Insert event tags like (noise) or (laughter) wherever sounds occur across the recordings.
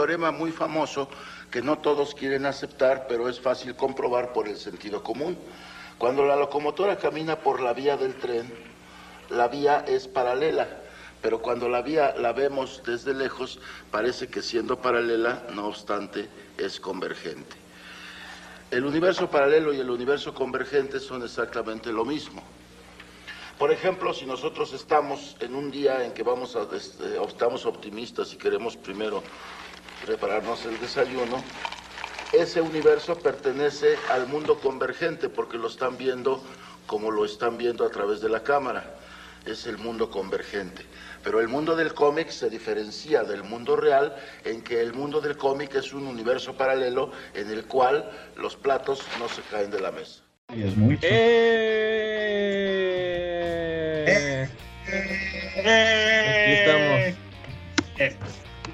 teorema muy famoso que no todos quieren aceptar, pero es fácil comprobar por el sentido común. Cuando la locomotora camina por la vía del tren, la vía es paralela, pero cuando la vía la vemos desde lejos, parece que siendo paralela, no obstante, es convergente. El universo paralelo y el universo convergente son exactamente lo mismo. Por ejemplo, si nosotros estamos en un día en que vamos a, este, estamos optimistas y queremos primero prepararnos el desayuno, ese universo pertenece al mundo convergente porque lo están viendo como lo están viendo a través de la cámara. Es el mundo convergente. Pero el mundo del cómic se diferencia del mundo real en que el mundo del cómic es un universo paralelo en el cual los platos no se caen de la mesa. Y es mucho. ¡Eh! Aquí estamos. Eh,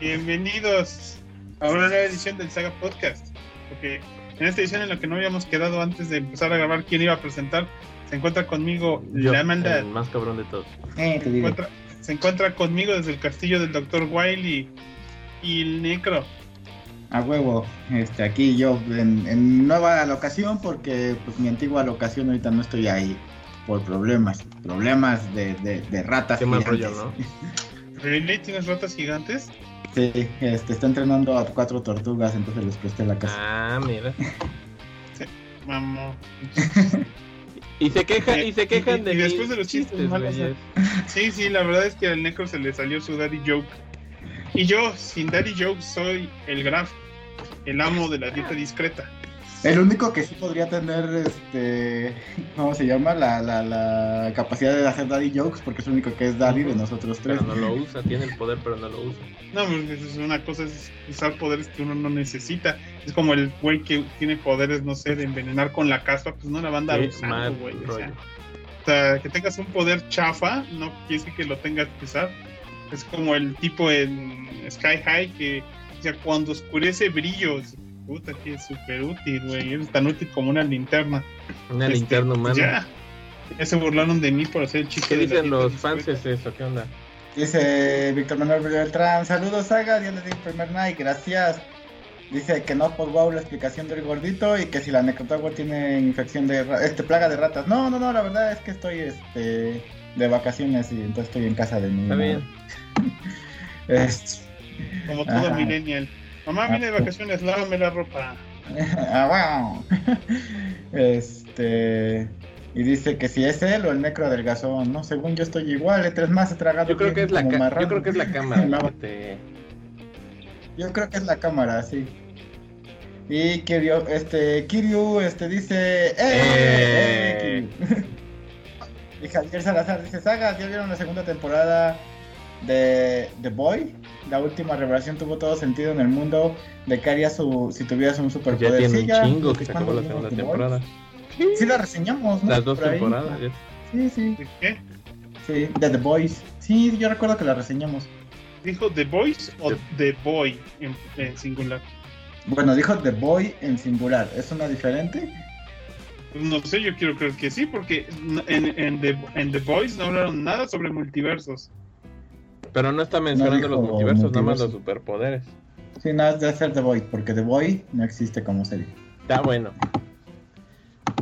Bienvenidos a una nueva edición del Saga Podcast. Porque en esta edición en la que no habíamos quedado antes de empezar a grabar quién iba a presentar, se encuentra conmigo Yo, la maldad. el más cabrón de todos. Eh, Se encuentra, se encuentra conmigo desde el castillo del Dr. Wiley y el Necro. A huevo, este, aquí yo en, en nueva locación porque pues mi antigua locación ahorita no estoy ahí por problemas, problemas de, de, de ratas. Qué mal rollo, ¿no? (laughs) ¿Really tienes ratas gigantes? Sí, este, está entrenando a cuatro tortugas, entonces les presté la casa. Ah, mira. Vamos. (laughs) Y se queja, y se quejan de y después de los chistes malos, güey. Sí, sí, la verdad es que al Necro se le salió su Daddy Joke. Y yo, sin Daddy Joke, soy el Graf, el amo de la dieta discreta. El único que sí podría tener, este, ¿cómo se llama? La, la, la capacidad de hacer daddy jokes, porque es el único que es daddy de nosotros tres. Pero no lo usa, tiene el poder, pero no lo usa. No, pues es una cosa es usar poderes que uno no necesita. Es como el güey que tiene poderes, no sé, de envenenar con la caspa, pues no la va a Qué usando, mal güey. O sea, que tengas un poder chafa, no quiere decir que lo tengas que usar. Es como el tipo en Sky High que, o sea, cuando oscurece brillos. Puta, que es súper útil, güey. Es tan útil como una linterna. Una Este, linterna humana. Ya. Ya se burlaron de mí por hacer el chiste. ¿Qué de la dicen los fans de eso? ¿Qué onda? Dice Víctor Manuel Beltrán, saludos Saga, Dios les di el primer night, gracias. Dice que no por wow la explicación del gordito y que si la necrotagua tiene infección de este plaga de ratas. No, no, no, la verdad es que estoy este de vacaciones y entonces estoy en casa de mi Está bien. (laughs) Es- Como todo Ajá. millennial. Mamá, vine de vacaciones, lávame la ropa. (laughs) Ah, wow. Este y dice que si es él o el necro del gasón, no, según yo estoy igual, entre es más he tragado Yo creo que es la, yo creo que es la cámara. No. este, Yo creo que es la cámara, sí. Y Kiryu, este, Kiryu, este, dice, ¡eh! ¡Eh! eh, Kiryu! (laughs) y Javier Salazar dice, Sagas, ¿ya vieron la segunda temporada de The Boy? La última revelación tuvo todo sentido en el mundo de qué harías su, si tuvieras un superpoder. ya tiene Sí, un ya, chingo que ¿desde se acabó la segunda temporada. Sí, la reseñamos, ¿no? Las dos Por temporadas. ya. Sí, sí, ¿De qué? sí, de The Boys. Sí, yo recuerdo que la reseñamos. ¿Dijo The Voice o The- The Boy en, en singular? Bueno, dijo The Boy en singular. ¿Es una diferente? Pues no sé, yo quiero creer que sí, porque en, en, The, en The Voice no hablaron nada sobre multiversos. Pero no está mencionando los multiversos, nada más los superpoderes. Sí, nada, es de hacer The Boy, porque The Boy no existe como serie. Está bueno.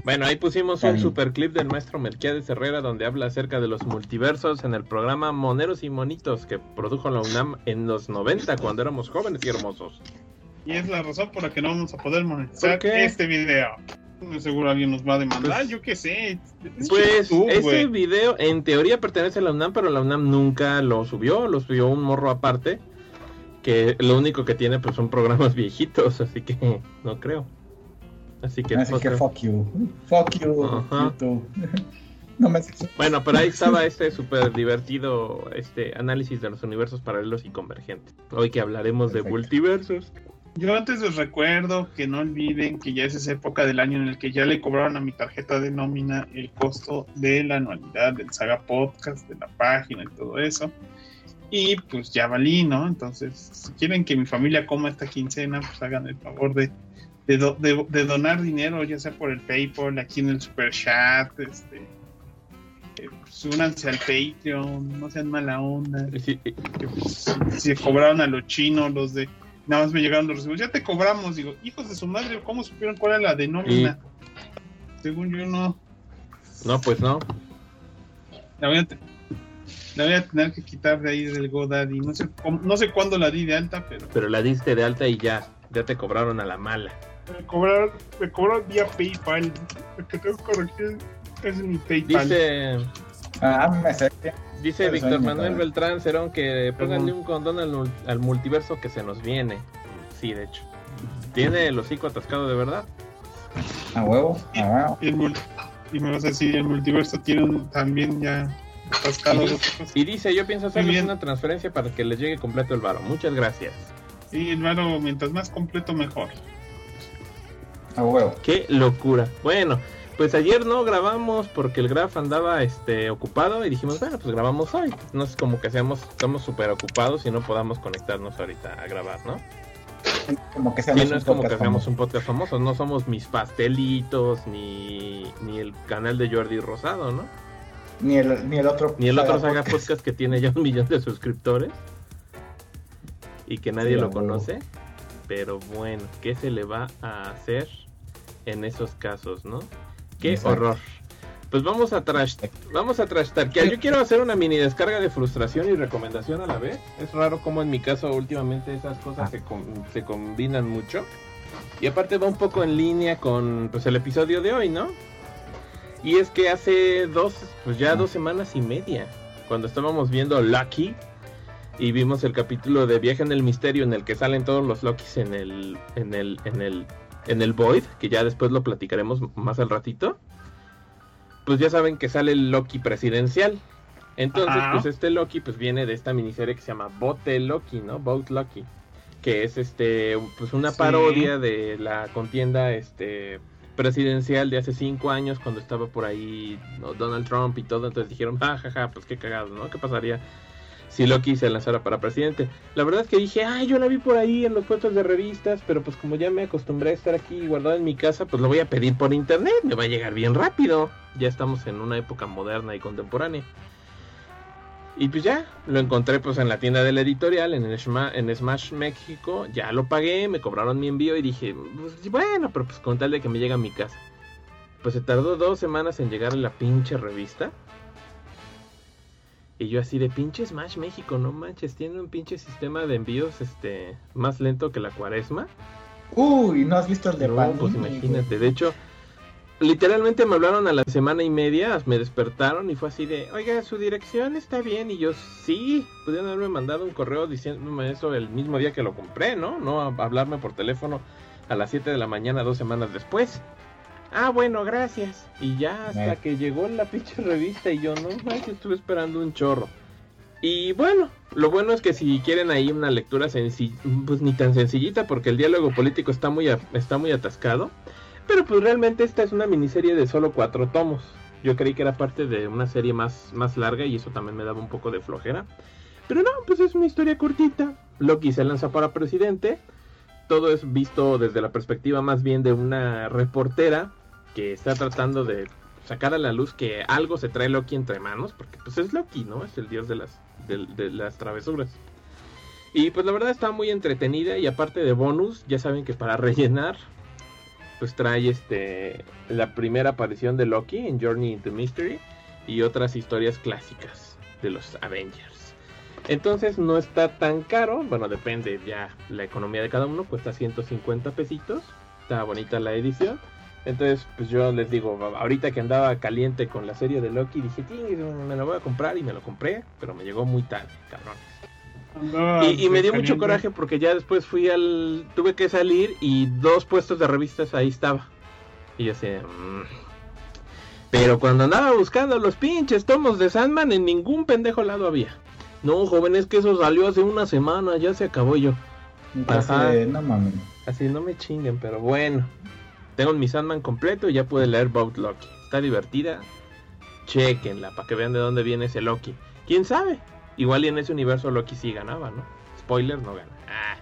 Bueno, ahí pusimos Está un bien. super clip del maestro Melquiades Herrera donde habla acerca de los multiversos en el programa Moneros y Monitos que produjo la UNAM en los 90 cuando éramos jóvenes y hermosos. Y es la razón por la que no vamos a poder monetizar este video. No seguro alguien nos va a demandar, Pues- yo qué sé. Es Pues YouTube, ese video en teoría pertenece a la UNAM, pero la UNAM nunca lo subió, lo subió un morro aparte, que lo único que tiene pues son programas (laughs) viejitos, así que no creo. Así que, Así pues, que no. fuck you. Fuck you. YouTube. (laughs) no me Bueno, pero ahí estaba (laughs) este súper divertido este análisis de los universos paralelos y convergentes. Hoy que hablaremos de multiversos. Yo antes les recuerdo que no olviden que ya es esa época del año en el que ya le cobraron a mi tarjeta de nómina el costo de la anualidad del Saga Podcast, de la página y todo eso. Y pues ya valí, ¿no? Entonces, si quieren que mi familia coma esta quincena, pues hagan el favor de, de, do- de- de donar dinero, ya sea por el PayPal, aquí en el Super Chat, este, eh, pues, al Patreon, no sean mala onda. Sí, que, pues, se cobraron a los chinos, los de. Nada más me llegaron los recibos. Ya te cobramos, digo, hijos de su madre, ¿cómo supieron cuál era la de nómina? Según yo, no. no, pues no. La voy a, te- la voy a tener que quitar de ahí del GoDaddy. No sé, cómo- no sé cuándo la di de alta, pero Pero la diste de alta y ya, ya te cobraron a la mala. me cobraron, me cobraron vía PayPal. Lo que tengo que corregir es mi PayPal. Dice, Ah, me sé. Dice Víctor Manuel. Beltrán Cerón que pónganle un condón al, mul- al multiverso que se nos viene. Sí, de hecho. Tiene el hocico atascado de verdad. A huevo, a huevo. Y, el y me vas a decir, el multiverso tiene un- también ya atascado Y-. Y dice, yo pienso hacerles una transferencia para que les llegue completo el varo. Muchas gracias. Y hermano, mientras más completo, mejor. A huevo. Qué locura. Bueno, pues ayer no grabamos porque el Graf andaba este ocupado y dijimos, bueno, pues grabamos hoy. No es como que seamos, estamos súper ocupados y no podamos conectarnos ahorita a grabar, ¿no? Como que Sí, seamos no es como que seamos un podcast famoso, no somos mis pastelitos ni, ni el canal de Jordi Rosado, ¿no? Ni el, ni el otro. Ni el otro Saga Podcast. Podcast que tiene ya un millón de suscriptores y que nadie Sí, lo conoce. Pero bueno, ¿qué se le va a hacer en esos casos, no? Qué Exacto. horror. Pues vamos a trash, vamos a trashtarquear. Yo quiero hacer una mini descarga de frustración y recomendación a la vez. Es raro como en mi caso últimamente esas cosas Ah. se, com- se combinan mucho. Y aparte va un poco en línea con pues el episodio de hoy, ¿no? Y es que hace dos, pues ya dos semanas y media, cuando estábamos viendo Lucky y vimos el capítulo de Viaje en el Misterio en el que salen todos los Lokis en el, en el, en el, en el Void, que ya después lo platicaremos más al ratito. Pues ya saben que sale el Loki presidencial. Entonces, Ajá. pues este Loki pues viene de esta miniserie que se llama Bote Loki, ¿no? Boat Loki. Que es este pues una Sí. parodia de la contienda este presidencial de hace cinco años cuando estaba por ahí ¿no? Donald Trump y todo. Entonces dijeron, ah, jaja, pues qué cagado, ¿no? ¿Qué pasaría si Loki se lanzara para presidente? La verdad es que dije, ay, yo la vi por ahí en los puestos de revistas, pero pues como ya me acostumbré a estar aquí guardado en mi casa, pues lo voy a pedir por internet, me va a llegar bien rápido. Ya estamos en una época moderna y contemporánea. Y pues ya, lo encontré pues en la tienda de la editorial, en, en Smash México, ya lo pagué, me cobraron mi envío y dije, pues, bueno, pero pues con tal de que me llegue a mi casa. Pues se tardó dos semanas en llegar la pinche revista. Y yo así de pinche Smash México, no manches, tiene un pinche sistema de envíos este más lento que la cuaresma. Uy, ¿no has visto el de No, Panini, pues imagínate, de hecho, literalmente me hablaron a la semana y media, me despertaron y fue así de, oiga, su dirección está bien, y yo, sí, pudieron haberme mandado un correo diciéndome eso el mismo día que lo compré, ¿no? No hablarme por teléfono a las 7 de la mañana dos semanas después. Ah, bueno, gracias. Y ya hasta Eh. que llegó la pinche revista y yo, no manches, estuve esperando un chorro. Y bueno, lo bueno es que si quieren ahí una lectura sencilla, pues ni tan sencillita porque el diálogo político está muy, a- está muy atascado. Pero pues realmente esta es una miniserie de solo cuatro tomos. Yo creí que era parte de una serie más, más larga y eso también me daba un poco de flojera. Pero no, pues es una historia cortita. Loki se lanza para presidente. Todo es visto desde la perspectiva más bien de una reportera que está tratando de sacar a la luz que algo se trae Loki entre manos, porque pues es Loki, ¿no? Es el dios de las, de, las travesuras. Y pues la verdad está muy entretenida y aparte de bonus, ya saben que para rellenar, pues trae este la primera aparición de Loki en Journey into Mystery y otras historias clásicas de los Avengers. Entonces no está tan caro, bueno, depende ya la economía de cada uno, cuesta 150 pesitos, está bonita la edición. Entonces, pues yo les digo, ahorita que andaba caliente con la serie de Loki, dije, "Ting, me lo voy a comprar y me lo compré, pero me llegó muy tarde, cabrón. Andaba Y, y me dio mucho coraje porque ya después fui al. Tuve que salir y dos puestos de revistas ahí estaba. Y yo así. "Mm". Pero cuando andaba buscando los pinches tomos de Sandman, en ningún pendejo lado había. No, joven, es que eso salió hace una semana, ya se acabó yo. Ajá. no mames. Así no me chinguen, pero bueno. Tengo mi Sandman completo y ya pude leer Bout Loki. Está divertida. Chequenla para que vean de dónde viene ese Loki. ¿Quién sabe? Igual y en ese universo Loki sí ganaba, ¿no? Spoiler, no gana. Ah.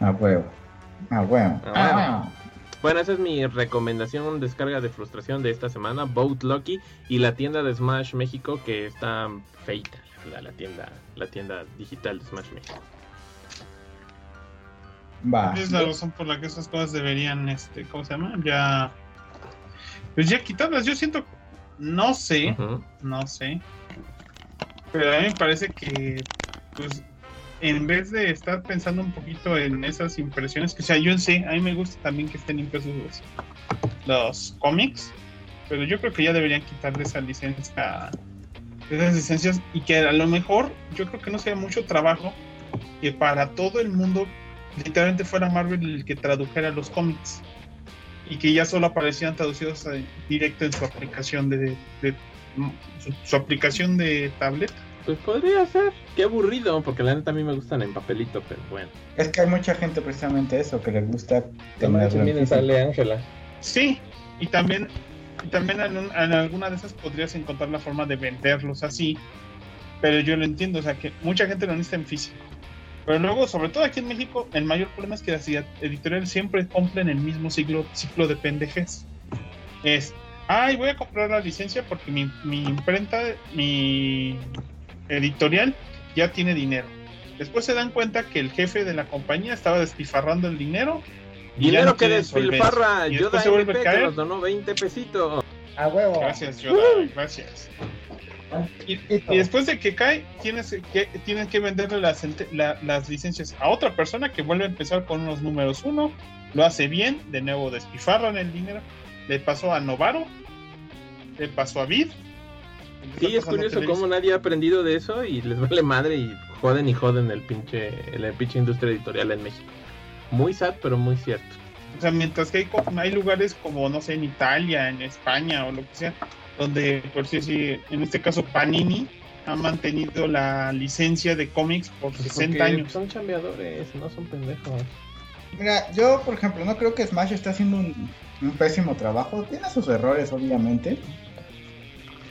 (laughs) A huevo. A huevo. A A huevo. Bueno, esa es mi recomendación, descarga de frustración de esta semana, Boat Lucky y la tienda de Smash México que está feita, la, la tienda, la tienda digital de Smash México. Va. Es la razón por la que esas cosas deberían, este, ¿cómo se llama? Ya. Pues ya quitarlas. Yo siento, no sé, no sé. Pero a mí me parece que, pues, en vez de estar pensando un poquito en esas impresiones, que o sea, yo sé, a mí me gusta también que estén impresos los, los cómics, pero yo creo que ya deberían quitarle esa licencia, esas licencias, y que a lo mejor, yo creo que no sea mucho trabajo que para todo el mundo literalmente fuera Marvel el que tradujera los cómics y que ya solo aparecían traducidos eh, directo en su aplicación de, de- su, su aplicación de tablet. Pues podría ser. Qué aburrido, porque la neta a mí me gustan en papelito, pero bueno. Es que hay mucha gente precisamente eso, que le gusta tenerlo en También sale Ángela. Sí, y también, y también en, un- en alguna de esas podrías encontrar la forma de venderlos así, pero yo lo entiendo, o sea que mucha gente lo necesita en físico. Pero luego, sobre todo aquí en México, el mayor problema es que las editoriales siempre cumplen el mismo ciclo, ciclo de pendejes. Es, ay, voy a comprar la licencia porque mi, mi imprenta, mi editorial ya tiene dinero. Después se dan cuenta que el jefe de la compañía estaba despilfarrando el dinero. y ya Dinero no que despilfarra. Y Yoda se vuelve MP a que caer. nos donó 20 pesitos. A huevo. Gracias, Yoda, gracias. Y, y después de que cae, tienes que, tienes que venderle las, la- las licencias a otra persona que vuelve a empezar con unos números uno, lo hace bien, de nuevo despifarran el dinero, le pasó a Novaro, le pasó a Vid. Sí, es curioso cómo nadie ha aprendido de eso y les vale madre y joden y joden el pinche, la pinche industria editorial en México. Muy sad, pero muy cierto. O sea, mientras que hay, hay lugares como, no sé, en Italia, en España o lo que sea, donde, por si sí, en este caso Panini ha mantenido la licencia de cómics por 60 Pues Porque años. Son chambeadores, no son pendejos. Mira, yo por ejemplo no creo que Smash esté haciendo un, un pésimo trabajo. Tiene sus errores, obviamente.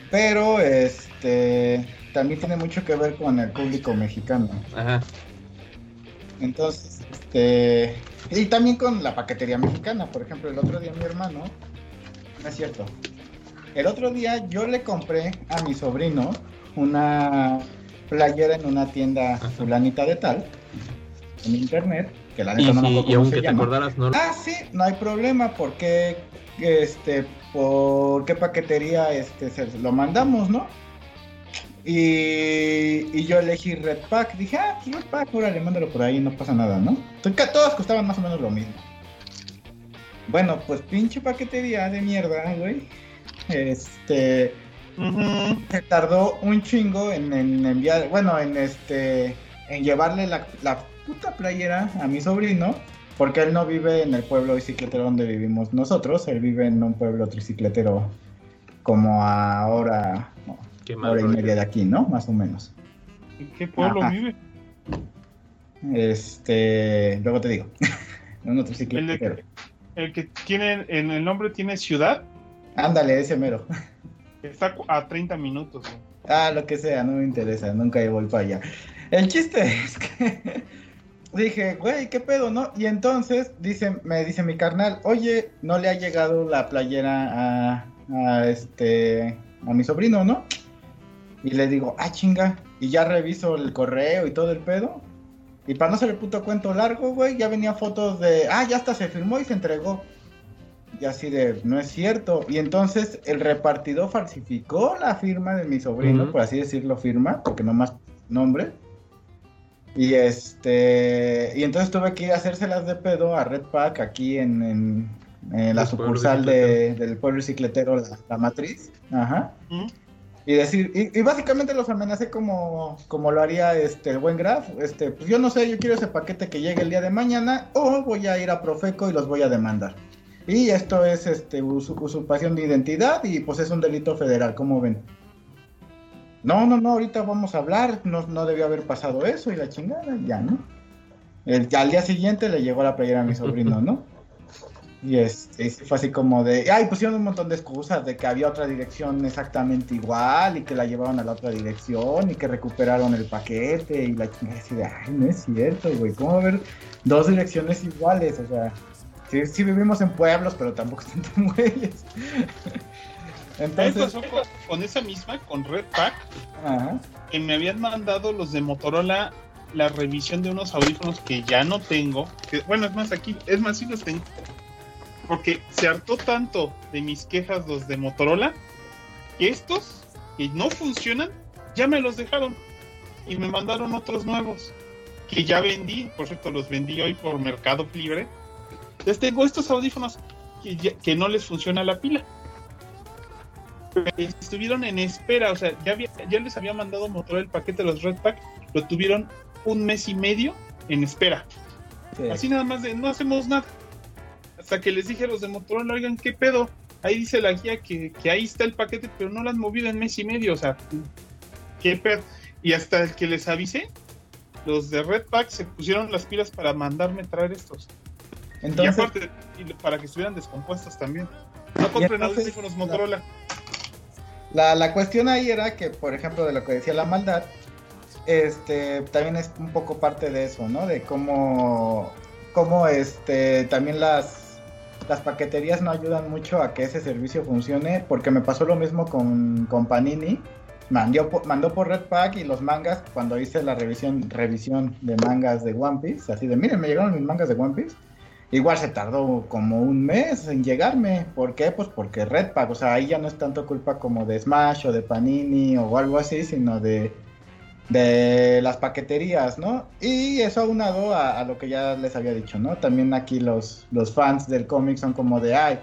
Pero este también tiene mucho que ver con el público mexicano. Ajá. Entonces, este. Y también con la paquetería mexicana. Por ejemplo, el otro día mi hermano. No es cierto. El otro día yo le compré a mi sobrino una playera en una tienda fulanita de tal. En internet. Que la neta no me si- y aunque te llama. acordaras, no. Ah, sí, no hay problema, porque este, por qué paquetería este se lo mandamos, ¿no? Y, y yo elegí Red Pack, dije, ah, pues Red Pack, órale, mándalo por ahí, no pasa nada, ¿no? Entonces, todos costaban más o menos lo mismo. Bueno, pues pinche paquetería de mierda, güey. Este, se tardó un chingo en, en enviar, bueno, en este, en llevarle la, la puta playera a mi sobrino, porque él no vive en el pueblo bicicletero donde vivimos nosotros, él vive en un pueblo tricicletero como a hora, hora y media de aquí, ¿no? Más o menos. ¿En qué pueblo Ajá. vive? Este, luego te digo, (laughs) en un El, tricicletero. de- el que tiene en el nombre tiene ciudad, Ándale, ese mero. está a 30 minutos. güey. Ah, lo que sea, no me interesa, nunca voy para allá. El chiste (laughs) es que dije, güey, ¿qué pedo, no? Y entonces dice, me dice mi carnal, oye, no le ha llegado la playera a, a este, a mi sobrino, ¿no? Y le digo, ah, chinga, y ya reviso el correo y todo el pedo. Y para no hacer el puto cuento largo, güey, ya venía fotos de, ah, ya hasta se firmó y se entregó. Y así de, no es cierto. Y entonces el repartidor falsificó la firma de mi sobrino, Ujú. por así decirlo, firma, porque no más nombre. Y este, y entonces tuve que ir a hacérselas de pedo a Red Pack aquí en, en- en la El pueblo sucursal de, del pueblo bicicletero, la, la matriz. Ajá. ¿Mm? Y decir, y, y básicamente los amenacé como, como lo haría este el buen Graf. Este, pues yo no sé, yo quiero ese paquete que llegue el día de mañana, o voy a ir a Profeco y los voy a demandar. Y esto es este usu- usurpación de identidad y pues es un delito federal, ¿cómo ven? No, no, no, ahorita vamos a hablar, no, no debió haber pasado eso y la chingada, ya, ¿no? El, al día siguiente le llegó la playera a mi sobrino, ¿no? (laughs) Y este, fue así como de, ay, pusieron un montón de excusas de que había otra dirección exactamente igual y que la llevaron a la otra dirección y que recuperaron el paquete y la chingada así de, ay, no es cierto, güey, ¿cómo va a haber dos direcciones iguales? O sea, Sí, sí vivimos en pueblos, pero tampoco están tan güeyes. (laughs) Entonces, con, con, esa misma, con Red Pack, que me habían mandado los de Motorola la revisión de unos audífonos que ya no tengo. Que, bueno, es más, aquí, es más, sí los tengo. Porque se hartó tanto de mis quejas los de Motorola que estos, que no funcionan, ya me los dejaron. Y me mandaron otros nuevos que ya vendí. Por cierto, los vendí hoy por Mercado Libre. Les tengo estos audífonos que, que no les funciona la pila estuvieron en espera, o sea, ya, ya les había mandado Motorola el paquete de los Red Pack, lo tuvieron un mes y medio en espera. Así nada más de no hacemos nada. Hasta que les dije a los de Motorola, oigan, ¿qué pedo? Ahí dice la guía que, ahí está el paquete, pero no lo han movido en mes y medio, o sea, ¿qué pedo? Y hasta el que les avisé, los de Red Pack se pusieron las pilas para mandarme traer estos. Entonces, y aparte, para que estuvieran descompuestos también. No compren audífonos Motorola. La, la cuestión ahí era que, por ejemplo, de lo que decía la maldad, este también es un poco parte de eso, ¿no? De cómo, cómo este, también las, las paqueterías no ayudan mucho a que ese servicio funcione, porque me pasó lo mismo con, con Panini. Mandó, mandó por Red Pack y los mangas, cuando hice la revisión, revisión de mangas de One Piece, así de, miren, me llegaron mis mangas de One Piece Igual se tardó como un mes en llegarme. ¿Por qué? Pues porque Redpack, o sea, ahí ya no es tanto culpa como de Smash o de Panini o algo así, sino de, de las paqueterías, ¿no? Y eso aunado a, a lo que ya les había dicho, ¿no? También aquí los, los fans del cómic son como de, ay,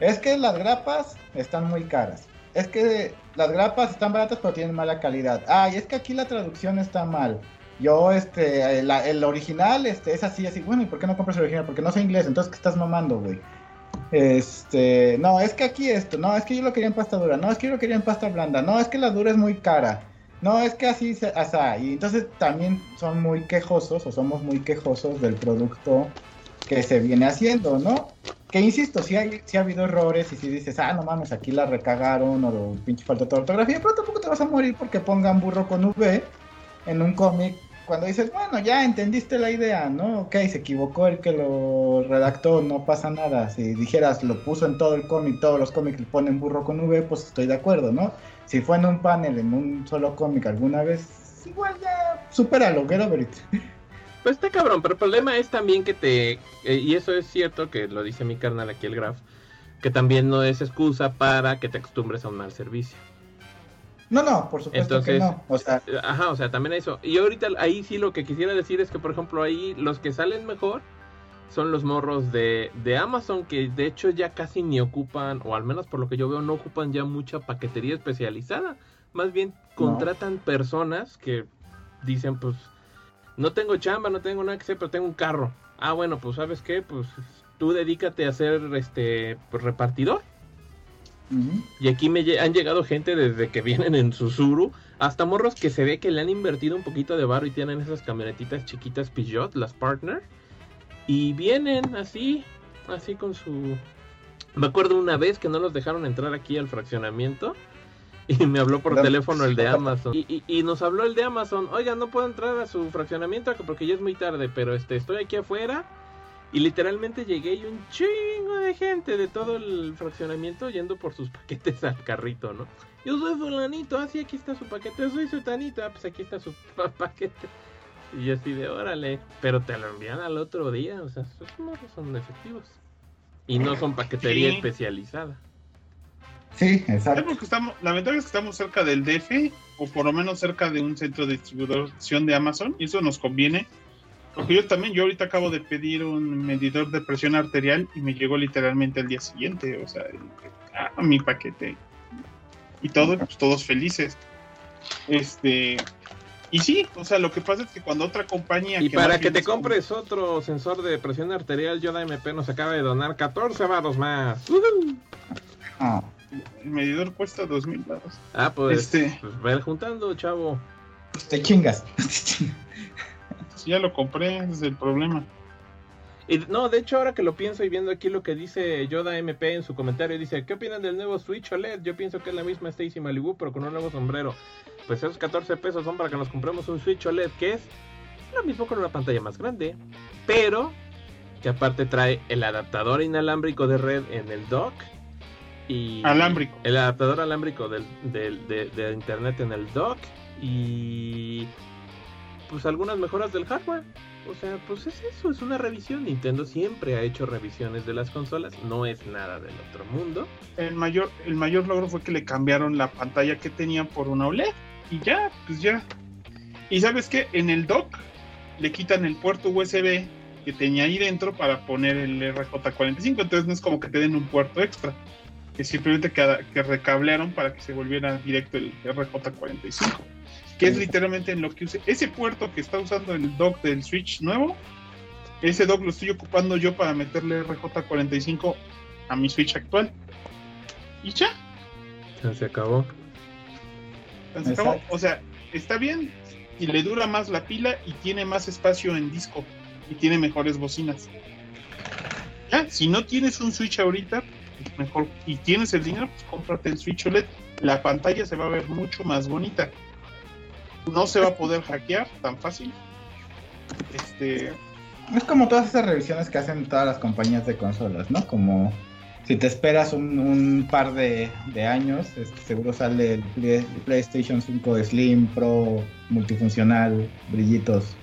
es que las grapas están muy caras. Es que las grapas están baratas pero tienen mala calidad. Ay, es que aquí la traducción está mal. Yo, este, el, original, este, es así, así, bueno, ¿y por qué no compras el original? Porque no sé inglés, entonces, ¿qué estás mamando, güey? Este, no, es que aquí esto, no, es que yo lo quería en pasta dura, no, es que yo lo quería en pasta blanda, no, es que la dura es muy cara, no, es que así, así, y entonces también son muy quejosos, o somos muy quejosos del producto que se viene haciendo, ¿no? Que insisto, si, hay, si ha habido errores y si dices, ah, no mames, aquí la recagaron o pinche falta de ortografía, pero tampoco te vas a morir porque pongan burro con V en un cómic cuando dices, bueno, ya entendiste la idea, ¿no? Ok, se equivocó el que lo redactó, no pasa nada. Si dijeras, lo puso en todo el cómic, todos los cómics le ponen burro con V, pues estoy de acuerdo, ¿no? Si fue en un panel, en un solo cómic alguna vez, igual ya supéralo, quiero ver. (laughs) Pues está cabrón, pero el problema es también que te. Eh, y eso es cierto, que lo dice mi carnal aquí el Graf, que también no es excusa para que te acostumbres a un mal servicio. No, no, por supuesto que no. O sea, ajá, o sea, también eso. Y ahorita ahí sí lo que quisiera decir es que, por ejemplo, ahí los que salen mejor son los morros de, de Amazon, que de hecho ya casi ni ocupan, o al menos por lo que yo veo, no ocupan ya mucha paquetería especializada. Más bien contratan personas que dicen, pues, no tengo chamba, no tengo nada que hacer, pero tengo un carro. Ah, bueno, pues, ¿sabes qué? Pues tú dedícate a ser este pues, repartidor y aquí me han llegado gente desde que vienen en Susuru, hasta morros que se ve que le han invertido un poquito de barro y tienen esas camionetitas chiquitas Peugeot, las Partner. Y vienen así, así con su... Me acuerdo una vez que no los dejaron entrar aquí al fraccionamiento (laughs) y me habló por teléfono el de Amazon. Y, y, nos habló el de Amazon, oiga, no puedo entrar a su fraccionamiento porque ya es muy tarde, pero este, estoy aquí afuera y literalmente llegué y un chingo de gente de todo el fraccionamiento yendo por sus (laughs) paquetes al carrito, ¿no? Yo soy fulanito, así ah, aquí está su paquete. Yo soy sutanito, ah, pues aquí está su (laughs) paquete. Y yo así de órale, pero te lo envían al otro día, o sea, esos no son efectivos. Y no son paquetería especializada. Sí, exacto. Que estamos, la ventaja es que estamos cerca del DF, o por lo menos cerca de un centro de distribución de Amazon, y eso nos conviene porque yo también, yo ahorita acabo de pedir un medidor de presión arterial y me llegó literalmente al día siguiente, o sea, ah, mi paquete. Y todos, pues, todos felices. Este, y sí, o sea, lo que pasa es que cuando otra compañía... Y para que te compres otro sensor de presión arterial, Yoda MP nos acaba de donar 14 varos más. Ah. El medidor cuesta 2 mil varos. Ah, pues, este... pues ver juntando, chavo. Te chingas. (laughs) ya lo compré, ese es el problema. Y no, de hecho, ahora que lo pienso y viendo aquí lo que dice Yoda MP en su comentario, dice: ¿Qué opinan del nuevo Switch OLED? Yo pienso que es la misma Stacy Malibu, pero con un nuevo sombrero. Pues esos 14 pesos son para que nos compremos un Switch OLED, que es lo mismo con una pantalla más grande, pero que aparte trae el adaptador inalámbrico de red en el dock y Alámbrico. el adaptador alámbrico del, del- de, de internet en el dock y pues algunas mejoras del hardware. O sea, pues es eso, es una revisión. Nintendo siempre ha hecho revisiones de las consolas, no es nada del otro mundo. El mayor, el mayor logro fue que le cambiaron la pantalla que tenían por una OLED. Y ya, pues ya. Y sabes qué, en el dock le quitan el puerto USB que tenía ahí dentro para poner el RJ45. Entonces no es como que te den un puerto extra. Que simplemente que, que recablearon para que se volviera directo el RJ45. Que es literalmente en lo que use. Ese puerto que está usando el dock del Switch nuevo, ese dock lo estoy ocupando yo para meterle RJ45 a mi Switch actual. Y ya, Ya se acabó. se acabó. O sea, está bien y le dura más la pila y tiene más espacio en disco y tiene mejores bocinas. Ya, si no tienes un Switch ahorita, pues mejor y tienes el dinero, pues cómprate el Switch OLED. La pantalla se va a ver mucho más bonita. No se va a poder hackear tan fácil. Este, Es como todas esas revisiones que hacen todas las compañías de consolas, ¿no? Como si te esperas un, un par de, de años, este, seguro sale el Play- PlayStation 5 Slim Pro multifuncional, brillitos.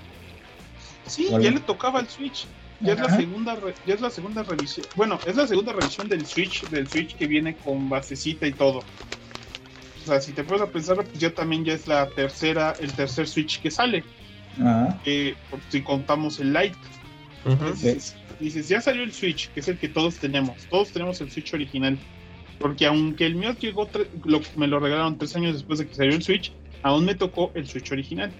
Sí, ya le tocaba al Switch. Ya es la segunda re- ya es la segunda revisión. Bueno, es la segunda revisión del Switch, del Switch que viene con basecita y todo. O sea, si te puedes a pensar, pues ya también ya es la tercera, el tercer Switch que sale. Ajá. eh, por si contamos el Lite. Ujú. Dices, dices, ya salió el Switch, que es el que todos tenemos. Todos tenemos el Switch original. Porque aunque el mío llegó, lo- me lo regalaron tres años después de que salió el Switch, aún me tocó el Switch original.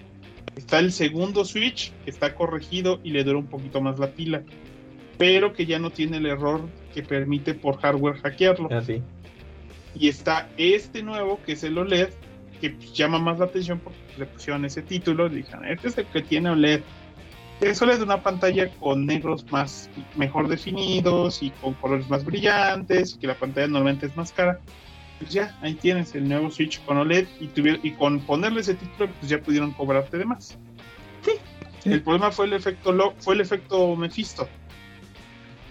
Está el segundo Switch, que está corregido y le dura un poquito más la pila. Pero que ya no tiene el error que permite por hardware hackearlo. Así. Y está este nuevo, que es el OLED, que pues, llama más la atención porque le pusieron ese título. Le dijeron, este es el que tiene OLED. Es OLED de una pantalla con negros más mejor definidos y con colores más brillantes, que la pantalla normalmente es más cara. Pues ya, ahí tienes el nuevo Switch con OLED y, y con ponerle ese título, pues ya pudieron cobrarte de más. Sí. El problema fue el efecto lo, fue el efecto Mephisto.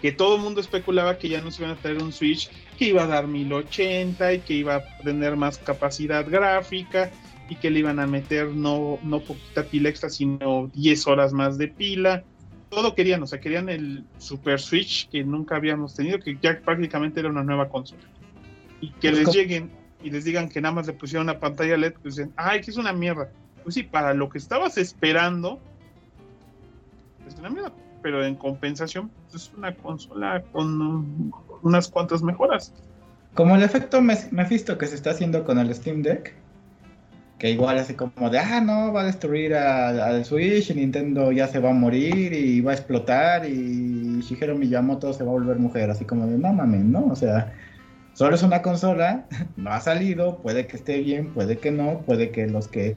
Que todo el mundo especulaba que ya nos iban a traer un Switch que iba a dar 1080 y que iba a tener más capacidad gráfica y que le iban a meter no, no poquita pila extra, sino 10 horas más de pila. Todo querían, o sea, querían el Super Switch que nunca habíamos tenido, que ya prácticamente era una nueva consola. Y que les lleguen y les digan que nada más le pusieron una pantalla LED, pues dicen, ay, que es una mierda. Pues sí, para lo que estabas esperando, es una mierda. Pero en compensación, pues es una consola con unas cuantas mejoras. Como el efecto Mephisto que se está haciendo con el Steam Deck, que igual así como de, ah, no, va a destruir al Switch y Nintendo ya se va a morir y va a explotar y Shigeru Miyamoto se va a volver mujer, así como de, no ¿no? O sea, solo es una consola, (laughs) no ha salido, puede que esté bien, puede que no, puede que los que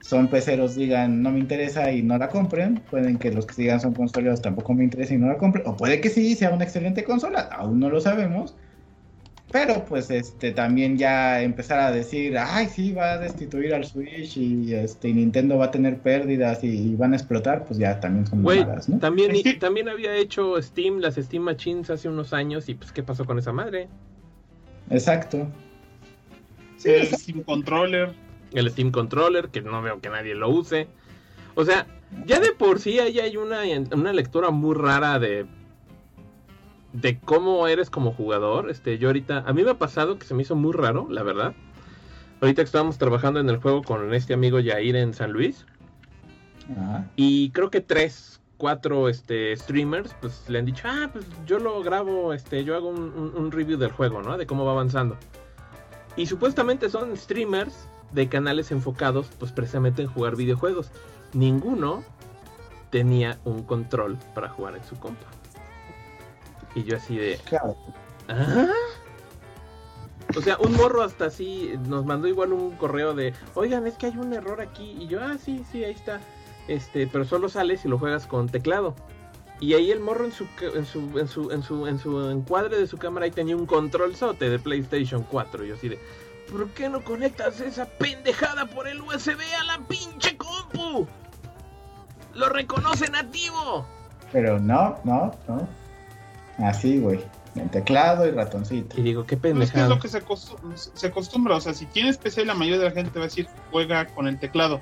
son peceros digan no me interesa y no la compren, pueden que los que digan son consoleros tampoco me interesa y no la compren, o puede que sí, sea una excelente consola, aún no lo sabemos. Pero pues este también ya empezar a decir, ay sí, va a destituir al Switch y este y Nintendo va a tener pérdidas y, van a explotar, pues ya también son Güey, mamadas, ¿no? también, Es también había hecho Steam, las Steam Machines hace unos años y pues ¿qué pasó con esa madre? Exacto. Sí, exacto. Steam Controller. El Steam Controller, que no veo que nadie lo use. O sea, ya de por sí ahí hay una, una lectura muy rara de de cómo eres como jugador. Este, yo ahorita, a mí me ha pasado que se me hizo muy raro, la verdad. Ahorita que estábamos trabajando en el juego con este amigo Yair en San Luis. Ah, Y creo que tres, cuatro este, streamers, pues le han dicho, ah, pues yo lo grabo, este, yo hago un, un- un review del juego, ¿no? De cómo va avanzando. Y supuestamente son streamers de canales enfocados, pues precisamente en jugar videojuegos. Ninguno tenía un control para jugar en su compa. Y yo así de, claro. ¿Ah? O sea, un morro hasta así nos mandó igual un correo de, oigan, es que hay un error aquí. Y yo, ah, sí, sí, ahí está. Este, pero solo sale si lo juegas con teclado. Y ahí el morro en su, en su, en su, en su, en su encuadre de su cámara ahí tenía un control sote de PlayStation 4. Y yo así de, ¿por qué no conectas esa pendejada por el USB a la pinche compu? Lo reconoce nativo. Pero no, no, no. Así, güey. En teclado y ratoncito. Y digo, qué Pero es que es pendejada. lo que se, acostum- se acostumbra. O sea, si tienes PC, la mayoría de la gente te va a decir juega con el teclado.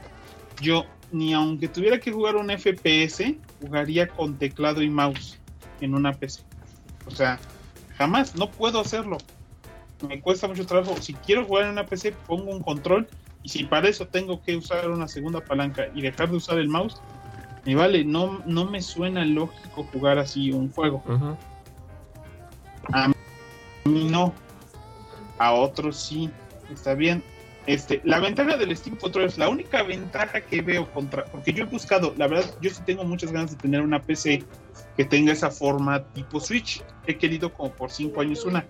Yo, ni aunque tuviera que jugar un FPS, jugaría con teclado y mouse en una PC. O sea, jamás, no puedo hacerlo. Me cuesta mucho trabajo. Si quiero jugar en una PC, pongo un control. Y si para eso tengo que usar una segunda palanca y dejar de usar el mouse, me vale, no, no me suena lógico jugar así un juego. A mí no. A otros sí. Está bien. Este, la ventaja del Steam Controller es la única ventaja que veo contra. Porque yo he buscado, la verdad, yo sí tengo muchas ganas de tener una PC que tenga esa forma tipo Switch. He querido como por cinco años una.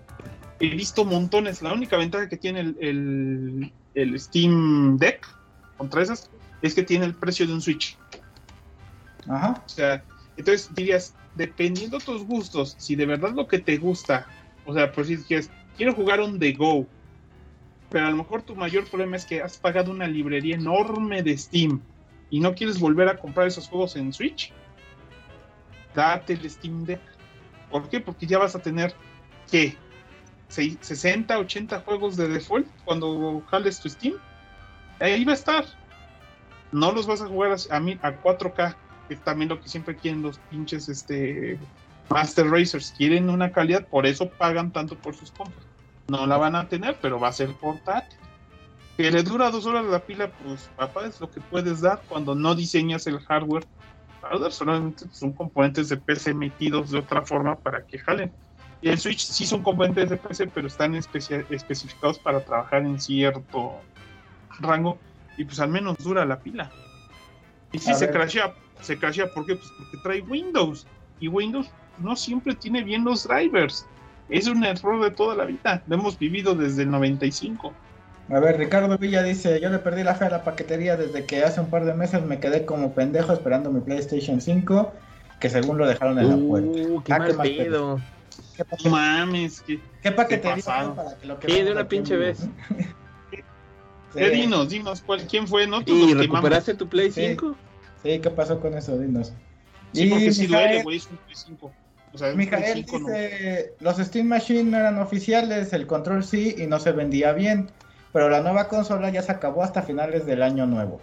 He visto montones. La única ventaja que tiene el, el, el Steam Deck contra esas es que tiene el precio de un Switch. Ajá. O sea, entonces dirías, dependiendo tus gustos, si de verdad lo que te gusta, o sea, por si quieres, quiero jugar un The Go, pero a lo mejor tu mayor problema es que has pagado una librería enorme de Steam y no quieres volver a comprar esos juegos en Switch, date el Steam Deck. ¿Por qué? Porque ya vas a tener, ¿qué? Sei- 60, 80 juegos de default cuando jales tu Steam. Ahí va a estar. No los vas a jugar a, a, a 4K que también lo que siempre quieren los pinches este Master Racers, quieren una calidad, por eso pagan tanto por sus compras. No la van a tener, pero va a ser portátil. Que le dura dos horas la pila, pues papá, es lo que puedes dar cuando no diseñas el. Hardware solamente son componentes de PC metidos de otra forma para que jalen. Y el Switch sí son componentes de PC, pero están especia- especificados para trabajar en cierto rango y pues al menos dura la pila. Y si A se ver. crashea, se crashea, ¿por qué? Pues porque trae Windows. Y Windows no siempre tiene bien los drivers. Es un error de toda la vida. Lo hemos vivido desde el 95. A ver, Ricardo Villa dice, yo le perdí la fe a la paquetería desde que hace un par de meses me quedé como pendejo esperando mi PlayStation 5, que según lo dejaron en la puerta. Uh, qué Ah, mal qué mal pedo. ¿Qué, No mames, que qué paquetería pasaron. para que lo Sí, quememos de una pinche vez. Sí. Eh, dinos, dinos cuál, quién fue, ¿no? ¿Y los quemamos. recuperaste tu Play Sí. 5? Sí, ¿qué pasó con eso? Dinos. Sí, porque sí duele, Mijael- güey, es un Play 5. O sea, es un Play Mijael 5 no. dice, los Steam Machine no eran oficiales, el control sí y no se vendía bien, pero la nueva consola ya se acabó hasta finales del año nuevo.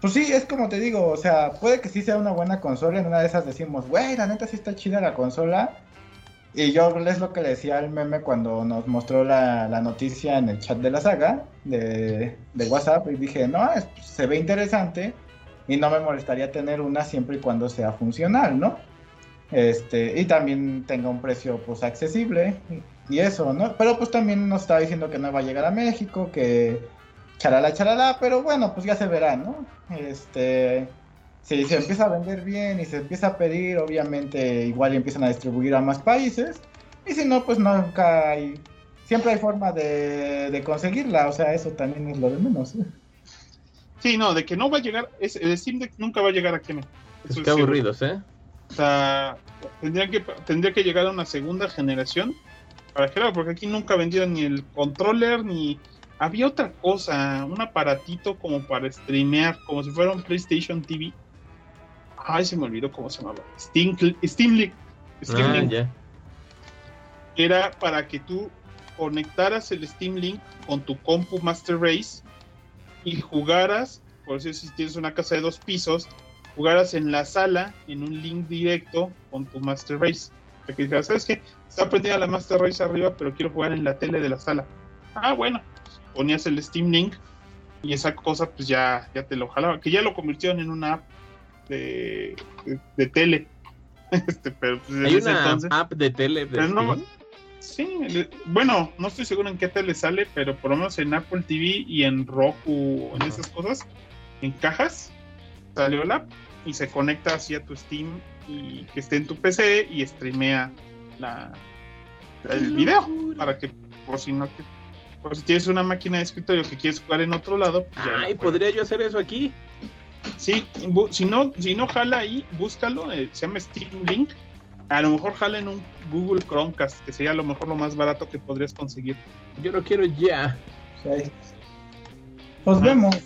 Pues sí, es como te digo, o sea, puede que sí sea una buena consola, en una de esas decimos, güey, la neta sí está chida la consola. Y yo es lo que le decía al meme cuando nos mostró la, la noticia en el chat de la saga de, de WhatsApp y dije, no, se ve interesante y no me molestaría tener una siempre y cuando sea funcional, ¿no? Este, y también tenga un precio pues accesible y eso, ¿no? Pero pues también nos estaba diciendo que no va a llegar a México, que charala, charala, pero bueno, pues ya se verá, ¿no? Este, si se empieza a vender bien y se empieza a pedir, obviamente igual empiezan a distribuir a más países, y si no, pues nunca hay, siempre hay forma de, de conseguirla, o sea, eso también es lo de menos. Sí, no, de que no va a llegar, es, el Steam Deck nunca va a llegar a. Pues Eso qué es seguro. aburridos, ¿eh? O sea, tendría que, tendría que llegar a una segunda generación para que porque aquí nunca vendieron ni el controller ni había otra cosa, un aparatito como para streamear, como si fuera un PlayStation TV. Ay, se me olvidó cómo se llamaba. Steam, Steam Link. Steam Ah, Link. ya. Era para que tú conectaras el Steam Link con tu compu Master Race y jugaras, por eso si tienes una casa de dos pisos, jugaras en la sala en un link directo con tu Master Race. O sea, que dijeras, ¿sabes qué? Está prendida la Master Race arriba, pero quiero jugar en la tele de la sala. Ah, bueno, ponías el Steam Link y esa cosa pues ya, ya te lo jalaba, que ya lo convirtieron en una app de, de, de tele. (laughs) Este, pero pues, Hay una entonces- app de tele. de no, sí, bueno, no estoy seguro en qué tele sale, pero por lo menos en Apple TV y en Roku, en esas cosas, en cajas, salió la app y se conecta hacia tu Steam y que esté en tu PC y streamea la, el video para que por si no que- por si tienes una máquina de escritorio que quieres jugar en otro lado, pues Ay. ¿podría yo hacer eso aquí? Sí, si no, si no jala ahí, búscalo, eh, se llama Steam Link. A lo mejor jala en un Google Chromecast, que sería a lo mejor lo más barato que podrías conseguir. Yo lo quiero ya. Sí. Pues vemos.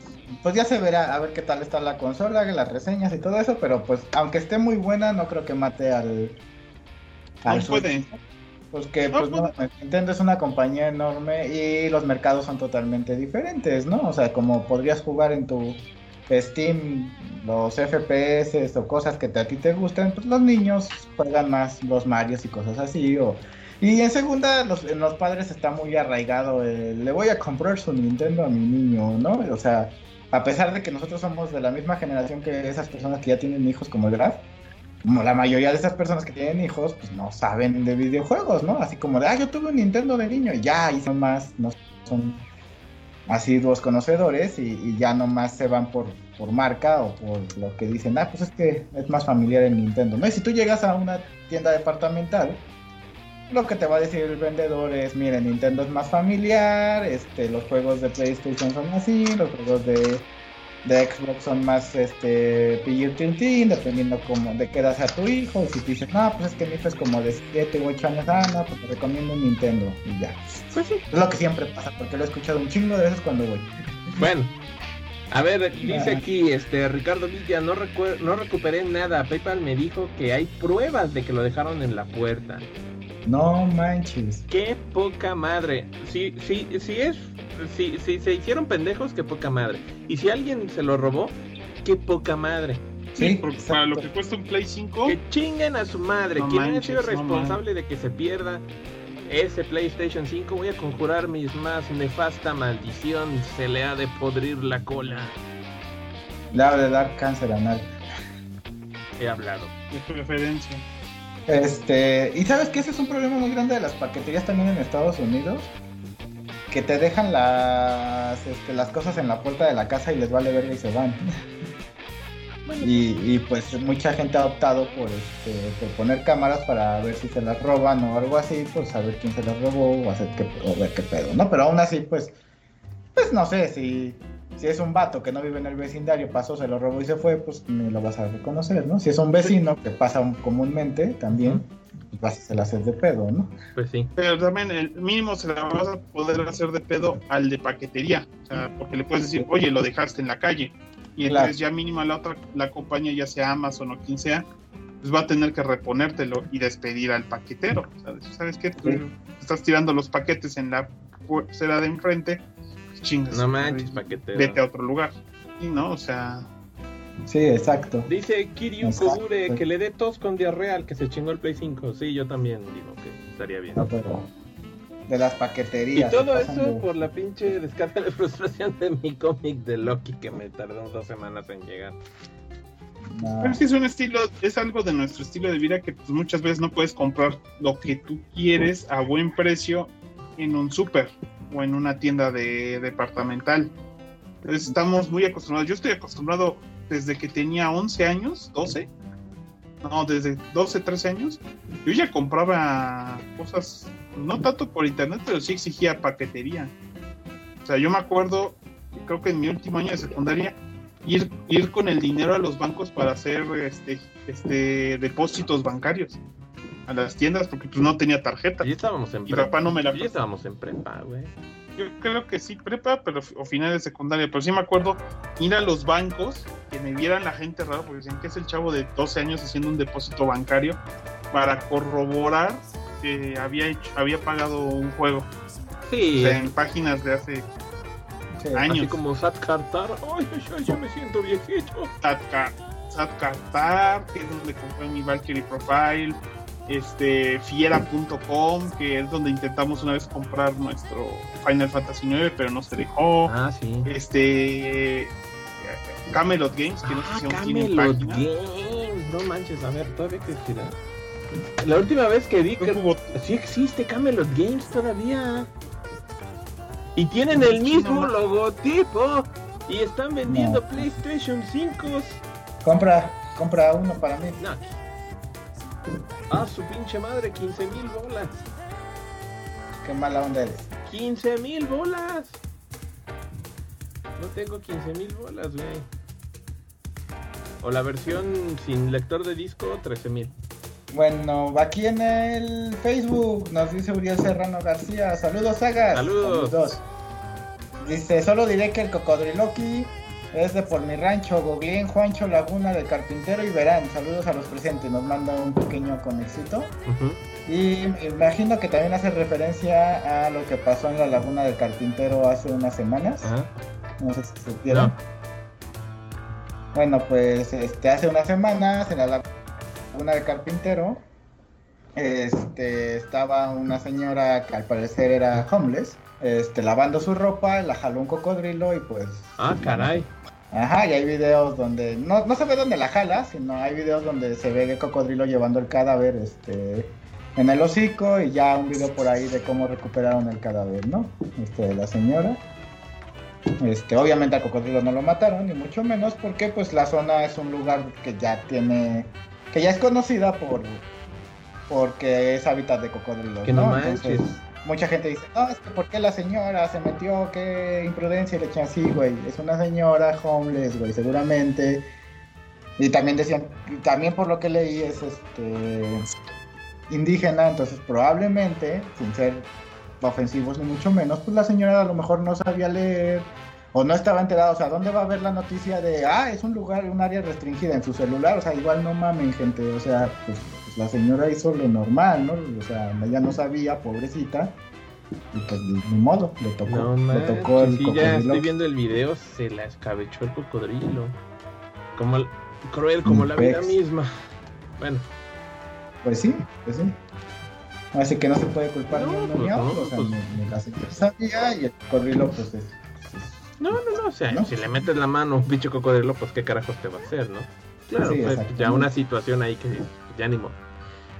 pues ya se verá a ver qué tal está la consola, las reseñas y todo eso, pero pues aunque esté muy buena, no creo que mate al... al no puede. Pues que pues no, Nintendo es una compañía enorme y los mercados son totalmente diferentes, ¿no? O sea, como podrías jugar en tu Steam los FPS o cosas que a ti te gustan, pues los niños juegan más los Marios y cosas así. O... Y en segunda, los, en los padres está muy arraigado le voy a comprar su Nintendo a mi niño, ¿no? O sea, a pesar de que nosotros somos de la misma generación que esas personas que ya tienen hijos como el Graf, como la mayoría de esas personas que tienen hijos, pues no saben de videojuegos, ¿no? Así como de, ah, yo tuve un Nintendo de niño y ya, y son más, no son asiduos conocedores y, ya nomás se van por, por marca o por lo que dicen, ah, pues es que es más familiar el Nintendo, ¿no? Y si tú llegas a una tienda departamental, lo que te va a decir el vendedor es, mire, Nintendo es más familiar, este, los juegos de PlayStation son así, los juegos de de Xbox son más este PG-13, dependiendo como de qué edad a tu hijo. Y si tú dices, no, pues es que mi hijo es como de 7 u 8 años, ah, no, pues te recomiendo un Nintendo y ya. Pues sí. Es lo que siempre pasa, porque lo he escuchado un chingo de veces cuando voy. Bueno. A ver, dice aquí este Ricardo Villa, no, no recuperé nada. PayPal me dijo que hay pruebas de que lo dejaron en la puerta. No manches. Qué poca madre. Si, si, si es. Si, si se hicieron pendejos, qué poca madre. Y si alguien se lo robó, qué poca madre. Sí, porque para lo que cuesta un Play 5. Que chinguen a su madre. ¿Quién ha sido responsable de que se pierda ese PlayStation 5? Voy a conjurar mis más nefasta maldición. Se le ha de podrir la cola. Le ha de dar cáncer anal. He hablado. De preferencia. Este, y sabes que ese es un problema muy grande de las paqueterías también en Estados Unidos, que te dejan las, este, las cosas en la puerta de la casa y les vale verga y se van. y, pues mucha gente ha optado por, este, por poner cámaras para ver si se las roban o algo así, pues saber quién se las robó o, hacer o ver qué pedo, ¿no? Pero aún así, pues, pues no sé, si si es un vato que no vive en el vecindario, pasó, se lo robó y se fue, pues ni lo vas a reconocer, ¿no? Si es un vecino que pasa comúnmente también, pues vas a hacer hacer de pedo, ¿no? Pues sí. Pero también el mínimo se la vas a poder hacer de pedo al de paquetería, o sea, porque le puedes decir, oye, lo dejaste en la calle. Y entonces ya mínimo la otra, la compañía, ya sea Amazon o quien sea, pues va a tener que reponértelo y despedir al paquetero. ¿Sabes qué? estás tirando los paquetes en la acera de enfrente chingas. No manches, paquetero. Vete a otro lugar. Y no, o sea. Sí, exacto. Dice Kiryu Kogure que le dé tos con diarrea al que se chingó el Play 5. Sí, yo también digo que estaría bien. de las paqueterías. Y todo eso por la pinche descarga de (laughs) frustración de mi cómic de Loki que me tardó dos semanas en llegar. Pero es es un estilo, es algo de nuestro estilo de vida que pues, muchas veces no puedes comprar lo que tú quieres a buen precio en un súper o en una tienda de departamental. estamos muy acostumbrados. Yo estoy acostumbrado desde que tenía 11 años, 12. No, desde 12, 13 años. Yo ya compraba cosas, no tanto por internet, pero sí exigía paquetería. O sea, yo me acuerdo, creo que en mi último año de secundaria, ir, ir con el dinero a los bancos para hacer este, este depósitos bancarios a las tiendas porque pues no tenía tarjeta. Y estábamos en prepa. papá no me la y estábamos en prepa, güey. Yo creo que sí, prepa, pero o final de secundaria. Pero sí me acuerdo ir a los bancos, que me vieran la gente rara, porque decían que es el chavo de 12 años haciendo un depósito bancario para corroborar que había hecho, había pagado un juego. Sí. en páginas de hace años. Así como Sat Cartar. Ay, yo, me siento viejito. Sat, Sat Cartar, que es donde compré mi Valkyrie Profile este fiera.com, que es donde intentamos una vez comprar nuestro Final Fantasy 9, pero no se dejó. Ah, sí. Este Camelot Games, que no sé si aún tiene página. Games, no manches, a ver, todavía existirá. La última vez que vi que sí existe Camelot Games todavía. Y tienen el mismo logotipo y están vendiendo PlayStation 5. Compra, compra uno para mí. No. Ah, su pinche madre, 15 mil bolas. Qué mala onda eres. 15 mil bolas. No tengo 15 mil bolas, güey. O la versión sin lector de disco, 13 mil. Bueno, aquí en el Facebook nos dice Uriel Serrano García. Saludos, Sagas. Saludos. Dice, solo diré que el cocodriloqui Es de por mi rancho, Goglien, Juancho, Laguna del Carpintero y Verán. Saludos a los presentes, nos manda un pequeño conexito. Y imagino que también hace referencia a lo que pasó en la Laguna del Carpintero hace unas semanas. No sé si se vieron. Bueno, pues este, hace unas semanas en la Laguna del Carpintero este, estaba una señora que al parecer era homeless, este, lavando su ropa, la jaló un cocodrilo y pues... Ah, caray. Ajá, y hay videos donde, no, no se ve dónde la jala, sino hay videos donde se ve el cocodrilo llevando el cadáver, este, en el hocico y ya un video por ahí de cómo recuperaron el cadáver, ¿no? Este, de la señora. Este, obviamente al cocodrilo no lo mataron, ni mucho menos, porque pues la zona es un lugar que ya tiene, que ya es conocida por, porque es hábitat de cocodrilos. Que no, Entonces, mucha gente dice, no, es que ¿por qué la señora se metió? Qué imprudencia y le así, güey. Es una señora homeless, güey, seguramente. Y también decían, también por lo que leí es este indígena, entonces probablemente, sin ser ofensivos ni mucho menos, pues la señora a lo mejor no sabía leer o no estaba enterada, o sea, ¿dónde va a ver la noticia de, ah, es un lugar, un área restringida en su celular? O sea, igual no mamen, gente, o sea, pues, pues la señora hizo lo normal, ¿no? O sea, ella no sabía, pobrecita, y pues ni modo, le tocó, le tocó el sí, ya estoy viendo el video, se la escabechó el cocodrilo, como cruel como la vida misma, bueno. Pues sí, pues sí. Así que no se puede culpar no, ni, pues no, o sea, pues... ni, la señora sabía y el cocodrilo pues es no, no, no, o sea, si le metes la mano a un bicho cocodrilo, pues qué carajos te va a hacer, ¿no? Claro, pues ya una situación ahí que ya ni modo.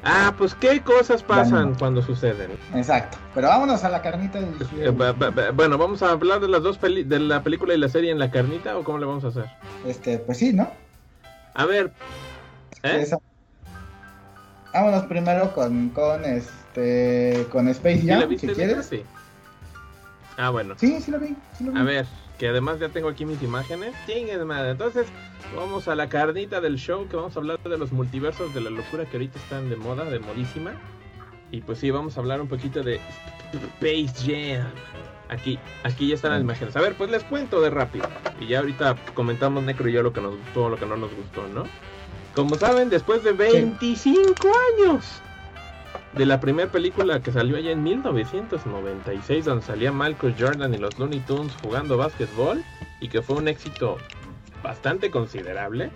Ah, pues qué cosas pasan cuando suceden. Exacto. Pero vámonos a la carnita del eh, Bueno, vamos a hablar de las dos peli de la película y la serie en la carnita o cómo le vamos a hacer. Este, pues sí, ¿no? A ver. ¿eh? Vámonos primero con con este con Space Jam, si quieres. Sí. Ah, bueno. Sí, sí lo vi. Sí lo vi. A ver, que además ya tengo aquí mis imágenes. Chingue madre. Entonces, vamos a la carnita del show, que vamos a hablar de los multiversos de la locura que ahorita están de moda, de modísima. Y pues sí, vamos a hablar un poquito de Space Jam. Aquí, aquí ya están las imágenes. A ver, pues les cuento de rápido. Y ya ahorita comentamos Necro y yo lo que nos gustó, lo que no nos gustó, ¿no? Como saben, después de 25 años de la primera película que salió allá en 1996, donde salía Michael Jordan y los Looney Tunes jugando básquetbol y que fue un éxito bastante considerable,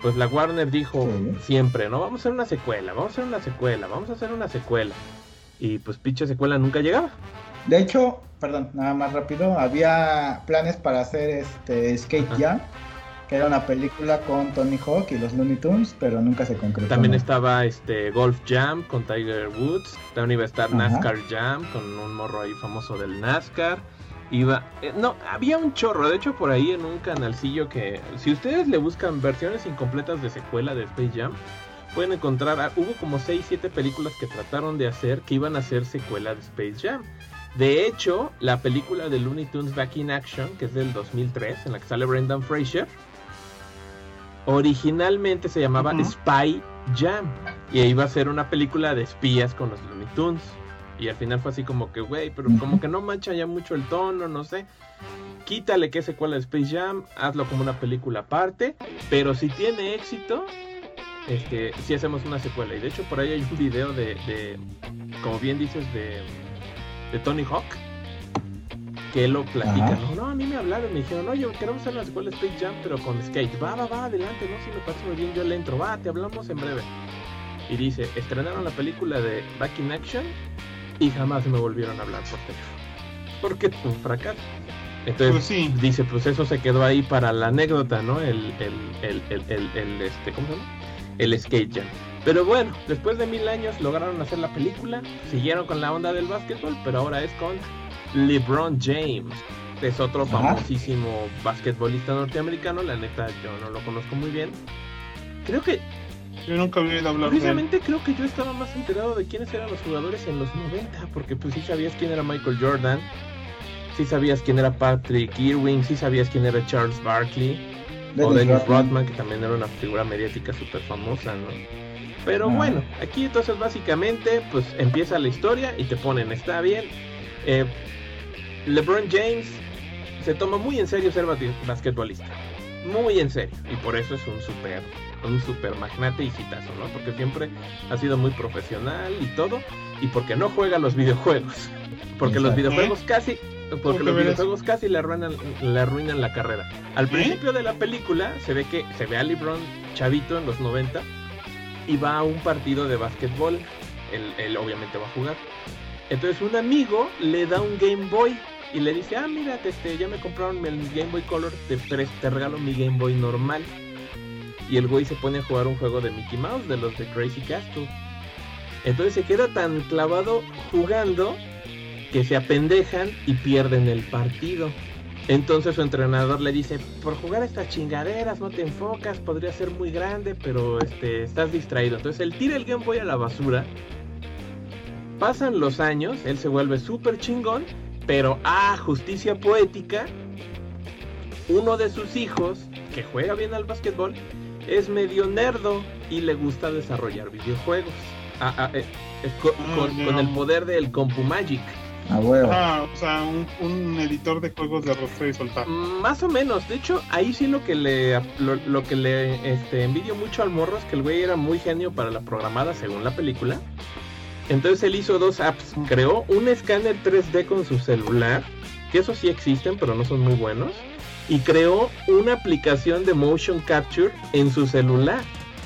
pues la Warner dijo siempre, no, vamos a hacer una secuela, vamos a hacer una secuela, vamos a hacer una secuela. Y pues pinche secuela nunca llegaba. De hecho, perdón, nada más rápido, había planes para hacer este Skate Jam que era una película con Tony Hawk y los Looney Tunes, pero nunca se concretó. También estaba este Golf Jam con Tiger Woods, también iba a estar NASCAR Jam con un morro ahí famoso del NASCAR. Iba, eh, no, había un chorro, de hecho por ahí en un canalcillo que si ustedes le buscan versiones incompletas de secuela de Space Jam, pueden encontrar, ah, hubo como 6, 7 películas que trataron de hacer que iban a ser secuela de Space Jam. De hecho, la película de Looney Tunes Back in Action, que es del 2003, en la que sale Brendan Fraser, Originalmente se llamaba Spy Jam y iba a ser una película de espías con los Looney Tunes. Y al final fue así como que, güey, pero como que no mancha ya mucho el tono, no sé. Quítale que secuela de Space Jam, hazlo como una película aparte. Pero si tiene éxito, este, si hacemos una secuela. Y de hecho por ahí hay un video de, de como bien dices, de, de Tony Hawk que él lo platica. ¿no? no, a mí me hablaron, me dijeron, oye, queremos hacer la secuela de Space Jam, pero con skate. Va, va, va, adelante, no, si me parece muy bien, yo le entro, va, te hablamos en breve. Y dice, estrenaron la película de Back in Action y jamás me volvieron a hablar por teléfono. Porque fue un fracaso. Entonces pues dice, pues eso se quedó ahí para la anécdota, ¿no? El, el, el, el, el, este, ¿cómo se llama? El skate jam. Pero bueno, después de mil años lograron hacer la película, siguieron con la onda del básquetbol, pero ahora es con LeBron James. Es otro famosísimo basquetbolista norteamericano. La neta, yo no lo conozco muy bien. Creo que. Yo nunca había hablar Precisamente creo que yo estaba más enterado de quiénes eran los jugadores en los 90. Porque, pues, sí sabías quién era Michael Jordan. Sí sabías quién era Patrick Irwin. Sí sabías quién era Charles Barkley. o Dennis Rodman, que también era una figura mediática súper famosa, ¿no? Pero bueno, aquí entonces básicamente pues empieza la historia y te ponen, está bien, eh, LeBron James se toma muy en serio ser basquetbolista. Muy en serio. Y por eso es un super, un super magnate y citazo, ¿no? Porque siempre ha sido muy profesional y todo. Y porque no juega los videojuegos. Porque los Exacto. videojuegos casi. Porque ¿Cómo que los videojuegos casi le arruinan, le arruinan la carrera. Al ¿Eh? principio de la película se ve que se ve a LeBron chavito en los 90 y va a un partido de básquetbol. Él, él obviamente va a jugar. Entonces un amigo le da un Game Boy y le dice, ah, mira, este, ya me compraron el Game Boy Color, te, te regalo mi Game Boy normal. Y el güey se pone a jugar un juego de Mickey Mouse, de los de Crazy Castle. Entonces se queda tan clavado jugando que se apendejan y pierden el partido. Entonces su entrenador le dice, por jugar estas chingaderas no te enfocas, podría ser muy grande, pero este, estás distraído. Entonces él tira el Game Boy a la basura. Pasan los años, él se vuelve súper chingón, pero ah, justicia poética, uno de sus hijos, que juega bien al básquetbol, es medio nerdo y le gusta desarrollar videojuegos. Ah, ah, eh, con, el poder del Compu Magic. A huevo. Ah, o sea, un, un editor de juegos de arrastrar y soltar. Mm, Más o menos, de hecho, ahí sí lo que le lo, lo que le este, envidio mucho al morro es que el güey era muy genio para la programada según la película. Entonces él hizo dos apps, creó un escáner 3D con su celular, que esos sí existen, pero no son muy buenos, y creó una aplicación de motion capture en su celular.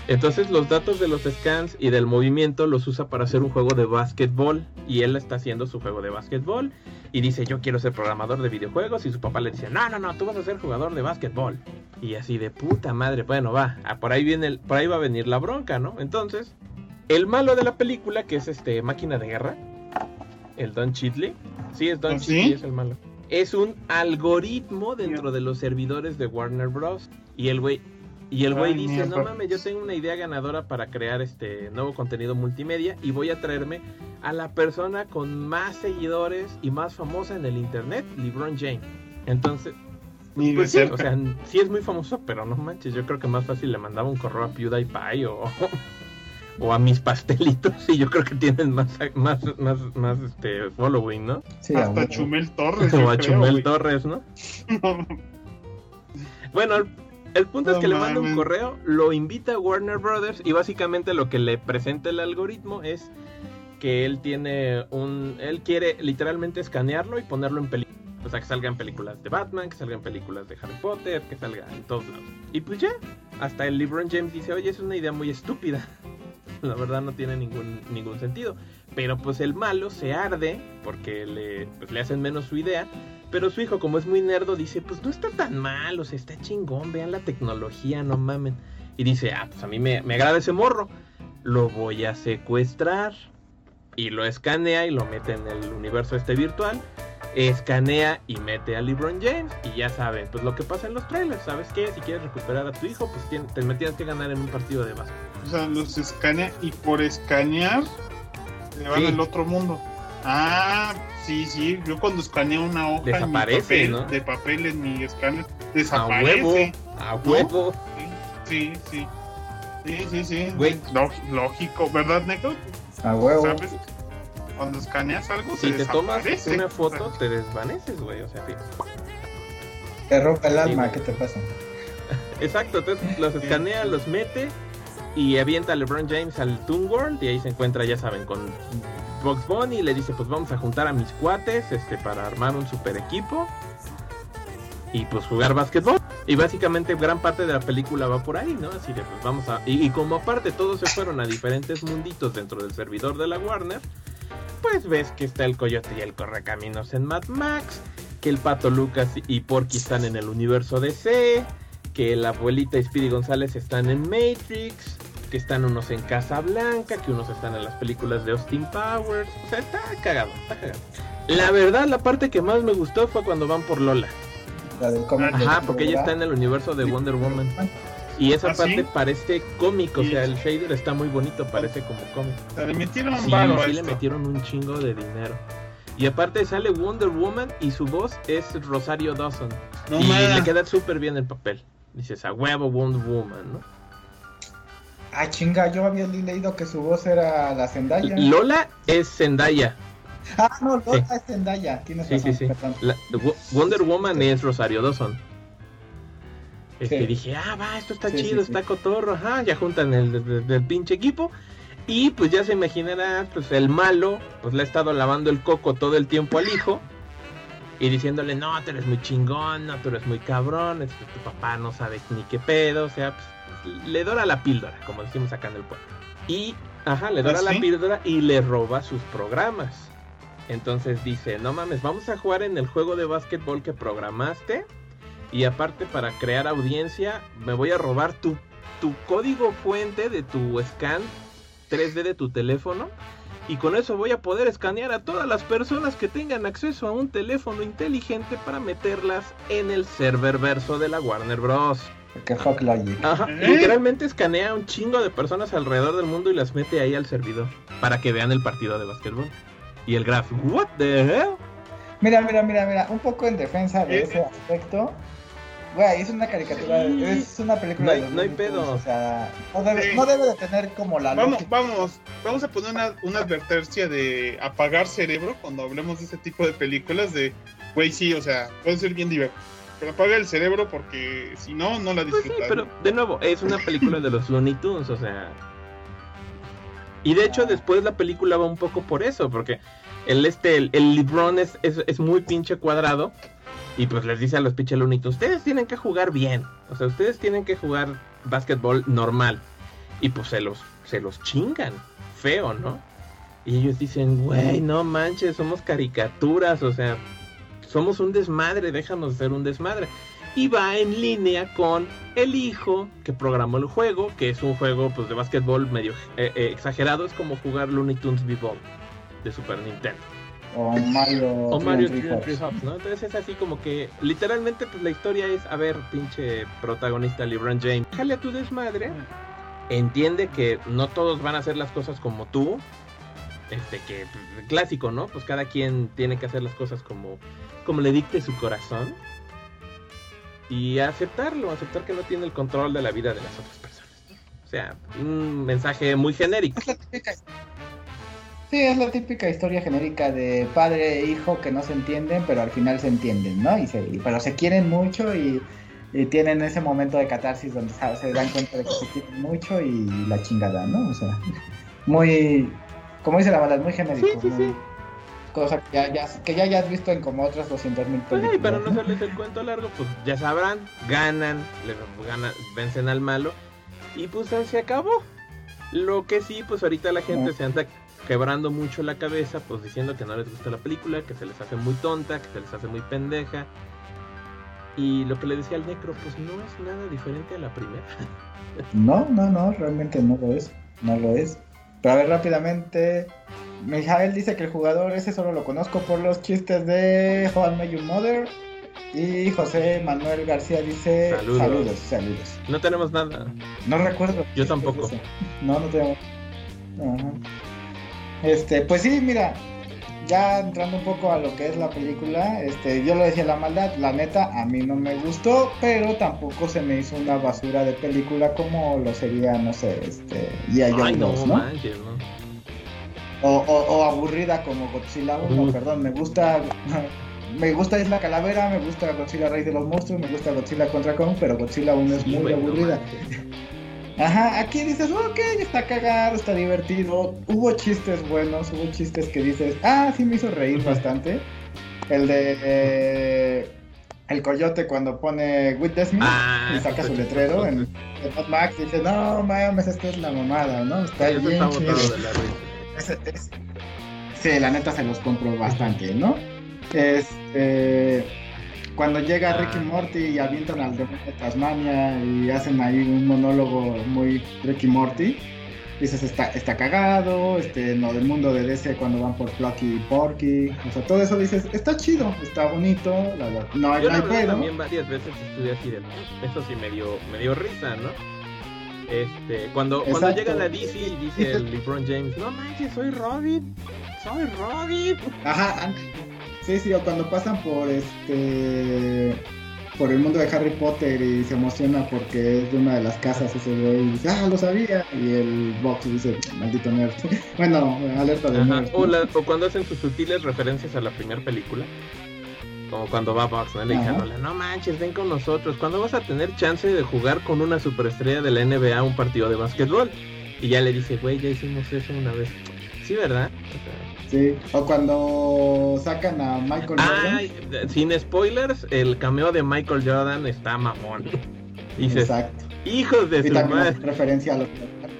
Entonces los datos de los scans y del movimiento los usa para hacer un juego de básquetbol y él está haciendo su juego de básquetbol y dice yo quiero ser programador de videojuegos y su papá le dice no no no tú vas a ser jugador de básquetbol y así de puta madre bueno va por ahí viene el- por ahí va a venir la bronca no entonces el malo de la película que es este máquina de guerra el Don Chitley sí es Don ¿Ah, Chitley es el malo. Es un algoritmo dentro de los servidores de Warner Bros. Y el güey y el güey dice, no mames, yo tengo una idea ganadora para crear este nuevo contenido multimedia y voy a traerme a la persona con más seguidores y más famosa en el internet, LeBron James. Entonces, pues sí, cerca. o sea, sí es muy famoso, pero no manches, yo creo que más fácil le mandaba un correo a PewDiePie o, (laughs) o a mis (laughs) pastelitos y yo creo que tienen más más más más este following, ¿no? Sí, Hasta. Chumel Torres. o a creo, Chumel. Torres, ¿no? (laughs) Bueno, el, el punto es que le manda un correo, lo invita a Warner Brothers y básicamente lo que le presenta el algoritmo es que él tiene un... Él quiere literalmente escanearlo y ponerlo en películas. O sea, que salgan películas de Batman, que salgan películas de Harry Potter, que salga en todos lados. Y pues ya, hasta el LeBron James dice, oye, es una idea muy estúpida. La verdad no tiene ningún, ningún sentido. Pero pues el malo se arde porque le, pues, le hacen menos su idea. Pero su hijo, como es muy nerdo, dice, pues no está tan mal, o sea, está chingón, vean la tecnología, no mamen. Y dice, ah, pues a mí me, me agrada ese morro. Lo voy a secuestrar. Y lo escanea y lo mete en el universo este virtual. Escanea y mete a LeBron James. Y ya saben, pues lo que pasa en los trailers, ¿sabes qué? Si quieres recuperar a tu hijo, pues te me tienes que ganar en un partido de básquet. O sea, los escanea y por escanear le van Sí. al otro mundo. Ah, sí, sí. Yo cuando escaneo una hoja Desaparece, en mi papel, ¿no? de papel en mi escáner, A desaparece. huevo, a huevo. Sí, sí. Sí, sí, sí. Lógi- Lógico, ¿verdad, Neco? A huevo. ¿Sabes? Cuando escaneas algo, Si se te tomas una foto, te desvaneces, güey. O sea, sí. Te rompe el alma, Sí, ¿qué te pasa? (laughs) Exacto, entonces los escanea, los mete y avienta a LeBron James al Toon World y ahí se encuentra, ya saben, con Box Bunny y le dice, pues vamos a juntar a mis cuates este, para armar un super equipo y pues jugar básquetbol. Y básicamente gran parte de la película va por ahí, ¿no? Así de pues vamos a... Y, y como aparte todos se fueron a diferentes munditos dentro del servidor de la Warner, pues ves que está el Coyote y el Correcaminos en Mad Max, que el Pato Lucas y Porky están en el universo DC, que la abuelita y Speedy González están en Matrix, que están unos en Casa Blanca, que unos están en las películas de Austin Powers. O sea, está cagado, está cagado. La verdad, la parte que más me gustó fue cuando van por Lola. La del Ajá, porque ella está en el universo de Wonder Woman. Y esa ¿Ah, parte sí? parece cómico, o sea, el shader está muy bonito, parece como cómic. O sea, le metieron Sí, varo a sí le metieron un chingo de dinero. Y aparte sale Wonder Woman y su voz es Rosario Dawson. No y le queda súper bien el papel. Dices, a huevo Wonder Woman, ¿no? Ah, chinga, yo había leído que su voz era la Zendaya. Lola es Zendaya. Ah, no, Lola es Zendaya. Tienes Sí, razón. sí, sí. La- Wo- Wonder Woman es Rosario Dawson. Este, Sí. dije, ah, va, esto está Sí, chido, sí, sí. está cotorro, ajá, ya juntan el del del pinche equipo. Y pues ya se imaginará, pues el malo, pues le ha estado lavando el coco todo el tiempo al hijo. Y diciéndole, no, tú eres muy chingón, no, tú eres muy cabrón, este, tu papá no sabe ni qué pedo, o sea, pues, le dora la píldora, como decimos acá en el pueblo. Y, ajá, le dora ¿Ah, la píldora y le roba sus programas. Entonces dice, no mames, vamos a jugar en el juego de básquetbol que programaste. Y aparte para crear audiencia, me voy a robar tu, tu código fuente de tu scan 3D de tu teléfono. Y con eso voy a poder escanear a todas las personas que tengan acceso a un teléfono inteligente para meterlas en el server verso de la Warner Bros. Fuck Logic. Ajá, ¿Eh? literalmente escanea a un chingo de personas alrededor del mundo y las mete ahí al servidor para que vean el partido de básquetbol. Y el graph, what the hell? Mira, mira, mira, mira, un poco en defensa de Eh. ese aspecto. Güey, es una caricatura, Sí. es una película No hay- de no hay pedo. O sea, no debe, Sí. no debe de tener como la Vamos, lógica. vamos, vamos a poner una, una advertencia de apagar cerebro cuando hablemos de ese tipo de películas de, güey, sí, o sea, puede ser bien divertido. Pero apaga el cerebro porque si no, no la Pues sí, disfrutas. pero de nuevo, es una película de los Looney Tunes, o sea. Y de hecho, Ah. después la película va un poco por eso, porque el este, el, el LeBron es, es, es muy pinche cuadrado. Y pues les dice a los pinche Looney ustedes tienen que jugar bien. O sea, ustedes tienen que jugar básquetbol normal. Y pues se los, se los chingan. Feo, ¿no? Y ellos dicen, güey, no manches, somos caricaturas, o sea, somos un desmadre, déjanos ser un desmadre. Y va en línea con el hijo que programó el juego, que es un juego pues de básquetbol medio eh, eh, exagerado, es como jugar Looney Tunes B-Ball de Super Nintendo. O Mario. O Mario ¿no? Entonces es así como que literalmente pues la historia es, a ver, pinche protagonista LeBron James, déjale a tu desmadre, entiende que no todos van a hacer las cosas como tú, este que pues, clásico, ¿no? Pues cada quien tiene que hacer las cosas como como le dicte su corazón y aceptarlo, aceptar que no tiene el control de la vida de las otras personas. ¿no? O sea, un mensaje muy genérico. Es la típica. Sí, es la típica historia genérica de padre e hijo que no se entienden, pero al final se entienden, ¿no? Y se, y- pero se quieren mucho y, y tienen ese momento de catarsis donde se dan cuenta de que se quieren mucho y la chingada, ¿no? O sea, muy, como dice la bala, muy genérico. Sí, sí, muy- sí. Cosa que ya, ya- que ya hayas visto en como otras 200 mil Pues, películas. y para no ¿no? hacerles el cuento largo, pues ya sabrán, ganan, le ganan, vencen al malo y pues se acabó. Lo que sí, pues ahorita la gente Ah. se anda quebrando mucho la cabeza, pues diciendo que no les gusta la película, que se les hace muy tonta, que se les hace muy pendeja. Y lo que le decía al necro, pues no es nada diferente a la primera. (laughs) No, no, no, realmente no lo es. No lo es. Pero a ver rápidamente. Mijael dice que el jugador ese solo lo conozco por los chistes de Met Your Mother. Y José Manuel García dice Saludos. saludos, saludos. No tenemos nada. No recuerdo. Yo tampoco. No, no tengo. Ajá. Este, pues sí, mira, ya entrando un poco a lo que es la película, este, yo lo decía la maldad, la neta, a mí no me gustó, pero tampoco se me hizo una basura de película como lo sería, no sé, este, y Ay, no, ¿no? manches, ¿no? O, o- o aburrida como Godzilla 1, Ujú. perdón, me gusta, (laughs) me gusta Isla Calavera, me gusta Godzilla Rey de los Monstruos, me gusta Godzilla contra Kong, pero Godzilla 1 es Sí, muy güey, no aburrida. manches. Ajá, aquí dices, ok, está cagado, está divertido. Hubo chistes buenos, hubo chistes que dices, ah, sí me hizo reír bastante. El de eh, el coyote cuando pone With the Smith Ah, y saca su letrero en, Mad Max y dice, no mames, esta es la mamada, ¿no? Está Sí, bien está chido. de la Sí, la neta se los compro bastante, ¿no? Este, cuando llega Ah. Ricky Morty y avientan al demonio de Tasmania y hacen ahí un monólogo muy Ricky Morty, dices está, está cagado, este, lo del mundo de DC cuando van por Plucky y Porky, o sea, todo eso dices, está chido, está bonito, la- no hay, Yo no hay pedo. también varias veces estuve así de eso sí me dio, me dio risa, ¿no? Este, cuando, cuando llega la DC y dice el (laughs) LeBron James, no manches, soy Robin, soy Robin. Ajá, an- sí, sí, o cuando pasan por este por el mundo de Harry Potter y se emociona porque es de una de las casas ese güey y dice, ah, lo sabía. Y el box dice, maldito nerd. (laughs) bueno, alerta de nerd. O, o, cuando hacen sus sutiles referencias a la primera película. Como cuando va Box, ¿no? Le no manches, ven con nosotros. ¿Cuándo vas a tener chance de jugar con una superestrella de la NBA un partido de básquetbol? Y ya le dice, güey, ya hicimos eso una vez. Sí, ¿verdad? Sí, o cuando sacan a Michael Jordan. sin spoilers, el cameo de Michael Jordan está mamón. Exacto. Hijos de y su madre. referencia a lo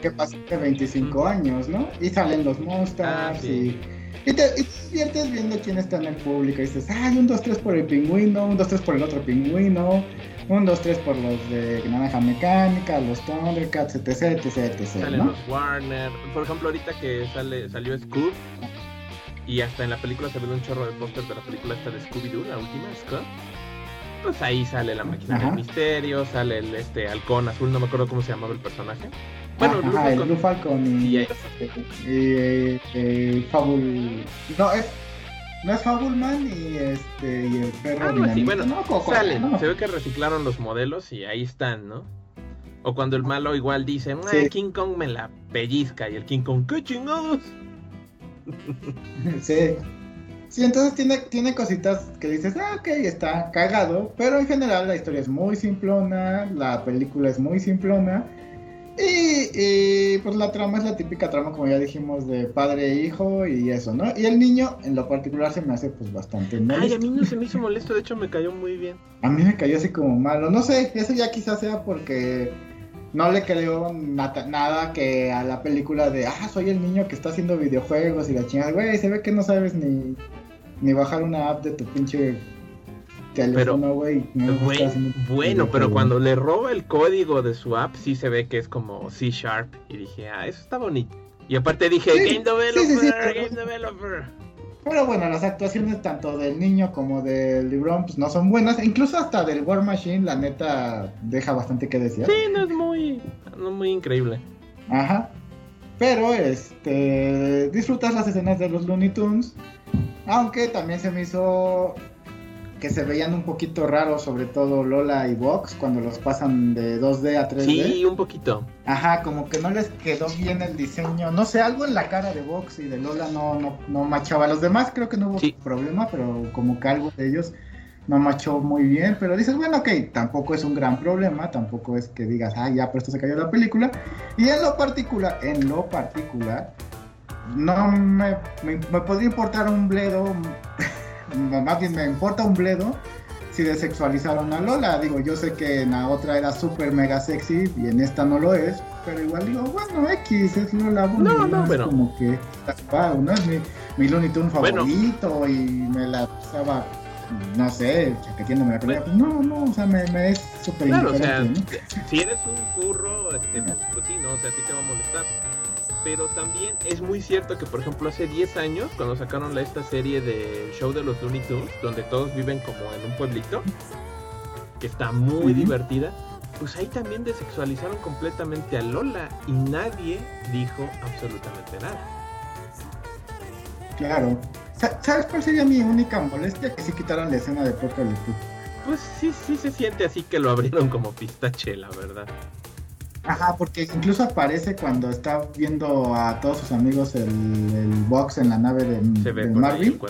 que pasó hace 25 años, ¿no? Y salen los monsters ah, y y te, diviertes viendo quién está en el público. Y dices, ay, un 2-3 por el pingüino, un 2-3 por el otro pingüino, un 2-3 por los de Naranja Mecánica, los Thundercats, etc, etc, etc. Salen ¿no? los Warner. Por ejemplo, ahorita que sale, salió Scoob. Y hasta en la película se ve un chorro de pósters de la película esta de Scooby-Doo, la última, Scoob. Pues ahí sale la máquina del misterio, sale el este halcón azul, no me acuerdo cómo se llamaba el personaje. Bueno, Ajá, el Blue Falcon y, y, y, y Fabul... No, es... No es Fabulman y este y el perro ah, sí, bueno, no, salen, se ve que reciclaron los modelos y ahí están, ¿no? O cuando el malo igual dice, sí. King Kong me la pellizca y el King Kong, ¡qué chingados! (laughs) Sí. Sí, entonces tiene, tiene cositas que dices, ah, ok, está cagado, pero en general la historia es muy simplona, la película es muy simplona, y, pues la trama es la típica trama, como ya dijimos, de padre e hijo y eso, ¿no? Y el niño, en lo particular, se me hace pues bastante molesto. Ay, a mí no se me hizo molesto, de hecho me cayó muy bien. A mí me cayó así como malo, no sé, eso ya quizás sea porque no le creo nada que a la película de, ah, soy el niño que está haciendo videojuegos y la chingada, güey, se ve que no sabes ni, ni bajar una app de tu pinche pero, bueno, pero cuando le roba el código de su app, sí se ve que es como C Sharp. Y dije, ah, eso está bonito. Y aparte dije, Game Developer, Game Developer. Pero bueno, las actuaciones tanto del niño como del Libron pues no son buenas. Incluso hasta del War Machine, la neta, deja bastante que decir. Sí, no es muy, no muy increíble. Ajá. Pero este disfrutas las escenas de los Looney Tunes. Aunque también se me hizo que se veían un poquito raros, sobre todo Lola y Vox, cuando los pasan de 2D a 3D. Sí, un poquito. Ajá, como que no les quedó bien el diseño. No sé, algo en la cara de Vox y de Lola no, no, no machaba. Los demás creo que no hubo problema, pero como que algo de ellos no machó muy bien. Pero dices, bueno, ok, tampoco es un gran problema, tampoco es que digas, ah, ya, pero esto se cayó la película. Y en lo particular, en lo particular, no me, me, me podría importar un bledo más bien me importa un bledo si desexualizaron a Lola. Digo, yo sé que en la otra era súper mega sexy y en esta no lo es, pero igual digo, bueno, X es Lola No, no, es como que, wow, ¿no? Es mi, mi Looney Tunes favorito y me la usaba, no sé, chaqueteándome la pelea. Pues no, no, o sea, me, me es súper Claro, o sea, si eres un furro, este, pues, pues, sí, ¿no? O sea, sí te va a molestar pero también es muy cierto que, por ejemplo, hace 10 años, cuando sacaron esta serie de Show de los Looney Tunes, donde todos viven como en un pueblito, que está muy divertida, pues ahí también desexualizaron completamente a Lola y nadie dijo absolutamente nada. Claro. ¿Sabes cuál sería mi única molestia? Que si quitaran la escena de Purple Pues sí, sí se siente así que lo abrieron como pistache, la verdad. Ajá, porque incluso aparece cuando está viendo a todos sus amigos el, box en la nave de, Se ve por Ahí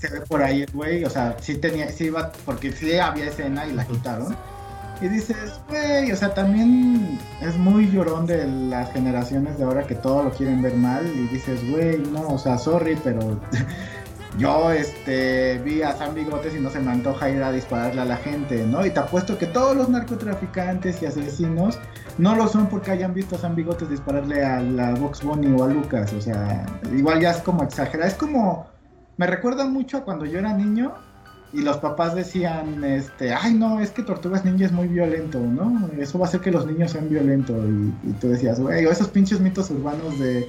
Se ve por ahí el güey, o sea, sí tenía, sí iba, porque sí había escena y la quitaron. Y dices, güey, o sea, también es muy llorón de las generaciones de ahora que todo lo quieren ver mal. Y dices, güey, no, o sea, sorry, pero (laughs) yo este vi a San Bigotes y no se me antoja ir a dispararle a la gente, ¿no? Y te apuesto que todos los narcotraficantes y asesinos no lo son porque hayan visto a San Bigotes dispararle a la Vox Bunny o a Lucas, o sea, igual ya es como exagerado, es como me recuerda mucho a cuando yo era niño y los papás decían, este, ay no, es que Tortugas Ninja es muy violento, ¿no? Eso va a hacer que los niños sean violentos y, y tú decías, güey, esos pinches mitos urbanos de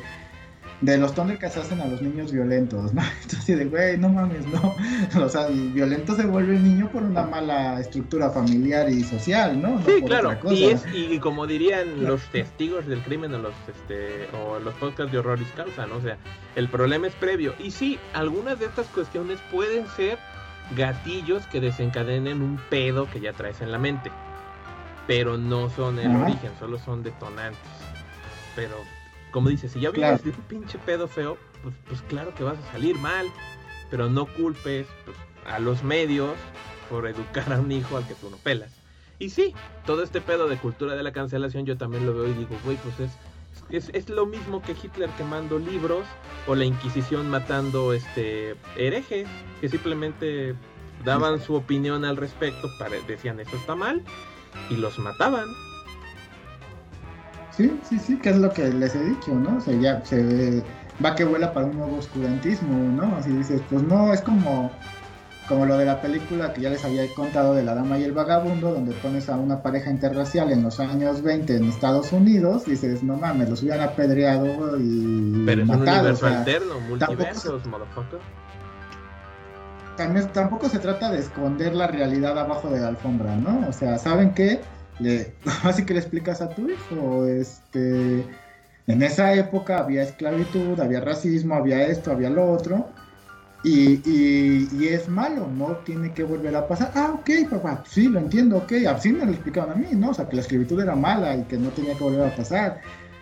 de los Thundercats hacen a los niños violentos, ¿no? (laughs) Entonces, de güey, no mames, no. O sea, violento se vuelve el niño por una mala estructura familiar y social, ¿no? sí, claro. Y, es, y como dirían los testigos del crimen o los, este, o los podcasts de horror y causa, ¿no? O sea, el problema es previo. Y sí, algunas de estas cuestiones pueden ser gatillos que desencadenen un pedo que ya traes en la mente. Pero no son el Ajá. origen, solo son detonantes. Pero, como dices, si ya Claro. vienes de un pinche pedo feo, pues, pues claro que vas a salir mal. Pero no culpes pues, a los medios por educar a un hijo al que tú no pelas. Y sí, todo este pedo de cultura de la cancelación yo también lo veo y digo, güey, pues es, es, es lo mismo que Hitler quemando libros o la Inquisición matando este herejes que simplemente daban su opinión al respecto, para, decían esto está mal y los mataban. Sí, sí, sí, que es lo que les he dicho, ¿no? O sea, ya se va que vuela para un nuevo oscurantismo, ¿no? Así dices, pues no, es como, como lo de la película que ya les había contado de La Dama y el Vagabundo, donde pones a una pareja interracial en los años 20 en Estados Unidos, dices, no mames, los hubieran apedreado y Pero es un matado. universo o sea, alterno, multiversos, motherfucker. también tampoco se trata de esconder la realidad abajo de la alfombra, ¿no? O sea, ¿saben qué? Le, (laughs) así que le explicas a tu hijo, este, en esa época había esclavitud, había racismo, había esto, había lo otro, y, y, es malo, no tiene que volver a pasar. Ah, ok, papá, sí, lo entiendo, ok, así me lo explicaron a mí, ¿no? O sea, que la esclavitud era mala y que no tenía que volver a pasar.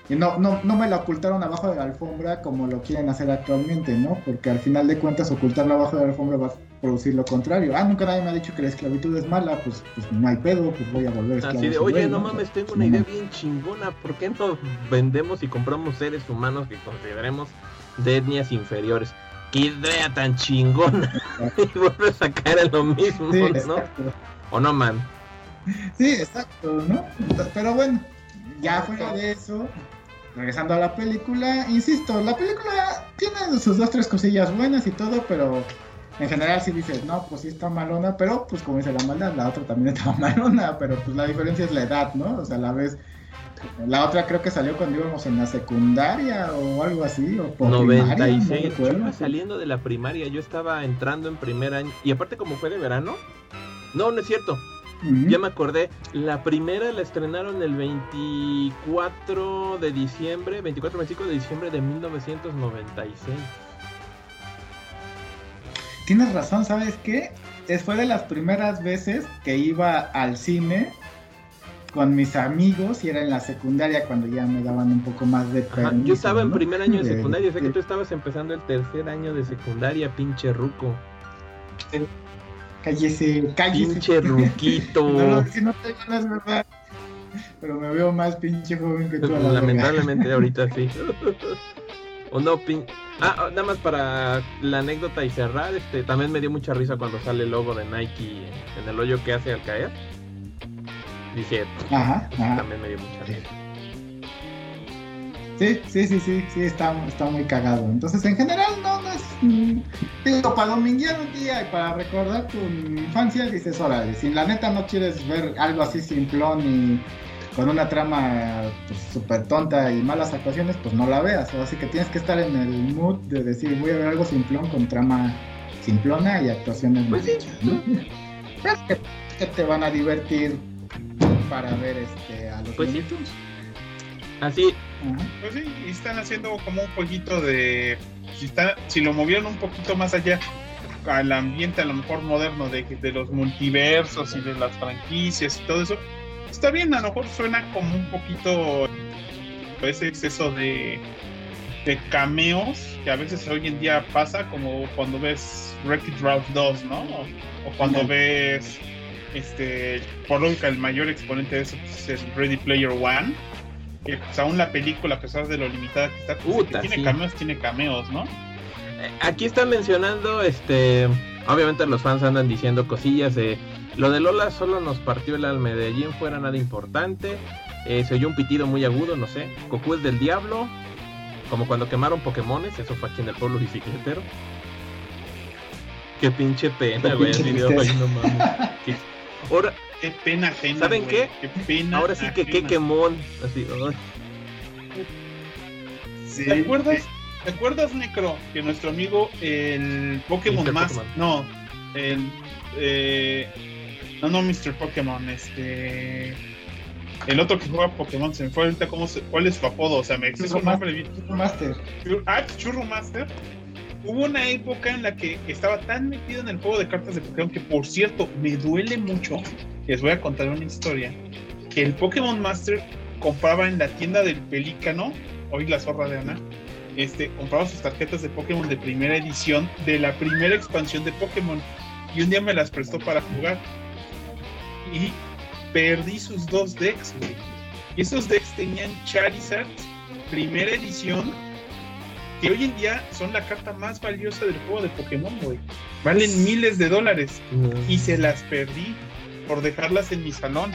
Y no, no, no me la ocultaron abajo de la alfombra como lo quieren hacer actualmente, ¿no? Porque al final de cuentas ocultarla abajo de la alfombra va a producir lo contrario. Ah, nunca nadie me ha dicho que la esclavitud es mala, pues, pues no hay pedo, pues voy a volver esclavo. Así de, oye, no mames, tengo una idea bien chingona. ¿Por qué no vendemos y compramos seres humanos que consideremos de etnias inferiores? ¡Qué idea tan chingona! (laughs) y vuelves a caer en lo mismo, Sí, ¿no? exacto. ¿O no, man? Sí, exacto, ¿no? Pero bueno, ya fuera de eso, regresando a la película, insisto, la película tiene sus dos, tres cosillas buenas y todo, pero en general sí dices, no, pues sí está malona, pero pues como dice la maldad, la otra también (laughs) está malona, pero pues la diferencia es la edad, ¿no? O sea, la vez, la otra creo que salió cuando íbamos en la secundaria o algo así, o por primaria, no 96. Yo recuerdo. iba saliendo de la primaria, yo estaba entrando en primer año. Y aparte, como fue de verano, no, no es cierto. Ya me acordé, la primera la estrenaron el 24 de diciembre, 24-25 de diciembre de 1996. Tienes razón, ¿sabes qué? Es- Fue de las primeras veces que iba al cine con mis amigos y era en la secundaria cuando ya me daban un poco más de Ajá, permiso, yo estaba en primer año de secundaria, sé que de- tú estabas empezando el tercer año de secundaria, pinche ruco. Cállese, cállese. Pinche ruquito. (laughs) No, si no te es verdad. Pero me veo más pinche joven que tú. la. Lamentablemente (laughs) ahorita sí. o no, pin... Ah, ah, nada más para la anécdota y cerrar, este también me dio mucha risa cuando sale el logo de Nike en el hoyo que hace al caer. Dice, Ajá, ajá. también me dio mucha risa. Sí, sí, sí, sí, sí, está, está muy cagado. Entonces, en general, no, no es. Digo, para dominguear un día y para recordar tu infancia, dices, órale, si la neta no quieres ver algo así simplón y con una trama pues, súper tonta y malas actuaciones, pues no la veas. Así que tienes que estar en el mood de decir, voy a ver algo simplón con trama simplona y actuaciones Pues sí. que, que te van a divertir para ver este, a los Pues sí. Looney Pues sí, y están haciendo como un poquito de. Si, está, si lo movieron un poquito más allá al ambiente, a lo mejor moderno, de, de los multiversos y de las franquicias y todo eso, está bien, a lo mejor suena como un poquito ese exceso de, de cameos que a veces hoy en día pasa, como cuando ves Wreck-It Ralph 2, ¿no? O, o cuando ves, este, por lógica, el mayor exponente de eso pues, es Ready Player One que pues, aún la película, a pesar de lo limitada que está, pues, Puta, que tiene sí. cameos, tiene cameos, ¿no? Eh, Aquí están mencionando, este, obviamente los fans andan diciendo cosillas de lo de Lola solo nos partió el alma de allí en fuera nada importante, eh, se oyó un pitido muy agudo, no sé, Goku es del diablo, como cuando quemaron Pokémones, eso fue aquí en el pueblo bicicletero. Qué pinche pena, güey, pinche así de, tristeza. "Ay, no mames". Ahora, Qué pena ajena. ¿Saben güey, qué? pena ahora sí que qué quemón, así, ay. Sí, ¿Te acuerdas? ¿Te acuerdas, Necro? Que nuestro amigo, el Pokémon Mr. más. Pokémon. No, el. eh, no, no, Mr. Pokémon, este. El otro que juega Pokémon, se me fue ahorita cómo se- cuál es su apodo, o sea, me Churro un nombre bien. Master. Chur- Ah, Churro Master. Hubo una época en la que estaba tan metido en el juego de cartas de Pokémon que, por cierto, me duele mucho. Les voy a contar una historia. Que el Pokémon Master compraba en la tienda del Pelícano, hoy la zorra de Ana, este, compraba sus tarjetas de Pokémon de primera edición de la primera expansión de Pokémon. Y un día me las prestó para jugar. Y perdí sus dos decks, güey. Y esos decks tenían Charizard, primera edición, que hoy en día son la carta más valiosa del juego de Pokémon, güey. Valen miles de dólares. Y se las perdí por dejarlas en mi salón.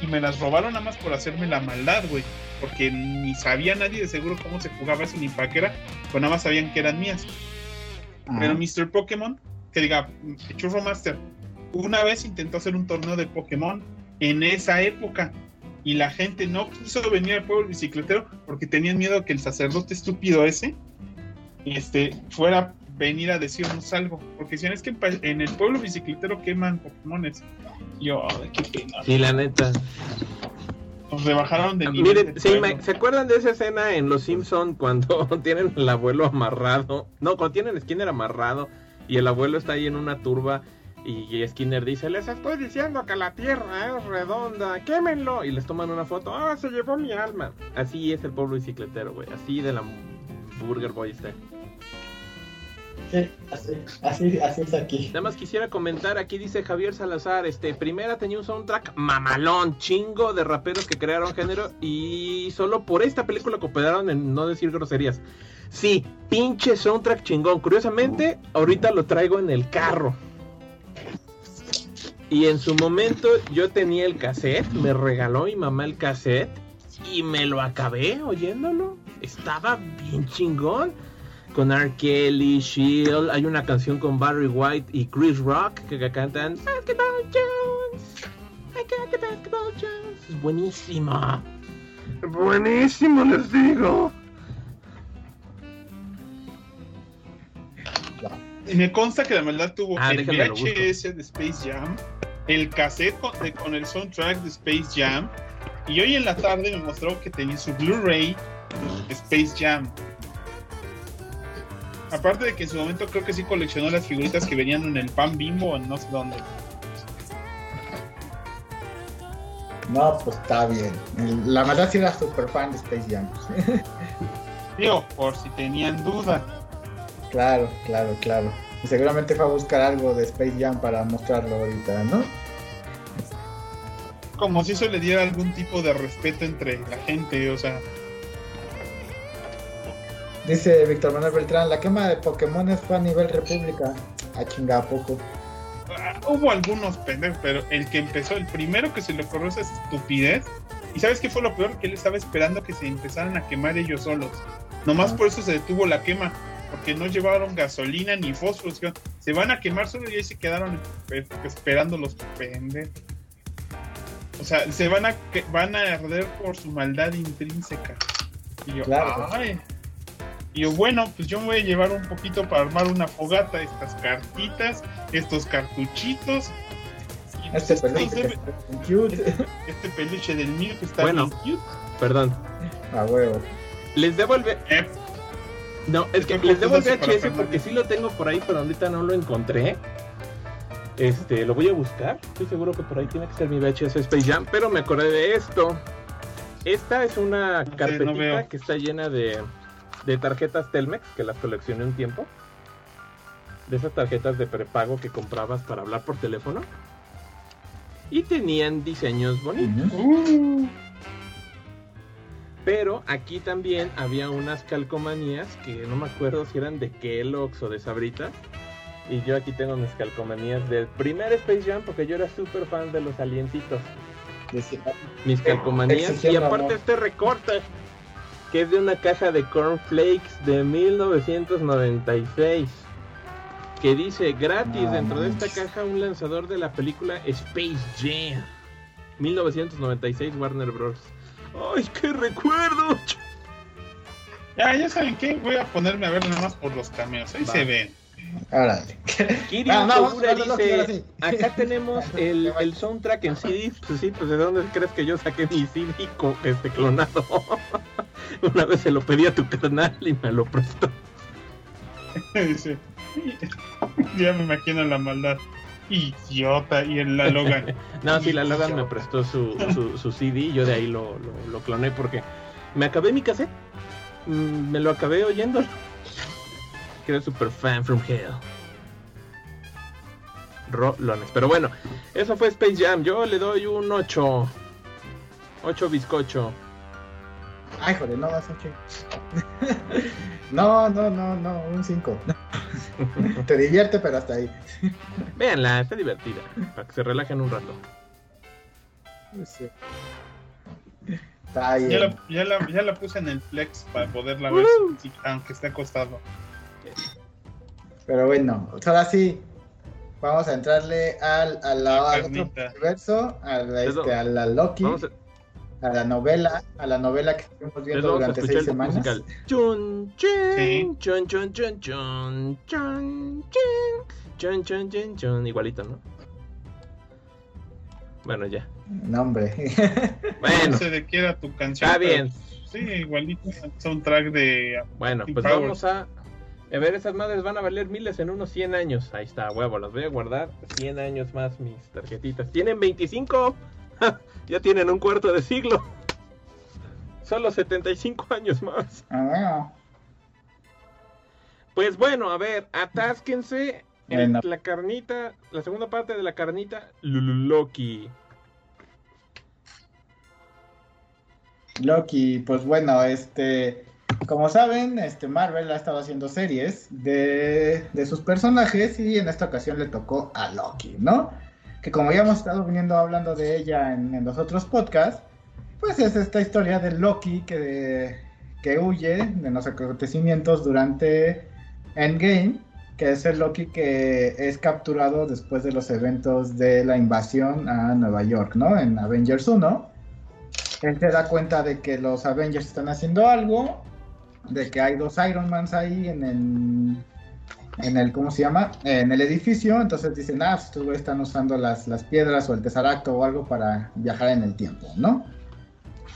Y me las robaron nada más por hacerme la maldad, güey. Porque ni sabía nadie de seguro cómo se jugaba eso ni para qué era. Pues nada más sabían que eran mías. Pero Mr. Pokémon, que diga, Churro Master, una vez intentó hacer un torneo de Pokémon en esa época y la gente no quiso venir al pueblo bicicletero porque tenían miedo que el sacerdote estúpido ese este, fuera venir a decirnos algo. Porque si no es que en el pueblo bicicletero queman Pokémones. Yo, qué pena. Sí, la neta. Nos rebajaron de Ah, nivel. Miren, sí, me- ¿se acuerdan de esa escena en Los Simpson cuando (laughs) tienen al abuelo amarrado? No, cuando tienen Skinner amarrado y el abuelo está ahí en una turba y Skinner dice, les estoy diciendo que la tierra es redonda, quémenlo. Y les toman una foto, ah, se llevó mi alma. Así es el pueblo bicicletero, güey. Así de la Burger Boy está. Sí, así, así, así es aquí. Nada más quisiera comentar, aquí dice Javier Salazar, este, primera tenía un soundtrack mamalón, chingo de raperos que crearon género y solo por esta película cooperaron en no decir groserías. Sí, pinche soundtrack chingón. Curiosamente, ahorita lo traigo en el carro. Y en su momento yo tenía el cassette, me regaló mi mamá el cassette y me lo acabé oyéndolo. Estaba bien chingón con R. Kelly, Shield, hay una canción con Barry White y Chris Rock que que cantan Basketball Jones, I got the Basketball Jones. Es buenísima. Buenísimo, les digo. Y me consta que la maldad tuvo Ah, el. VHS de Space Jam, el cassette con, de- con el soundtrack de Space Jam, y hoy en la tarde me mostró que tenía su Blu-ray Space Jam. Aparte de que en su momento creo que sí coleccionó las figuritas que venían en el pan bimbo en no sé dónde. No, pues está bien. La verdad sí era super fan de Space Jam. (laughs) Digo, por si tenían duda. claro, claro, claro. Y seguramente fue a buscar algo de Space Jam para mostrarlo ahorita, ¿no? Como si eso le diera algún tipo de respeto entre la gente, o sea, Dice Víctor Manuel Beltrán, la quema de Pokémon fue a nivel república. A chinga, ¿a poco? Ah, Hubo algunos pendejos, pero el que empezó, el primero que se le ocurrió esa estupidez. ¿Y sabes qué fue lo peor? Que él estaba esperando que se empezaran a quemar ellos solos. Nomás Ah. por eso se detuvo la quema. Porque no llevaron gasolina ni fósforos. Se van a quemar solo y ahí se quedaron eh, esperando los pendejos. O sea, se van a, van a arder por su maldad intrínseca. Y yo, Claro. ay. Y yo, bueno, pues yo me voy a llevar un poquito para armar una fogata, estas cartitas, estos cartuchitos. Y pues Este este, peluche este- cute. este peluche del mío que está Bueno. bien cute. Perdón. A huevo. Les debo el... V- Eh, No, es que les debo el VHS porque sí lo tengo por ahí, pero ahorita no lo encontré. Este, lo voy a buscar. Estoy seguro que por ahí tiene que ser mi VHS Space Jam, pero me acordé de esto. Esta es una no carpetita que está llena de, de tarjetas Telmex, que las coleccioné un tiempo. De esas tarjetas de prepago que comprabas para hablar por teléfono. Y tenían diseños bonitos. Pero aquí también había unas calcomanías que no me acuerdo si eran de Kellogg's o de Sabritas. Y yo aquí tengo mis calcomanías del primer Space Jam porque yo era súper fan de los aliencitos. Mis calcomanías. Y aparte amor. este recorte que es de una caja de cornflakes de 1996. Que dice gratis No dentro de esta caja un lanzador de la película Space Jam. 1996 Warner Bros. ¡Ay, qué recuerdo! ya, ya saben qué, voy a ponerme a ver nada más por los cameos. Ahí Va. se ven. Órale. (laughs) Kirio Ah, no, Kogura verlo, dice, (laughs) acá tenemos (laughs) el, el soundtrack en CD. Pues sí, pues de dónde crees que yo saqué mi CD este clonado. Una vez se lo pedí a tu carnal y me lo prestó. Sí. Ya me imagino la maldad. Idiota. Y el la Logan. No, sí, la Logan me prestó su, su, su CD y yo de ahí lo, lo, lo cloné porque me acabé mi cassette. Mm, Me lo acabé oyendo. Que era super fan from hell. Rolones. Pero bueno, eso fue Space Jam. Yo le doy un 8. 8 bizcocho. Ay, joder, no vas ocho. (laughs) no, no, no, no, un 5. (laughs) Te divierte, pero hasta ahí. Véanla, está divertida. Para que se relajen un rato. Sí. Está ahí. Ya la, ya, la, ya la puse en el flex para poderla ver, sí, aunque esté acostado. Pero bueno, ahora sí. Vamos a entrarle al, a la, La al otro universo, a la, Eso. este, a la Loki, Vamos a, a la novela, a la novela que estuvimos viendo durante seis semanas. musical. Chun, chin, Sí. chun, chun, chun, chun, chun, chin, chun, chun, chin, chun. Igualito, ¿no? Bueno, ya. No, hombre. Bueno, No sé de qué era tu canción. está bien. Sí, igualito. Soundtrack de. Bueno, pues Powers. vamos a... A ver, esas madres van a valer miles en unos 100 años. Ahí está, huevo, las voy a guardar 100 años más mis tarjetitas. ¿Tienen 25? (laughs) ya tienen un cuarto de siglo. Solo 75 años más. Ah, Pues bueno, a ver, atásquense en Bueno. la carnita, la segunda parte de la carnita, Lululoki. Loki, pues bueno, este, como saben, este Marvel ha estado haciendo series de, de sus personajes y en esta ocasión le tocó a Loki, ¿no? Que como ya hemos estado viniendo hablando de ella en, en los otros podcasts, pues es esta historia de Loki que, que huye de los acontecimientos durante Endgame, que es el Loki que es capturado después de los eventos de la invasión a Nueva York, ¿no? En Avengers 1 él se da cuenta de que los Avengers están haciendo algo, de que hay dos Iron Mans ahí en el, en el ¿cómo se llama? En el edificio, entonces dicen, ah, estos güeyes están usando las, las piedras o el tesaracto o algo para viajar en el tiempo, ¿no?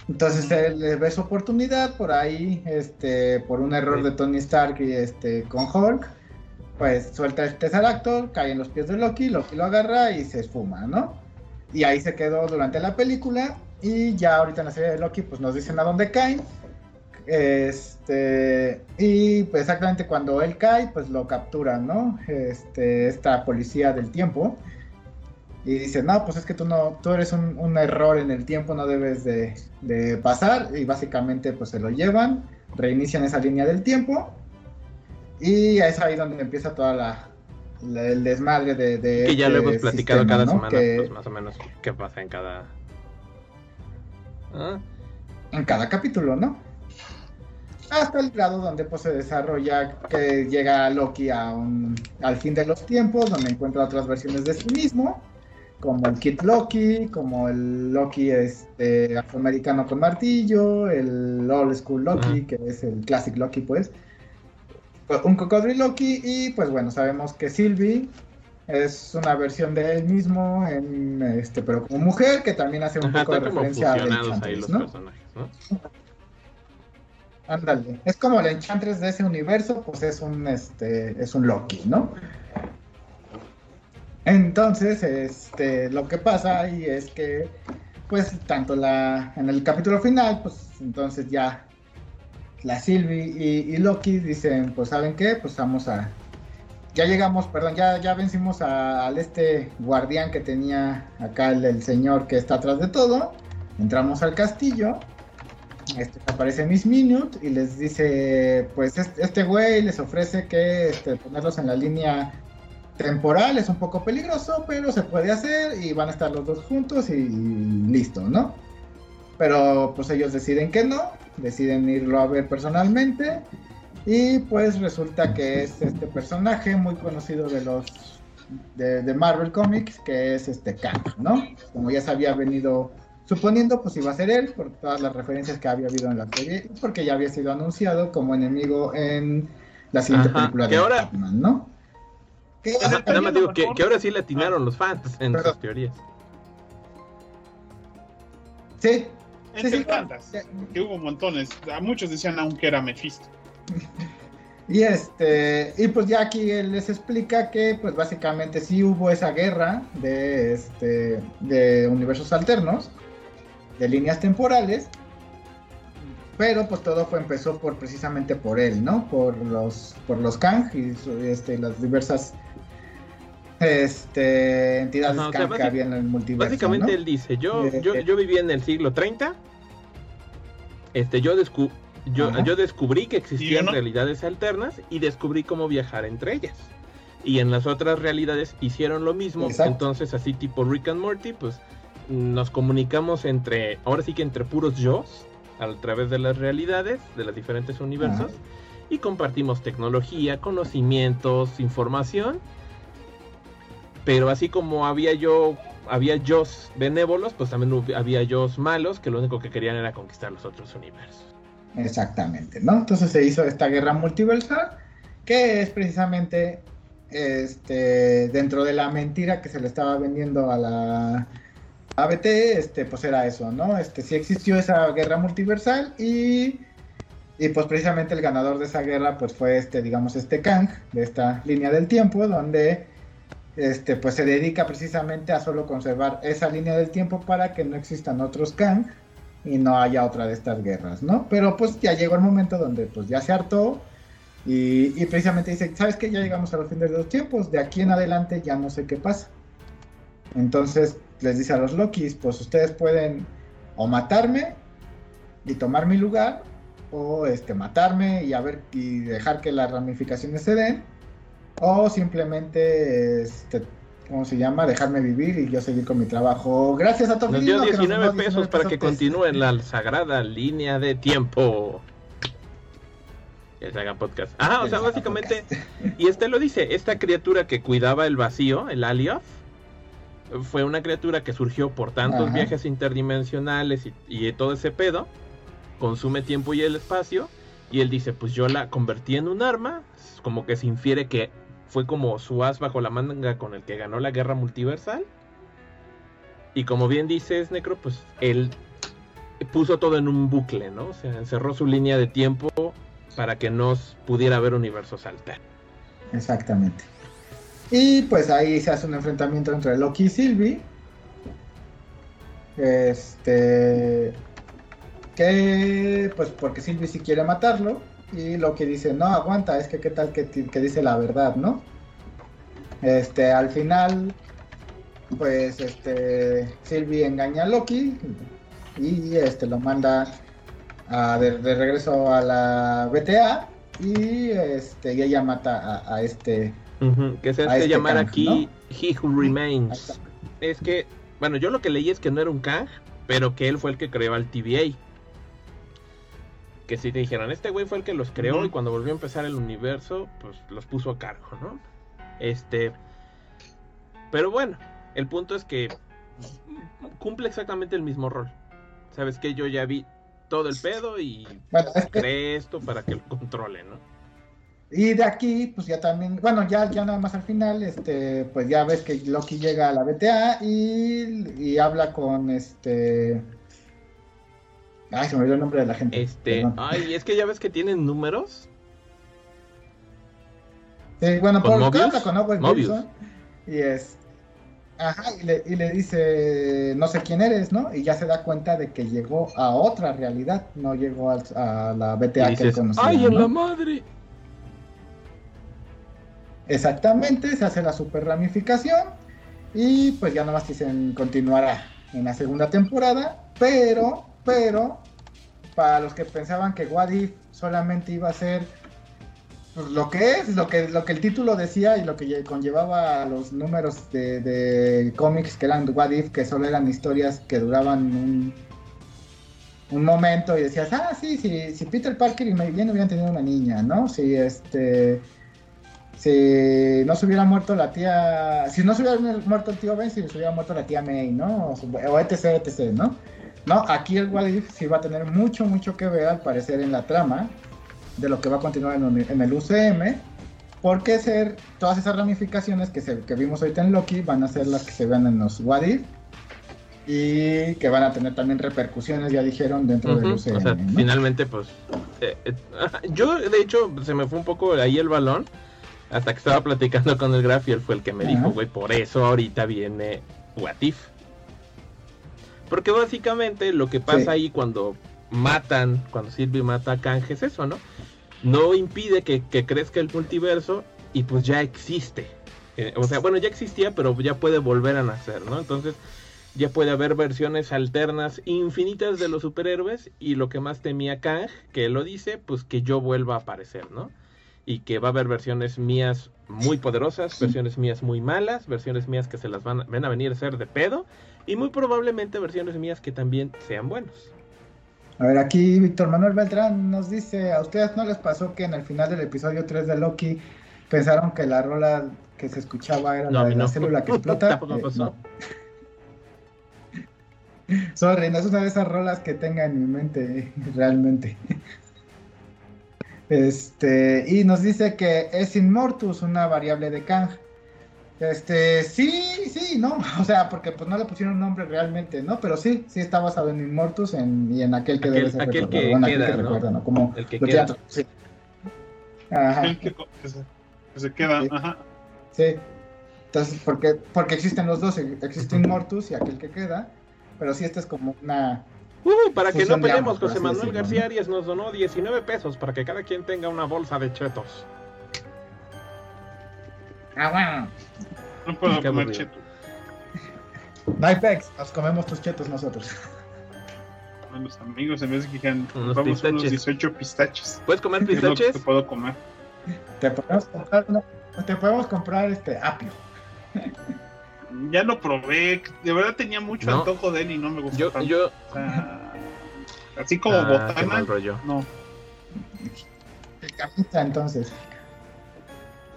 Entonces él ve su oportunidad por ahí, este, por un error de Tony Stark y este, con Hulk, pues suelta el tesaracto, cae en los pies de Loki, Loki lo agarra y se esfuma, ¿no? Y ahí se quedó durante la película. Y ya ahorita en la serie de Loki, pues nos dicen a dónde caen. Este. Y pues exactamente cuando él cae, pues lo capturan, ¿no? Este, esta policía del tiempo. Y dice, no, pues es que tú no, tú eres un, un error en el tiempo, no debes de, de pasar. Y básicamente pues se lo llevan, reinician esa línea del tiempo. Y es ahí donde empieza toda la, la- el desmadre de, de Que ya lo este hemos platicado sistema, cada ¿no? semana, Que- pues más o menos qué pasa en cada... ¿Ah? en cada capítulo, ¿no? Hasta el grado donde pues se desarrolla que llega Loki a un, al fin de los tiempos, donde encuentra otras versiones de sí mismo, como el Kid Loki, como el Loki este, afroamericano con martillo, el Old School Loki, que es el Classic Loki, pues. Un cocodrilo Loki y pues bueno, sabemos que Sylvie es una versión de él mismo, en, este, pero como mujer, que también hace un Ajá, poco de referencia a ahí los ¿no? personajes, ¿no? Ándale, es como el Enchantress de ese universo, pues es un este es un Loki, ¿no? Entonces, este lo que pasa ahí es que pues tanto la en el capítulo final, pues entonces ya la Sylvie y, Loki dicen, pues saben qué, pues vamos a ya llegamos, perdón, ya ya vencimos al este guardián que tenía acá el señor que está atrás de todo. Entramos al castillo este, aparece Miss Minute y les dice, pues este, este güey les ofrece que este, ponerlos en la línea temporal es un poco peligroso, pero se puede hacer y van a estar los dos juntos y listo, ¿no? Pero pues ellos deciden que no, deciden irlo a ver personalmente y pues resulta que es este personaje muy conocido de los de, Marvel Comics que es este Kang, ¿no? Como ya se había venido suponiendo pues iba a ser él por todas las referencias que había habido en la serie y porque ya había sido anunciado como enemigo en la siguiente Ajá, película de ahora- Batman, ¿no? Que- Nada, nada más digo que, ahora sí le atinaron los fans en Perdón. sus teorías. sí, Entre sí, sí, tantas, sí. que hubo montones. A muchos decían aún que era Mephisto. (laughs) Y este, y pues ya aquí él les explica que pues básicamente sí hubo esa guerra de este de universos alternos, de líneas temporales, pero pues todo fue empezó por precisamente por él, ¿no? Por los por los Kang y este, las diversas este, entidades Kang que había en el multiverso. Básicamente él dice, yo, eh, yo, eh. yo viví en el siglo 30, este, yo, yo, yo descubrí que existían realidades alternas y descubrí cómo viajar entre ellas. Y en las otras realidades hicieron lo mismo, entonces así tipo Rick and Morty, pues nos comunicamos entre, ahora sí que entre puros yo, a través de las realidades de los diferentes universos y compartimos tecnología, conocimientos, información. Pero así como había yo, había yo benévolos, pues también había yo malos que lo único que querían era conquistar los otros universos. Exactamente, ¿no? Entonces se hizo esta guerra multiversal que es precisamente este dentro de la mentira que se le estaba vendiendo a la ABT, este, pues era eso, ¿no? Este, sí existió esa guerra multiversal y, y pues precisamente el ganador de esa guerra pues fue este, digamos, este Kang, de esta línea del tiempo, donde este, pues se dedica precisamente a solo conservar esa línea del tiempo para que no existan otros Kang y no haya otra de estas guerras, ¿no? Pero pues ya llegó el momento donde pues ya se hartó y, y precisamente dice, ¿sabes qué? Ya llegamos a los fines de los tiempos, de aquí en adelante ya no sé qué pasa. Entonces, les dice a los Lokis, pues ustedes pueden o matarme y tomar mi lugar, o este, matarme y, a ver, y dejar que las ramificaciones se den, o simplemente, este, ¿cómo se llama? Dejarme vivir y yo seguir con mi trabajo. Gracias a todos. Nos dio 19, pesos, para que continúe en la sagrada línea de tiempo. Que se haga podcast. Ah, o sea, básicamente, y este lo dice, esta criatura que cuidaba el vacío, el Alioth, fue una criatura que surgió por tantos viajes interdimensionales y, todo ese pedo, consume tiempo y el espacio, y él dice, pues yo la convertí en un arma, como que se infiere que fue como su as bajo la manga con el que ganó la guerra multiversal. Y como bien dices, Necro, pues él puso todo en un bucle, ¿no? O sea, encerró su línea de tiempo para que no pudiera haber universos alternos. Exactamente. Y pues ahí se hace un enfrentamiento entre Loki y Sylvie. Este. Que. Pues porque Sylvie sí quiere matarlo. Y Loki dice: No, aguanta, es que qué tal que, dice la verdad, ¿no? Este, al final. Pues este. Sylvie engaña a Loki. Y este lo manda de, regreso a la BTA. Y este. Y ella mata a este que se hace este llamar aquí He Who Remains. Es que, bueno, yo lo que leí es que no era un Kang, pero que él fue el que creó al TVA. Que si te dijeron, este güey fue el que los creó y cuando volvió a empezar el universo, pues los puso a cargo, ¿no? Este. Pero bueno, el punto es que cumple exactamente el mismo rol. Sabes que yo ya vi todo el pedo y cree esto para que lo controle, ¿no? Y de aquí, pues ya también, bueno, ya, ya nada más al final, este, pues ya ves que Loki llega a la BTA y, habla con este. Ay, se me olvidó el nombre de la gente. Este, ay, es que ya ves que tienen números. Sí, bueno, por habla con Owen Wilson y es. Ajá, y le, y le dice, no sé quién eres, ¿no? Y ya se da cuenta de que llegó a otra realidad, no llegó a, la BTA que él conocía. ¡Ay, en la madre! Exactamente, se hace la super ramificación y pues ya nomás dicen continuará en la segunda temporada, pero, pero, para los que pensaban que Wadif solamente iba a ser pues, lo que es, lo que, lo que el título decía y lo que conllevaba los números de, cómics que eran Wadif, que solo eran historias que duraban un, un momento y decías, ah, sí, sí, si Peter Parker y Mary hubieran tenido una niña, ¿no? Si este si no se hubiera muerto la tía, si no se hubiera muerto el tío Ben, si se hubiera muerto la tía May, ¿no? O, etc, etc, ¿no? No, aquí el What sí va a tener mucho, mucho que ver al parecer en la trama de lo que va a continuar en, el UCM, porque ser todas esas ramificaciones que, se, que vimos ahorita en Loki van a ser las que se vean en los What y que van a tener también repercusiones, ya dijeron, dentro del UCM. O sea, ¿no? finalmente, pues. eh, eh, (laughs) yo, de hecho, se me fue un poco ahí el balón. Hasta que estaba platicando con el Graf y él fue el que me dijo, güey, por eso ahorita viene What If. Porque básicamente lo que pasa Sí. ahí cuando matan, cuando Sylvie mata a Kang es eso, ¿no? No impide que, que crezca el multiverso y pues ya existe. Eh, o sea, bueno, ya existía, pero ya puede volver a nacer, ¿no? Entonces ya puede haber versiones alternas infinitas de los superhéroes y lo que más temía Kang, que él lo dice, pues que yo vuelva a aparecer, ¿no? Y que va a haber versiones mías muy poderosas, versiones mías muy malas, versiones mías que se las van, a- van a venir a hacer de pedo y muy probablemente versiones mías que también sean buenos. A ver, aquí Víctor Manuel Beltrán nos dice, ¿a ustedes no les pasó que en el final del episodio 3 de Loki pensaron que la rola que se escuchaba era No, la de la no. célula que (laughs) explota? Tampoco Eh, pasó. no. (laughs) Sorry, no es una de esas rolas que tenga en mi mente, (laughs) realmente. Este, y nos dice que es Inmortus, una variable de Kang. Este, sí, sí, no, (laughs) o sea, porque pues no le pusieron nombre realmente, ¿no? Pero sí, sí está basado en Inmortus en- y en aquel que Aquel- debe ser aquel que bueno, aquel queda, que ¿no? recuerda, ¿no? Como El que queda. sí. Ajá. El que, que se, que se queda, Sí. ajá. Sí. Entonces, porque, porque existen los dos, existe (laughs) Inmortus y aquel que queda, pero sí esta es como una... Uh, para que no peleemos, José Manuel García ¿no? Arias nos donó 19 pesos para que cada quien tenga una bolsa de chetos. Ah, bueno. No puedo Qué comer aburrido. cheto. Nipex, nos comemos tus chetos nosotros. A los amigos, en vez de que digan, Unos vamos unos pistaches. 18 pistaches. ¿Puedes comer Es (laughs) lo que pistaches? te puedo comer. Te podemos comprar, una- te podemos comprar este apio. (laughs) Ya lo probé, de verdad tenía mucho No. antojo de él y no me gustó Yo, tanto. yo. O sea, así como Ah, botana, rollo. no. El camita, entonces.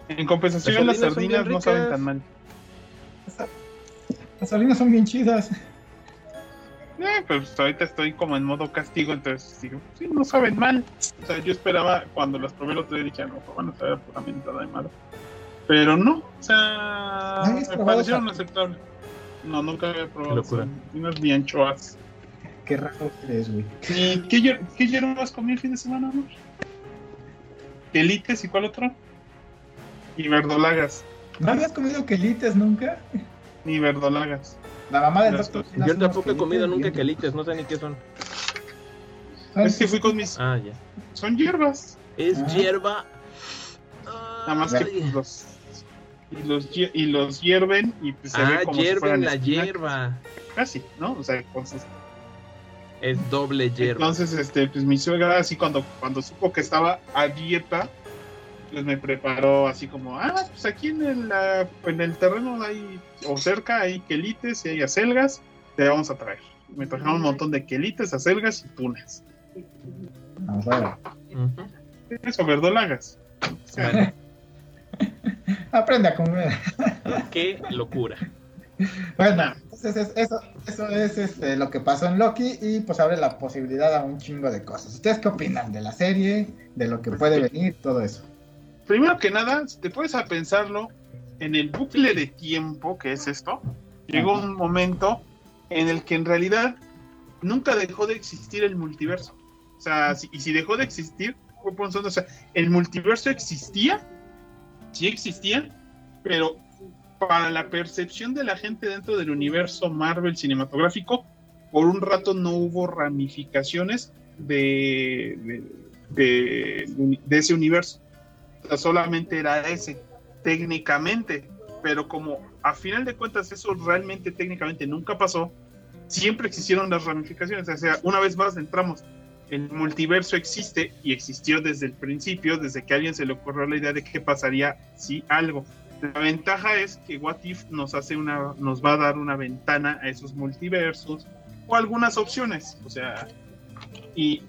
En compensación, Las sardinas sardinas no saben tan mal. Las salinas son bien chidas. Eh, pues ahorita estoy como en modo castigo, entonces digo, sí, no saben mal. O sea, yo esperaba cuando las probé el otro día dije, "Ah, no, pues van a saber pura mentada de malo. Pero no, o sea, ¿No habías me parecieron aceptables. No, nunca había probado locura. sardinas ni anchoas. Qué raro eres, güey. ¿Y qué, qué hierbas comí el fin de semana, amor? Elites y cuál otro? Y verdolagas. ¿No habías comido quelites nunca? Ni verdolagas. La mamá del Las doctor. Yo tampoco he comido quelites nunca bien quelites, no sé ni qué son. Es que fui con mis. Ah, ya. Son hierbas. Es Ah. hierba. Nada más que los. Y los, y los hierven y pues se Ah, ve como si fueran hierven la espinacas. hierba. Casi, ¿no? O sea, entonces, Es doble hierba. entonces este, pues mi suegra así cuando, cuando supo que estaba a dieta, pues me preparó así como, ah, pues aquí en el, ah, en el terreno hay, o cerca hay quelites y hay acelgas, te vamos a traer. Me trajeron un montón de quelites, acelgas y tunas. Vamos a ver. Ujú. Eso, verdolagas. O sea, (laughs) Aprende a comer. qué locura. Bueno, entonces es- eso, eso es este, lo que pasó en Loki y pues abre la posibilidad a un chingo de cosas. ¿Ustedes qué opinan de la serie? De lo que puede venir, todo eso. primero que nada, si te puedes a pensarlo, en el bucle de tiempo que es esto, llegó un momento en el que en realidad nunca dejó de existir el multiverso. O sea, si- y si dejó de existir, o sea, el multiverso existía, sí existía, pero para la percepción de la gente dentro del universo Marvel cinematográfico, por un rato no hubo ramificaciones de ese universo. O sea, solamente era ese, técnicamente. Pero como a final de cuentas eso realmente técnicamente nunca pasó, siempre existieron las ramificaciones. O sea, una vez más entramos, el multiverso existe y existió desde el principio, desde que a alguien se le ocurrió la idea de qué pasaría si algo. La ventaja es que What If nos hace una, nos va a dar una ventana a esos multiversos o algunas opciones. O sea, y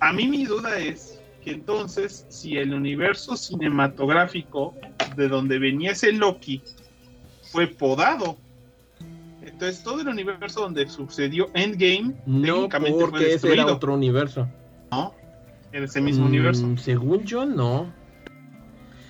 a mí mi duda es que entonces, si el universo cinematográfico de donde venía ese Loki fue podado, entonces todo el universo donde sucedió Endgame No, técnicamente fue porque ese era otro universo. ¿no? Era ese mismo Mm, universo. Según yo, no.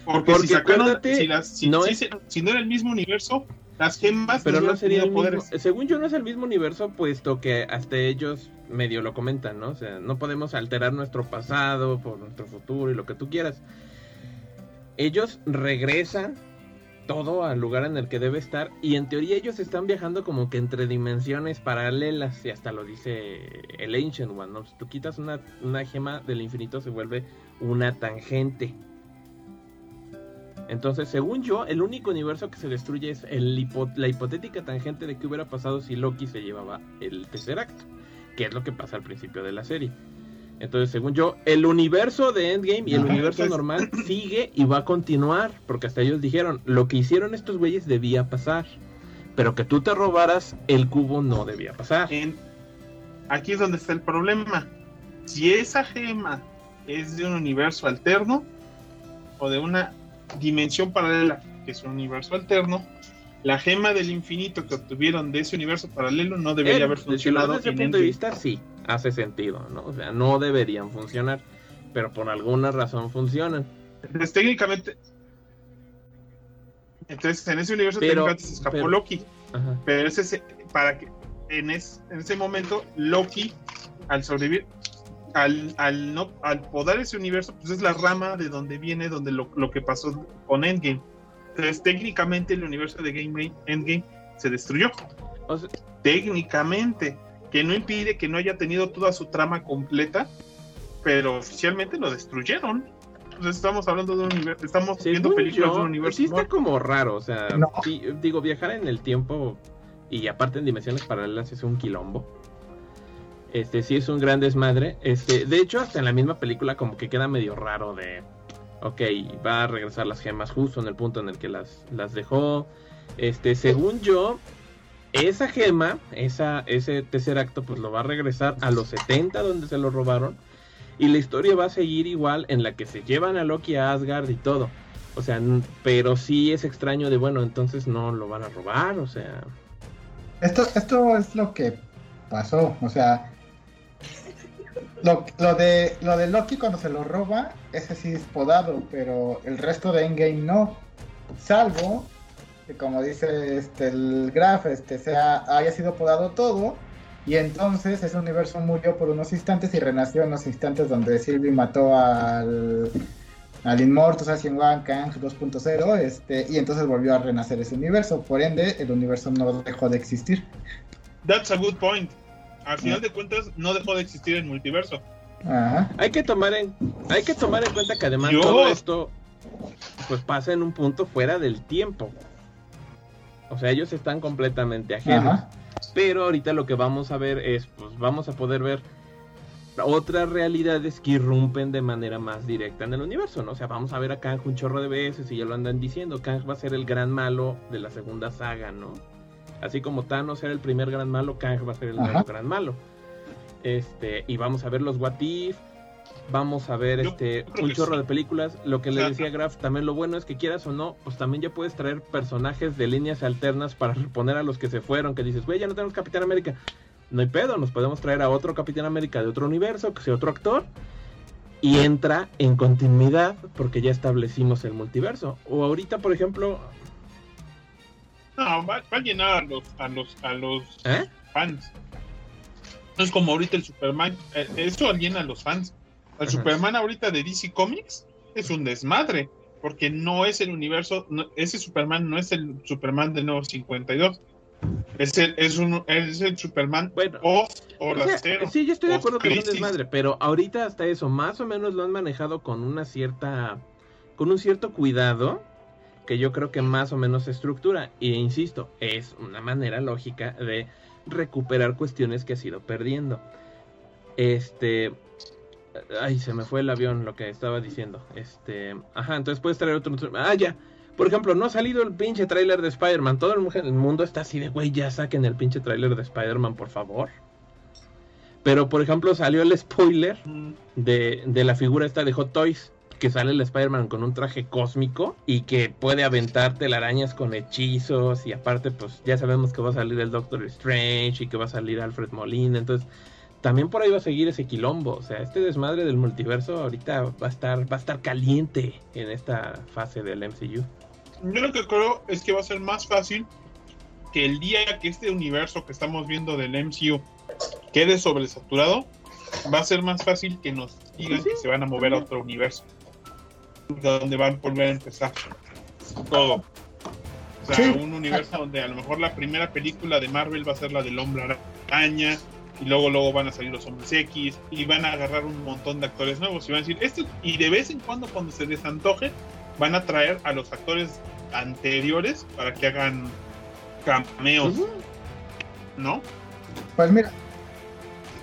Porque, porque si sacaron, acuérdate, si, las- si- no si es- se- si no era el mismo universo, Las gemas Pero no hubieran sería el mismo, según yo no es el mismo universo, puesto que hasta ellos medio lo comentan, ¿no? O sea, no podemos alterar nuestro pasado por nuestro futuro y lo que tú quieras. Ellos regresan todo al lugar en el que debe estar y en teoría ellos están viajando como que entre dimensiones paralelas y hasta lo dice el Ancient One, ¿no? Si tú quitas una, una gema del infinito se vuelve una tangente. Entonces, según yo, el único universo que se destruye es la hipotética tangente de qué hubiera pasado si Loki se llevaba el tercer acto, que es lo que pasa al principio de la serie. Entonces, según yo, el universo de Endgame y el Ajá, universo entonces- normal (clears throat) sigue y va a continuar, porque hasta ellos dijeron, lo que hicieron estos güeyes debía pasar, pero que tú te robaras el cubo no debía pasar. En- aquí es donde está el problema. Si esa gema es de un universo alterno o de una dimensión paralela, que es un universo alterno, la gema del infinito que obtuvieron de ese universo paralelo no debería Eh, haber funcionado. Desde ese punto de vista, sí, hace sentido, ¿no? O sea, no deberían funcionar, pero por alguna razón funcionan. Entonces, técnicamente. Entonces, en ese universo Pero- técnicamente se escapó pero- Loki. Ajá. Pero ese se- para que en, es- en ese momento Loki, al sobrevivir, al, al no al podar ese universo, pues es la rama de donde viene, donde lo, lo que pasó con Endgame. Entonces, técnicamente el universo de Game Endgame se destruyó. O sea, Técnicamente, que no impide que no haya tenido toda su trama completa, pero oficialmente lo destruyeron. Entonces estamos hablando de un universo, estamos viendo películas de un universo. sí está como raro, o sea, No. sí, digo, viajar en el tiempo y aparte en dimensiones paralelas es un quilombo. Este sí es un gran desmadre. Este, de hecho, hasta en la misma película como que queda medio raro de ok, va a regresar las gemas justo en el punto en el que las, las dejó. Este, según yo, esa gema, esa, ese tercer acto, pues lo va a regresar a los 70 donde se lo robaron. Y la historia va a seguir igual en la que se llevan a Loki a Asgard y todo. O sea, pero sí es extraño de, bueno, entonces no lo van a robar, o sea... Esto, esto es lo que pasó, o sea, lo, lo de lo de Loki cuando se lo roba, ese sí es podado, pero el resto de Endgame no, salvo que como dice este el Graf, este sea haya sido podado todo y entonces ese universo murió por unos instantes y renació en los instantes donde Sylvie mató al al Immortus Asian One Kang 2.0 este y entonces volvió a renacer ese universo, por ende el universo no dejó de existir. That's a good point. Al final de cuentas, no dejó de existir el multiverso. Ajá. Hay que tomar en, hay que tomar en cuenta que además Dios. todo esto pues pasa en un punto fuera del tiempo. O sea, ellos están completamente ajenos. Ajá. Pero ahorita lo que vamos a ver es, pues vamos a poder ver otras realidades que irrumpen de manera más directa en el universo, ¿no? O sea, vamos a ver a Kang un chorro de veces y ya lo andan diciendo, Kang va a ser el gran malo de la segunda saga, ¿no? Así como Thanos era el primer gran malo, Kang va a ser el Ajá. nuevo gran malo. Este, y vamos a ver los What If, vamos a ver Yo este un chorro sí. de películas. Lo que le decía Graf, también lo bueno es que quieras o no, pues también ya puedes traer personajes de líneas alternas para (laughs) reponer a los que se fueron, que dices, güey, ya no tenemos Capitán América. No hay pedo, nos podemos traer a otro Capitán América de otro universo, que sea otro actor, y entra en continuidad porque ya establecimos el multiverso. O ahorita, por ejemplo, No, va, va a llenar a los, a los, a los ¿eh? fans. No es como ahorita el Superman. eh, eso llena a los fans. El Ajá. Superman ahorita de DC Comics es un desmadre. Porque no es el universo. no- ese Superman no es el Superman del nuevo 52. Es el, es un, es el Superman Bueno, post O sea, Cero. sí, yo estoy de acuerdo que es un desmadre, pero ahorita hasta eso, más o menos lo han manejado con una cierta, con un cierto cuidado, que yo creo que más o menos se estructura. E insisto, es una manera lógica de recuperar cuestiones que ha ido perdiendo. Este, ay, se me fue el avión lo que estaba diciendo. Este, ajá, entonces puedes traer otro. Ah, ya. Por ejemplo, no ha salido el pinche tráiler de Spider-Man. Todo el mundo está así de, güey, ya saquen el pinche tráiler de Spider-Man, por favor. Pero, por ejemplo, salió el spoiler Mm, de, de la figura esta de Hot Toys. Que sale el Spider-Man con un traje cósmico y que puede aventar telarañas con hechizos. Y aparte, pues ya sabemos que va a salir el Doctor Strange y que va a salir Alfred Molina. Entonces, también por ahí va a seguir ese quilombo. O sea, este desmadre del multiverso ahorita va a estar, va a estar caliente en esta fase del MCU. Yo lo que creo es que va a ser más fácil que el día que este universo que estamos viendo del MCU quede sobresaturado, va a ser más fácil que nos digan que se van a mover a otro universo. Donde van a volver a empezar todo. O sea, un universo donde a lo mejor la primera película de Marvel va a ser la del hombre araña, y luego luego van a salir los hombres X, y van a agarrar un montón de actores nuevos, y van a decir, esto, y de vez en cuando cuando se desantoje, van a traer a los actores anteriores para que hagan cameos. ¿No? Pues mira,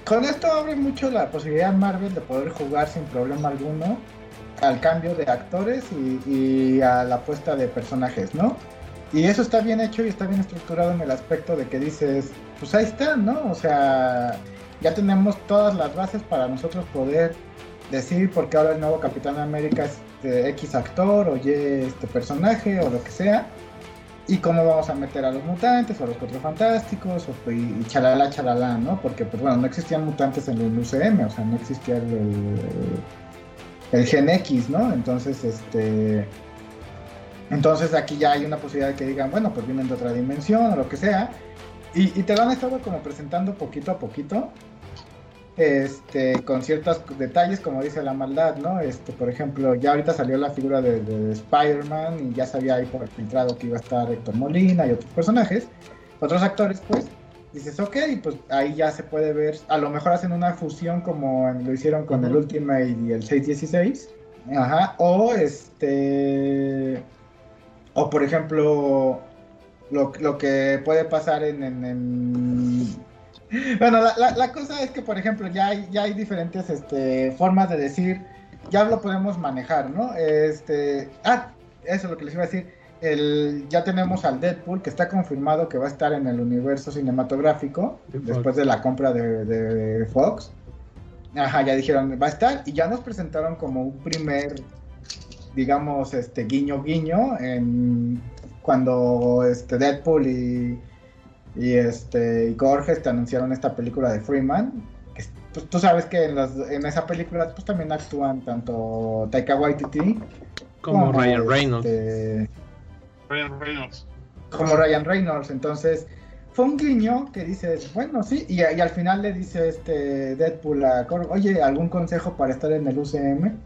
con esto abre mucho la posibilidad Marvel de poder jugar sin problema alguno al cambio de actores y, a la puesta de personajes, ¿no? Y eso está bien hecho y está bien estructurado en el aspecto de que dices, pues ahí está, ¿no? O sea, ya tenemos todas las bases para nosotros poder decir por qué ahora el nuevo Capitán América es X actor o Y este personaje o lo que sea y cómo vamos a meter a los mutantes o a los cuatro fantásticos o, y, chalala chalala, ¿no? Porque pues bueno, no existían mutantes en el UCM, o sea, no existía el, el, Gen X, ¿no? Entonces, este entonces aquí ya hay una posibilidad de que digan, bueno, pues vienen de otra dimensión o lo que sea. Y, te lo han estado como presentando poquito a poquito este, con ciertos detalles, como dice la maldad, ¿no? Este, por ejemplo, ya ahorita salió la figura de, Spider-Man y ya sabía ahí por el filtrado que iba a estar Héctor Molina y otros personajes, otros actores, pues, dices, ok, pues ahí ya se puede ver, a lo mejor hacen una fusión como lo hicieron con el Ultimate y el 616, ajá, o este, o por ejemplo, lo, lo que puede pasar en, en (laughs) bueno, la, cosa es que, por ejemplo, ya hay, ya hay diferentes este, formas de decir, ya lo podemos manejar, ¿no? Este, ah, eso es lo que les iba a decir. El, ya tenemos al Deadpool que está confirmado que va a estar en el universo cinematográfico después de la compra de, Fox. Ajá, ya dijeron va a estar y ya nos presentaron como un primer, digamos, este guiño guiño en cuando este Deadpool y y este y Gorges te anunciaron esta película de Freeman. Que, pues, tú sabes que en, en esa película pues, también actúan tanto Taika Waititi como, Ryan Reynolds. Este, Ryan Reynolds. Como Ryan Reynolds. Entonces, fue un guiño que dices, bueno, sí, y, y al final le dice este Deadpool a oye, ¿algún consejo para estar en el UCM?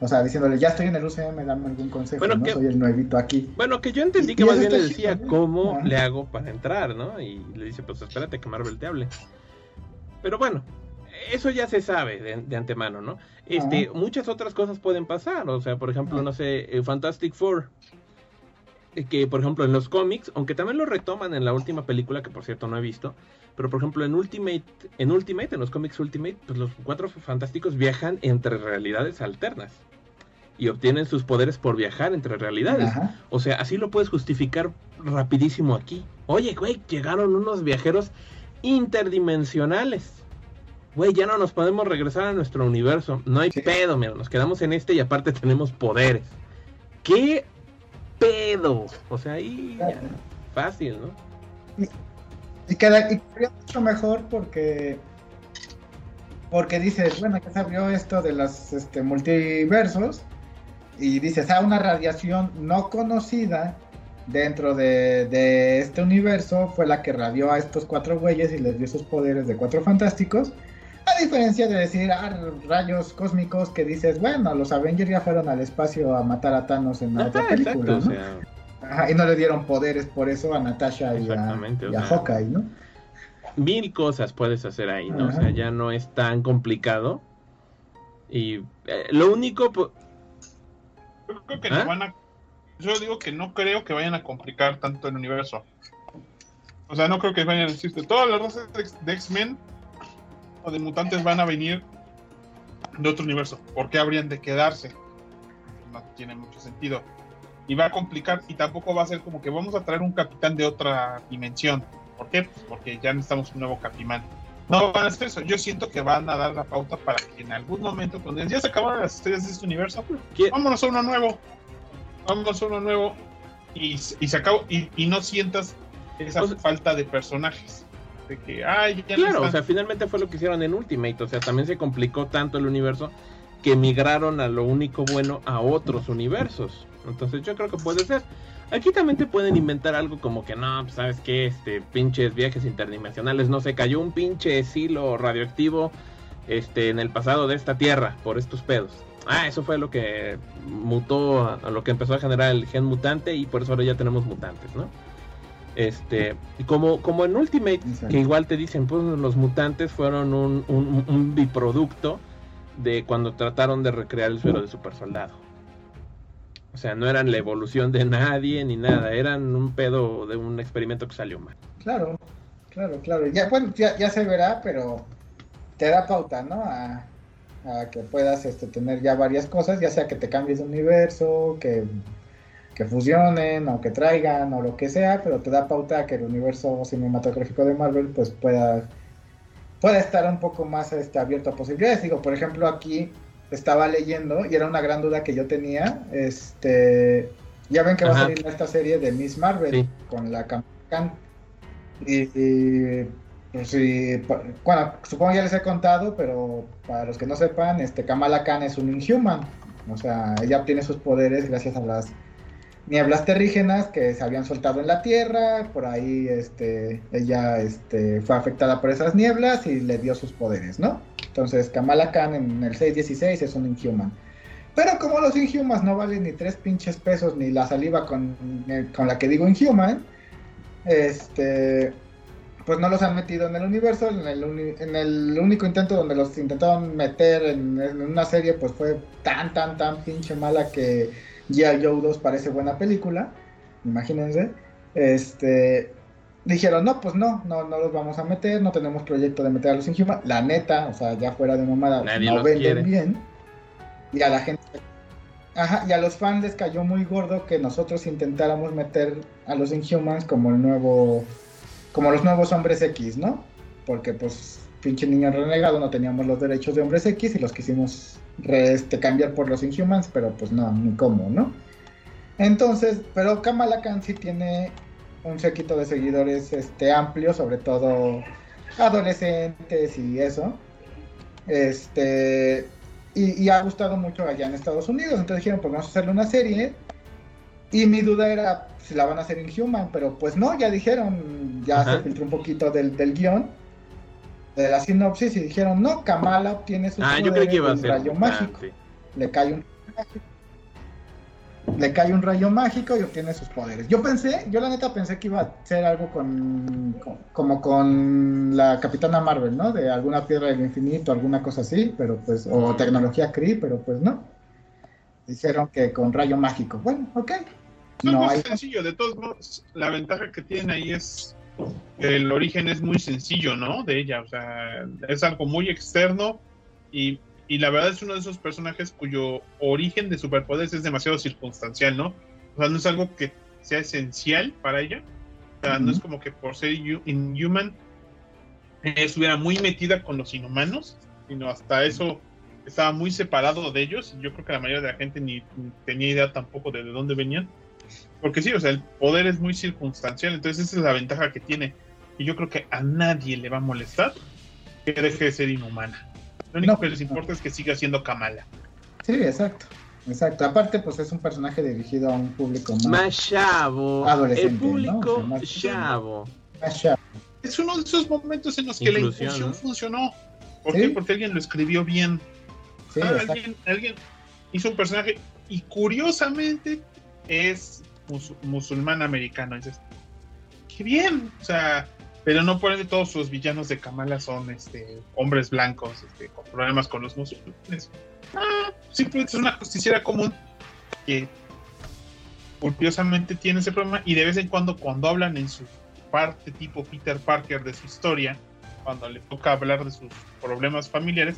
O sea, diciéndole, ya estoy en el UCM, dame algún consejo, bueno, ¿no? Soy el nuevito aquí. Bueno, que yo entendí que más bien le decía, ¿cómo le hago para entrar, no? Y le dice, pues espérate que Marvel te hable. Pero bueno, eso ya se sabe de, antemano, ¿no? Este, muchas otras cosas pueden pasar, o sea, por ejemplo, no sé, eh, Fantastic Four, eh, que por ejemplo en los cómics, aunque también lo retoman en la última película, que por cierto no he visto, pero por ejemplo en Ultimate, en Ultimate, en los cómics Ultimate, pues los cuatro fantásticos viajan entre realidades alternas y obtienen sus poderes por viajar entre realidades. O sea, así lo puedes justificar rapidísimo aquí. Oye, güey, llegaron unos viajeros interdimensionales. Güey, ya no nos podemos regresar a nuestro universo. No hay pedo, mira, nos quedamos en este y aparte tenemos poderes. ¿Qué pedo? O sea, ahí fácil, ¿no? Y, queda mucho mejor porque porque dices, bueno, ya se abrió esto de los este, multiversos y dices, ah, una radiación no conocida dentro de, este universo fue la que radió a estos cuatro güeyes y les dio sus poderes de cuatro fantásticos. A diferencia de decir, ah, rayos cósmicos que dices, bueno, los Avengers ya fueron al espacio a matar a Thanos en la otra película, ¿no? y no le dieron poderes por eso a Natasha y a, y Hawkeye, ¿no? Mil cosas puedes hacer ahí, ¿no? O sea, ya no es tan complicado. Y eh, lo único, yo creo que no ¿Ah? van a. Yo digo que no creo que vayan a complicar tanto el universo. O sea, no creo que vayan a decir todas las razas de X-Men o de mutantes van a venir de otro universo. ¿Por qué habrían de quedarse? No tiene mucho sentido. Y va a complicar, y tampoco va a ser como que vamos a traer un capitán de otra dimensión. ¿Por qué? Pues porque ya necesitamos un nuevo capitán. No van a hacer eso. Yo siento que van a dar la pauta para que en algún momento, cuando ya se acabaron las estrellas de este universo, vámonos a uno nuevo. Vámonos a uno nuevo. Y, se acabó. Y, no sientas esa falta de personajes. De que, ay, ya Claro, o sea, finalmente fue lo que hicieron en Ultimate. O sea, también se complicó tanto el universo que migraron a lo único bueno a otros universos. Entonces yo creo que puede ser. Aquí también te pueden inventar algo como que no, pues, sabes qué, este, pinches viajes interdimensionales, no se cayó un pinche silo radioactivo este, en el pasado de esta tierra por estos pedos. Ah, eso fue lo que mutó, a, lo que empezó a generar el gen mutante y por eso ahora ya tenemos mutantes, ¿no? Este, como, como en Ultimate, que igual te dicen, pues los mutantes fueron un, un, un biproducto de cuando trataron de recrear el suero de super soldado. O sea, no eran la evolución de nadie ni nada, eran un pedo de un experimento que salió mal. Claro, claro, claro. Ya, bueno, ya, se verá, pero te da pauta, ¿no? A, que puedas este, tener ya varias cosas, ya sea que te cambies de universo, que, que fusionen o que traigan o lo que sea, pero te da pauta a que el universo cinematográfico de Marvel pues pueda, pueda estar un poco más este, abierto a posibilidades. Digo, por ejemplo, aquí estaba leyendo y era una gran duda que yo tenía. Este, ya ven que va a salir esta serie de Miss Marvel con la Khan. Y, pues, bueno, supongo ya les he contado, pero para los que no sepan, este Kamala Khan es un Inhuman. O sea, ella obtiene sus poderes gracias a las nieblas terrígenas que se habían soltado en la Tierra, por ahí este, ella este, fue afectada por esas nieblas y le dio sus poderes, ¿no? Entonces Kamala Khan en el 616 es un Inhuman. Pero como los Inhumans no valen ni tres pinches pesos ni la saliva con, eh, con la que digo Inhuman, este, pues no los han metido en el universo. En el, en el único intento donde los intentaron meter en, en, una serie, pues fue tan, tan, tan pinche mala que G.I. Joe 2 parece buena película, imagínense. Este, dijeron, no, pues no, no, no los vamos a meter, no tenemos proyecto de meter a los Inhumans. La neta, o sea, ya fuera de mamada, no venden bien. Y a la gente, ajá, y a los fans les cayó muy gordo que nosotros intentáramos meter a los Inhumans como el nuevo, como los nuevos hombres X, ¿no? Porque pues pinche niño renegado no teníamos los derechos de hombres X y los quisimos este, cambiar por los Inhumans, pero pues no, ni cómo, ¿no? Entonces, pero Kamala Khan sí tiene un séquito de seguidores este, amplio, sobre todo adolescentes y eso. Este, y, ha gustado mucho allá en Estados Unidos. Entonces dijeron, pues vamos a hacerle una serie. Y mi duda era si la van a hacer en Human, pero pues no, ya dijeron, ya se filtró un poquito del, del guion de la sinopsis y dijeron, no, Kamala obtiene su ah, rayo mágico. Le cae un le cae un rayo mágico y obtiene sus poderes. Yo pensé, yo la neta pensé que iba a ser algo con, como con la Capitana Marvel, ¿no? De alguna piedra del infinito, alguna cosa así, pero pues, o tecnología Kree, pero pues no. Dijeron que con rayo mágico. Bueno, ok. No, es sencillo, de todos modos, la ventaja que tiene ahí es el origen es muy sencillo, ¿no? De ella, o sea, es algo muy externo y, la verdad es uno de esos personajes cuyo origen de superpoderes es demasiado circunstancial, ¿no? O sea, no es algo que sea esencial para ella, o sea, no es como que por ser inhuman estuviera muy metida con los inhumanos, sino hasta eso estaba muy separado de ellos. y Yo creo que la mayoría de la gente ni tenía idea tampoco de, de dónde venían. Porque sí, o sea, el poder es muy circunstancial, entonces esa es la ventaja que tiene. Y yo creo que a nadie le va a molestar que deje de ser inhumana. Lo único que les importa es que siga siendo Kamala. Sí, exacto. Exacto. Aparte, pues es un personaje dirigido a un público más, más chavo. Adolescente. El público más chavo. Más chavo. Es uno de esos momentos en los que la inclusión funcionó. ¿Por qué? Porque alguien lo escribió bien. Sí, alguien, alguien hizo un personaje y curiosamente es musulmán americano. dices, qué bien, o sea, pero no por todos sus villanos de Kamala son este, hombres blancos este, con problemas con los musulmanes. Ah, simplemente es una justiciera común que curiosamente tiene ese problema y de vez en cuando cuando hablan en su parte tipo Peter Parker de su historia, cuando le toca hablar de sus problemas familiares,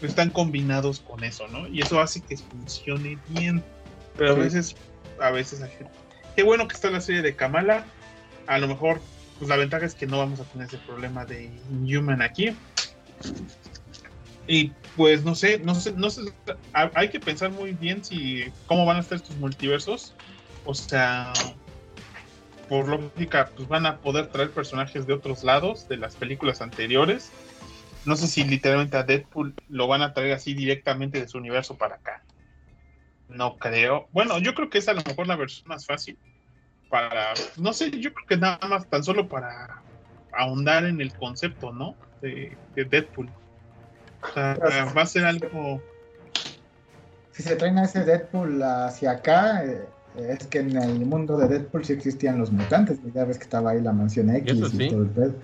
pues están combinados con eso, ¿no? Y eso hace que funcione bien. Pero a veces, a veces qué bueno que está la serie de Kamala. A lo mejor, pues la ventaja es que no vamos a tener ese problema de Inhuman aquí. Y pues no sé, no sé, no sé, hay que pensar muy bien si cómo van a estar estos multiversos. O sea, por lógica, pues van a poder traer personajes de otros lados, de las películas anteriores. No sé si literalmente a Deadpool lo van a traer así directamente de su universo para acá. No creo. Bueno, yo creo que es a lo mejor la versión más fácil. para, no sé, yo creo que nada más tan solo para ahondar en el concepto, ¿no? De, de Deadpool. O sea, va a ser algo... Si se traen a ese Deadpool hacia acá, eh, es que en el mundo de Deadpool sí existían los mutantes. Ya ves que estaba ahí la mansión X y sí. todo el pedo.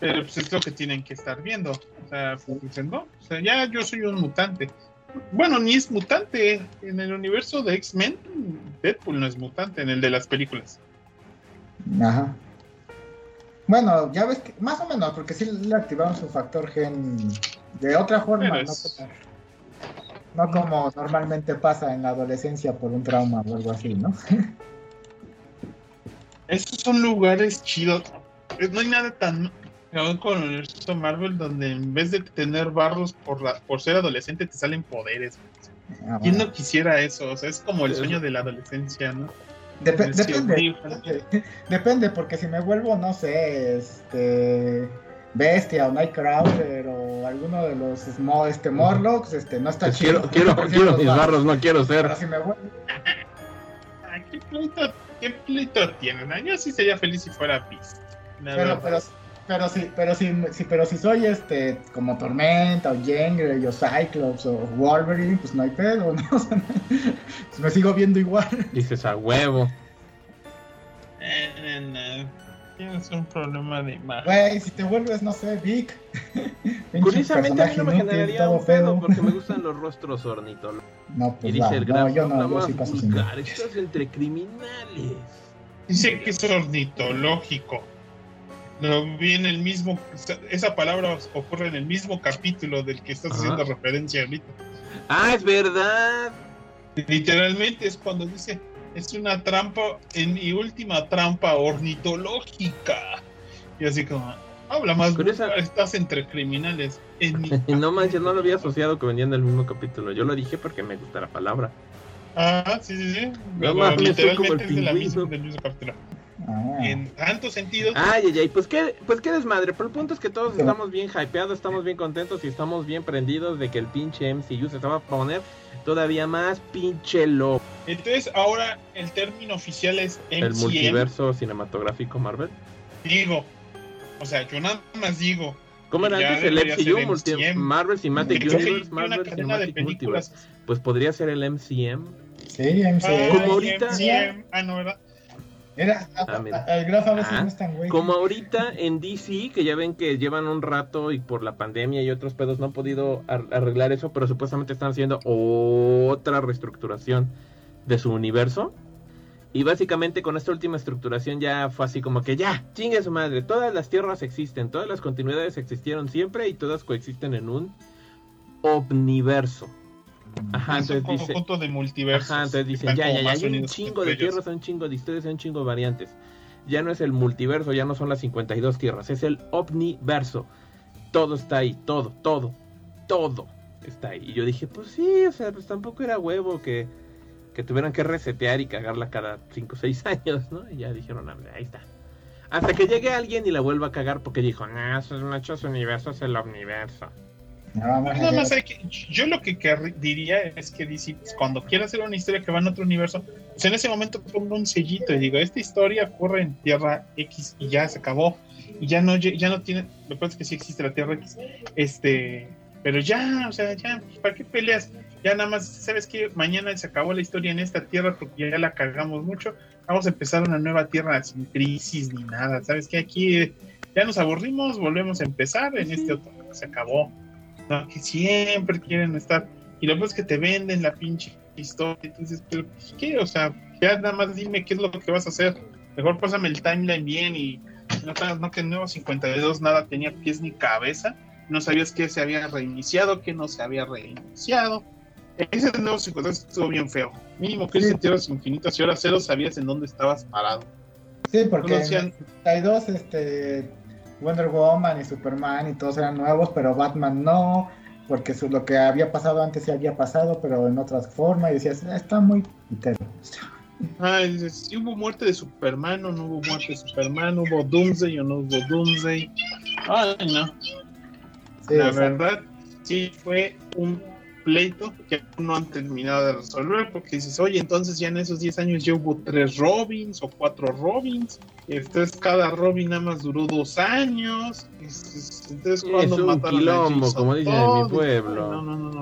Pero pues es lo que tienen que estar viendo. O sea, pues, dicen, no, o sea, ya yo soy un mutante. Bueno, ni es mutante. En el universo de X-Men, Deadpool no es mutante, en el de las películas. Ajá. Bueno, ya ves que más o menos, porque sí le activaron su factor gen de otra forma, no, como, no como normalmente pasa en la adolescencia por un trauma o algo así, ¿no? (laughs) Esos son lugares chidos. Eh, No hay nada tan con el universo Marvel donde en vez de tener barros por, la, por ser adolescente te salen poderes. Ah, ¿Quién bueno. no quisiera eso? O sea, es como el sueño de la adolescencia, ¿no? Dep- depende, (laughs) depende, porque si me vuelvo, no sé, este Bestia o Nightcrawler o alguno de los este Morlocks, este no está Pues chido. quiero, quiero, quiero mis barros. no quiero Pero ser. si me vuelvo, ¿Qué pleito, qué pleito tienen? Yo sí sería feliz si fuera Beast. pero, pero, pero si, pero si, si- pero si soy este como Tormenta o Jean o Cyclops o Wolverine, pues no hay pedo, (laughs) ¿no? O sea, pues me sigo viendo igual. Dices a huevo. Eh, eh, no. Tienes un problema de imagen. Güey, si te vuelves, no sé, Vic. (laughs) Curiosamente a mí no me generaría todo un pedo porque me (laughs) gustan los rostros ornitólogos. No, Y pues va, el no, yo no, yo sí paso sin estás entre criminales. Dice que es ornitológico. Lo vi en el mismo. Esa palabra ocurre en el mismo capítulo del que estás Ajá. haciendo referencia ahorita. Ah, es verdad. Literalmente es cuando dice: Es una trampa, en mi última trampa ornitológica. Y así como. Habla más, Curiosa- estás entre criminales. En mi... (laughs) No manches, no lo había (laughs) asociado que venían del mismo capítulo. Yo lo dije porque me gusta la palabra. Ah, sí, sí, sí. El literalmente es de la misma, del mismo capítulo. Ah. En tantos sentidos. Ay, ay, ay, pues qué, pues qué desmadre. Pero el punto es que todos Pero- estamos bien hypeados, estamos bien contentos y estamos bien prendidos de que el pinche MCU se estaba a poner todavía más pinche loco. Entonces, ahora el término oficial es MCM. El multiverso cinematográfico Marvel. Digo, o sea, yo nada más digo. ¿Cómo era antes el MCU? Multi- MCM. Marvel Cinematic Universe, Marvel Cinematic Multiverse. Pues podría ser el MCM. Sí, MC. Ay, Como ahorita- MCM. Ah, no, ¿verdad? Era, Ah, mira. (laughs) el graf a veces Ah, no es tan güey. Como ahorita en DC, que ya ven que llevan un rato y por la pandemia y otros pedos no han podido ar- arreglar eso, pero supuestamente están haciendo otra reestructuración de su universo. Y básicamente con esta última estructuración ya fue así como que ya, chingue su madre, todas las tierras existen, todas las continuidades existieron siempre y todas coexisten en un omniverso. Ajá, es un dice, conjunto de multiversos. Ajá, entonces dicen, ya, ya, ya, hay un chingo de ellos. tierras, hay un chingo de historias, hay un chingo de variantes. Ya no es el multiverso, ya no son las 52 tierras, es el omniverso. Todo está ahí, todo, todo, todo está ahí. Y yo dije, pues sí, o sea, pues tampoco era huevo que, que tuvieran que resetear y cagarla cada 5 o 6 años, ¿no? Y ya dijeron, "Ah, ahí está. Hasta que llegue alguien y la vuelva a cagar porque dijo, no, eso es muchos universos, es el omniverso. No, más hay que, yo lo que diría es que DC, cuando quiera hacer una historia que va en otro universo, pues en ese momento ponga un sellito y digo, esta historia ocurre en Tierra X y ya se acabó. Y ya no, ya no tiene, lo que pasa es que sí existe la Tierra X, este, pero ya, o sea, ya, ¿para qué peleas? Ya nada más, ¿sabes qué? Mañana se acabó la historia en esta Tierra porque ya la cargamos mucho. Vamos a empezar una nueva Tierra sin crisis ni nada. ¿Sabes qué? Aquí eh, ya nos aburrimos, volvemos a empezar en este otro. Se acabó. No, que siempre quieren estar. Y lo peor es que te venden la pinche historia. Entonces, pero pues, ¿qué? O sea, ya nada más dime qué es lo que vas a hacer. Mejor pásame el timeline bien y no, no que Nuevo 52 nada tenía pies ni cabeza. No sabías que se había reiniciado, que no se había reiniciado. Ese Nuevo 52 estuvo bien feo. Mínimo que Sí. Tierras Infinitas y ahora cero sabías en dónde estabas parado. Sí, porque No en hacían- el 32, este, Wonder Woman y Superman y todos eran nuevos, pero Batman no, porque su- lo que había pasado antes sí había pasado, pero en otra forma, y decías, "Ah, está muy pitero". Ay, dices, si hubo muerte de Superman o no hubo muerte de Superman, hubo Doomsday o no hubo Doomsday. Ay, no. Sí, la verdad, sí fue un pleito que no han terminado de resolver, porque dices, oye, entonces ya en esos 10 años ya hubo tres Robins o cuatro Robins, entonces cada Robin nada más duró dos años, entonces cuando es un quilombo, como dicen en mi pueblo. No, no, no, no.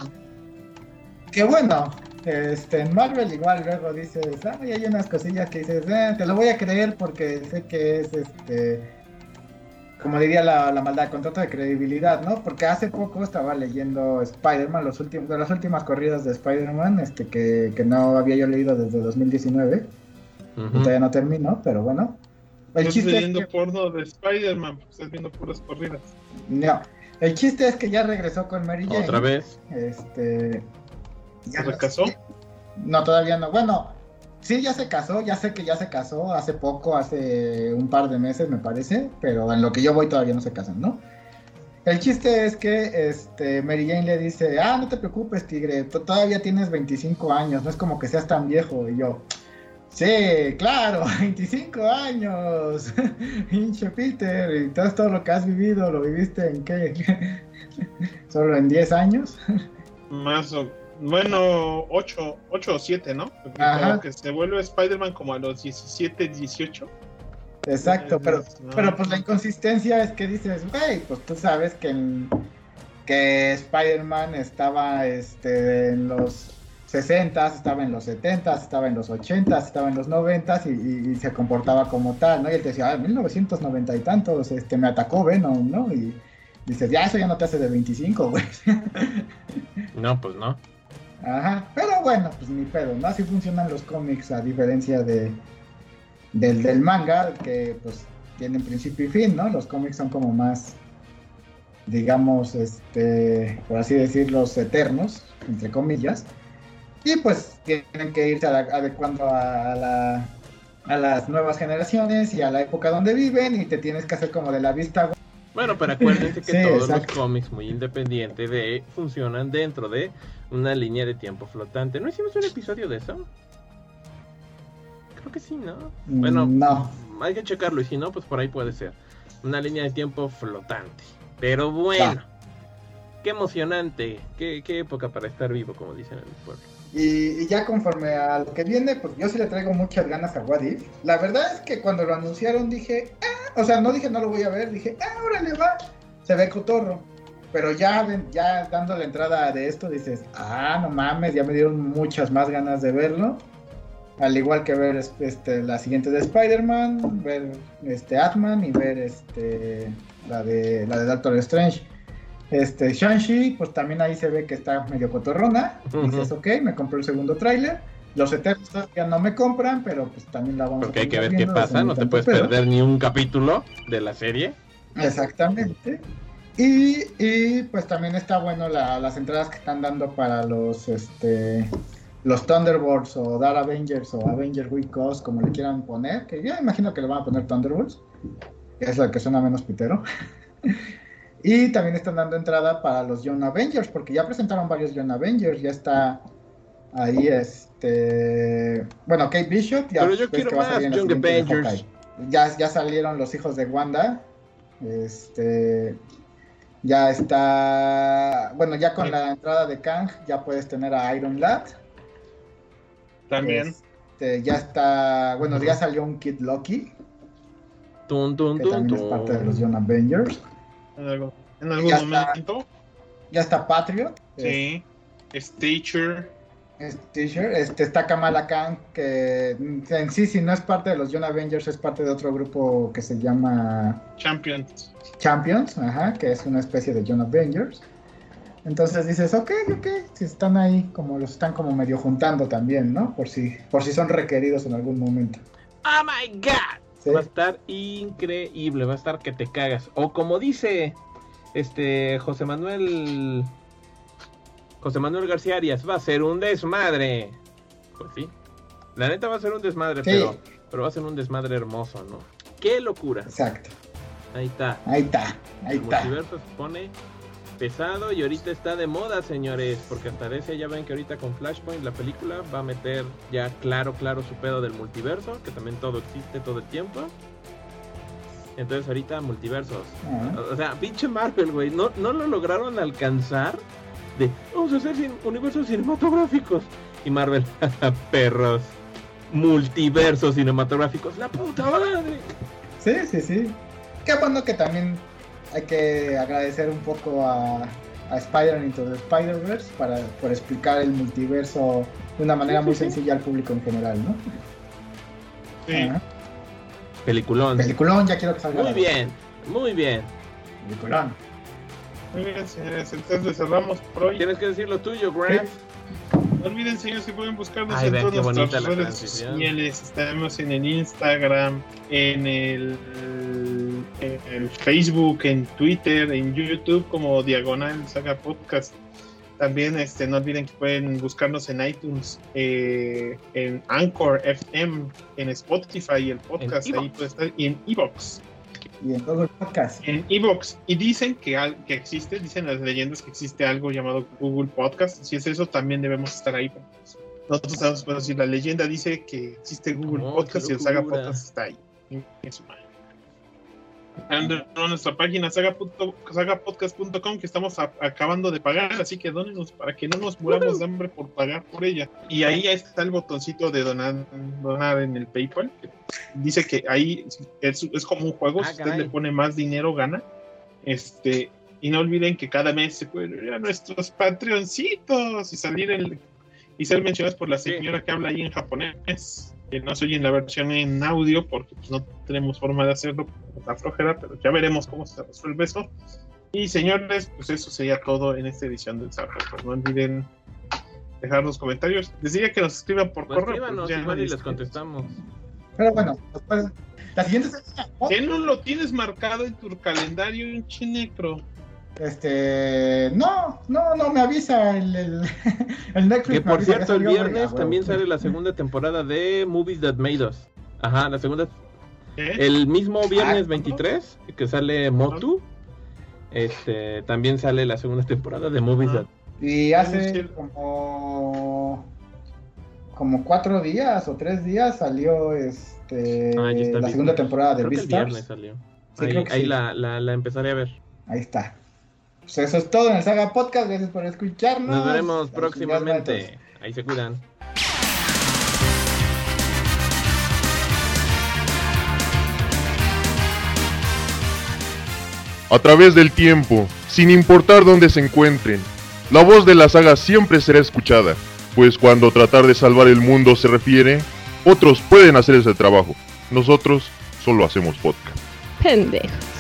Qué bueno, este, en Marvel igual luego dices, ay, hay unas cosillas que dices, eh, te lo voy a creer porque sé que es este como diría la, la maldad, contrato de credibilidad, ¿no? Porque hace poco estaba leyendo Spider-Man, los últimos, de las últimas corridas de Spider-Man, este, que, que, no había yo leído desde 2019. Todavía no termino, pero bueno. El chiste leyendo es que... porno de Spider-Man, estás viendo puras corridas. No, el chiste es que ya regresó con Mary Jane. ¿Otra vez? Este... Ya ¿Se casó? No, todavía no. Bueno, Sí, ya se casó, ya sé que ya se casó hace poco, hace un par de meses me parece, pero en lo que yo voy todavía no se casan, ¿no? El chiste es que este, Mary Jane le dice, ah, no te preocupes, tigre, todavía tienes 25 años, no es como que seas tan viejo. Y yo, sí, claro, (laughs) 25 años, (laughs) hinche Peter, y todo, todo lo que has vivido, ¿lo viviste en qué? (laughs) ¿Solo en 10 años? Más o bueno, 8, 8 o 7, ¿no? Como que se vuelve Spider-Man como a los 17, 18. Exacto, pero, pero pues la inconsistencia es que dices, güey, pues tú sabes que, que Spider-Man estaba este, en los 60, estaba en los 70, estaba en los 80, estaba en los 90 y, y, se comportaba como tal, ¿no? Y él te decía, ah, en 1990 y tantos este, me atacó Venom, ¿no? Y dices, ya eso ya no te hace de 25, güey. No, pues no. Ajá, pero bueno, pues ni pedo, ¿no? Así funcionan los cómics a diferencia de del, del manga, que pues tienen principio y fin, ¿no? Los cómics son como más, digamos, este, por así decirlo, eternos, entre comillas. Y pues tienen que irse adecuando a, la, a las nuevas generaciones y a la época donde viven y te tienes que hacer como de la vista bueno, pero acuérdense que todos los cómics muy independientes de funcionan dentro de una línea de tiempo flotante. ¿No hicimos un episodio de eso? Creo que sí, ¿no? Bueno, no. hay que checarlo y si no, pues por ahí puede ser. Una línea de tiempo flotante. Pero bueno, qué emocionante, qué, qué época para estar vivo, como dicen en el pueblo. Y, ya conforme a lo que viene, pues yo sí le traigo muchas ganas a What La verdad es que cuando lo anunciaron dije, ah, o sea, no dije no lo voy a ver, dije, ah, órale va, se ve cotorro. Pero ya, ya dando la entrada de esto dices, ah, no mames, ya me dieron muchas más ganas de verlo. Al igual que ver este, la siguiente de Spider-Man, ver este Atman y ver este la de la de Doctor Strange. Este, Shang-Chi, pues también ahí se ve que está medio cotorrona. Dices, ok, me compré el segundo tráiler. Los Eternos ya no me compran, pero pues también la vamos Porque hay que ver qué pasa, no te puedes perder ni un capítulo de la serie. Exactamente. Y, y pues también está bueno las entradas que están dando para los este los Thunderbolts o Dark Avengers o Avengers Week como le quieran poner, que yo imagino que le van a poner Thunderbolts, que es lo que suena menos pitero. (laughs) Y también están dando entrada para los Young Avengers, porque ya presentaron varios Young Avengers, ya está ahí este... Bueno, Kate Bishop, ya, Pero yo quiero más Young Avengers. Ya, ya salieron los hijos de Wanda, este... Ya está... Bueno, ya con la entrada de Kang ya puedes tener a Iron Lad. También. Este, ya está... Bueno, ya salió un Kid Loki. Tun, tun, que también es parte de los Young Avengers. En algún, momento. ya está Patriot. Sí. Stitcher. Stitcher. Este, está Kamala Khan, que en sí, si no es parte de los Young Avengers, es parte de otro grupo que se llama Champions. Champions, ajá, que es una especie de Young Avengers. Entonces dices, ok, ok, si están ahí, como los están como medio juntando también, ¿no? Por si, por si son requeridos en algún momento. Oh my god. Va a estar increíble, va a estar que te cagas. O como dice este José Manuel José Manuel García Arias, va a ser un desmadre. Pues sí. La neta va a ser un desmadre, pero, pero va a ser un desmadre hermoso, ¿no? ¡Qué locura! Exacto. Ahí está. Ahí está. Ahí está. El se pone pesado y ahorita está de moda, señores, porque hasta ese ya ven que ahorita con Flashpoint la película va a meter ya claro, claro su pedo del multiverso, que también todo existe todo el tiempo. Entonces ahorita multiversos. O sea, pinche Marvel, güey, no, no lo lograron alcanzar de vamos a hacer universos cinematográficos. Y Marvel, (laughs) perros, multiversos cinematográficos, la puta madre. Sí, sí, sí. Qué bueno que también hay que agradecer un poco a, a Spider-Man Into the Spider-Verse para, por explicar el multiverso de una manera muy (laughs) sencilla al público en general, ¿no? Sí. Peliculón. Peliculón, ya quiero que salga. Muy bien, muy bien. Peliculón. Muy bien, señores. Entonces cerramos por hoy. Tienes que decir lo tuyo, Grant. No olviden, señores, que pueden buscarnos Ay, en vean todas nuestras redes sociales. Estamos en el Instagram, en el, en el Facebook, en Twitter, en YouTube como Diagonal Saga Podcast. También este, no olviden que pueden buscarnos en iTunes, eh, en Anchor FM, en Spotify, el podcast, ahí puede estar, y en Evox. Y en Google Podcast. En Evox. Y dicen que, al- que existe, dicen las leyendas que existe algo llamado Google Podcast. Si es eso, también debemos estar ahí. Nosotros estamos, bueno, si la leyenda dice que existe Google Oh, Podcast y el Saga. Podcast está ahí. En su Ando a nuestra página saga.- sagapodcast.com que estamos a- acabando de pagar, así que dónenos para que no nos muramos de hambre por pagar por ella. Y ahí está el botoncito de donar, donar en el PayPal. Dice que ahí es, es como un juego, Ah, si usted caray. le pone más dinero gana. Este, y no olviden que cada mes se pueden ir a nuestros patreoncitos y salir el, y ser mencionados por la Sí. señora que habla ahí en japonés, que no se oye en la versión en audio porque pues, no tenemos forma de hacerlo por la flojera, pero ya veremos cómo se resuelve eso. Y señores, pues eso sería todo en esta edición del. Pues no olviden dejar los comentarios. Les diría que nos escriban por Pues correo. escríbanos, pero ya igual y les contestamos. Pero bueno, después, la siguiente semana, ¿no? ¿Qué no lo tienes marcado en tu calendario, un chinecro? Este, no, no, no me avisa el, el, (laughs) el Netflix. Que por avisa cierto, el viernes también sale la segunda temporada de Movies That Made Us. Ajá, la segunda. ¿Eh? El mismo viernes Ah, 23, que sale Motu. Este, también sale la segunda temporada de Movies Ah. That. Y hace como como cuatro días o tres días salió este Ah, la segunda temporada de Creo que el Beastars. viernes salió. Sí, ahí creo que ahí sí. la, la, la empezaré a ver. Ahí está. Pues eso es todo en el Saga Podcast. Gracias por escucharnos. Nos veremos próximamente. Ahí se cuidan. a través del tiempo, sin importar dónde se encuentren. La voz de la saga siempre será escuchada, pues cuando tratar de salvar el mundo se refiere, otros pueden hacer ese trabajo. Nosotros solo hacemos podcast. Pendejos.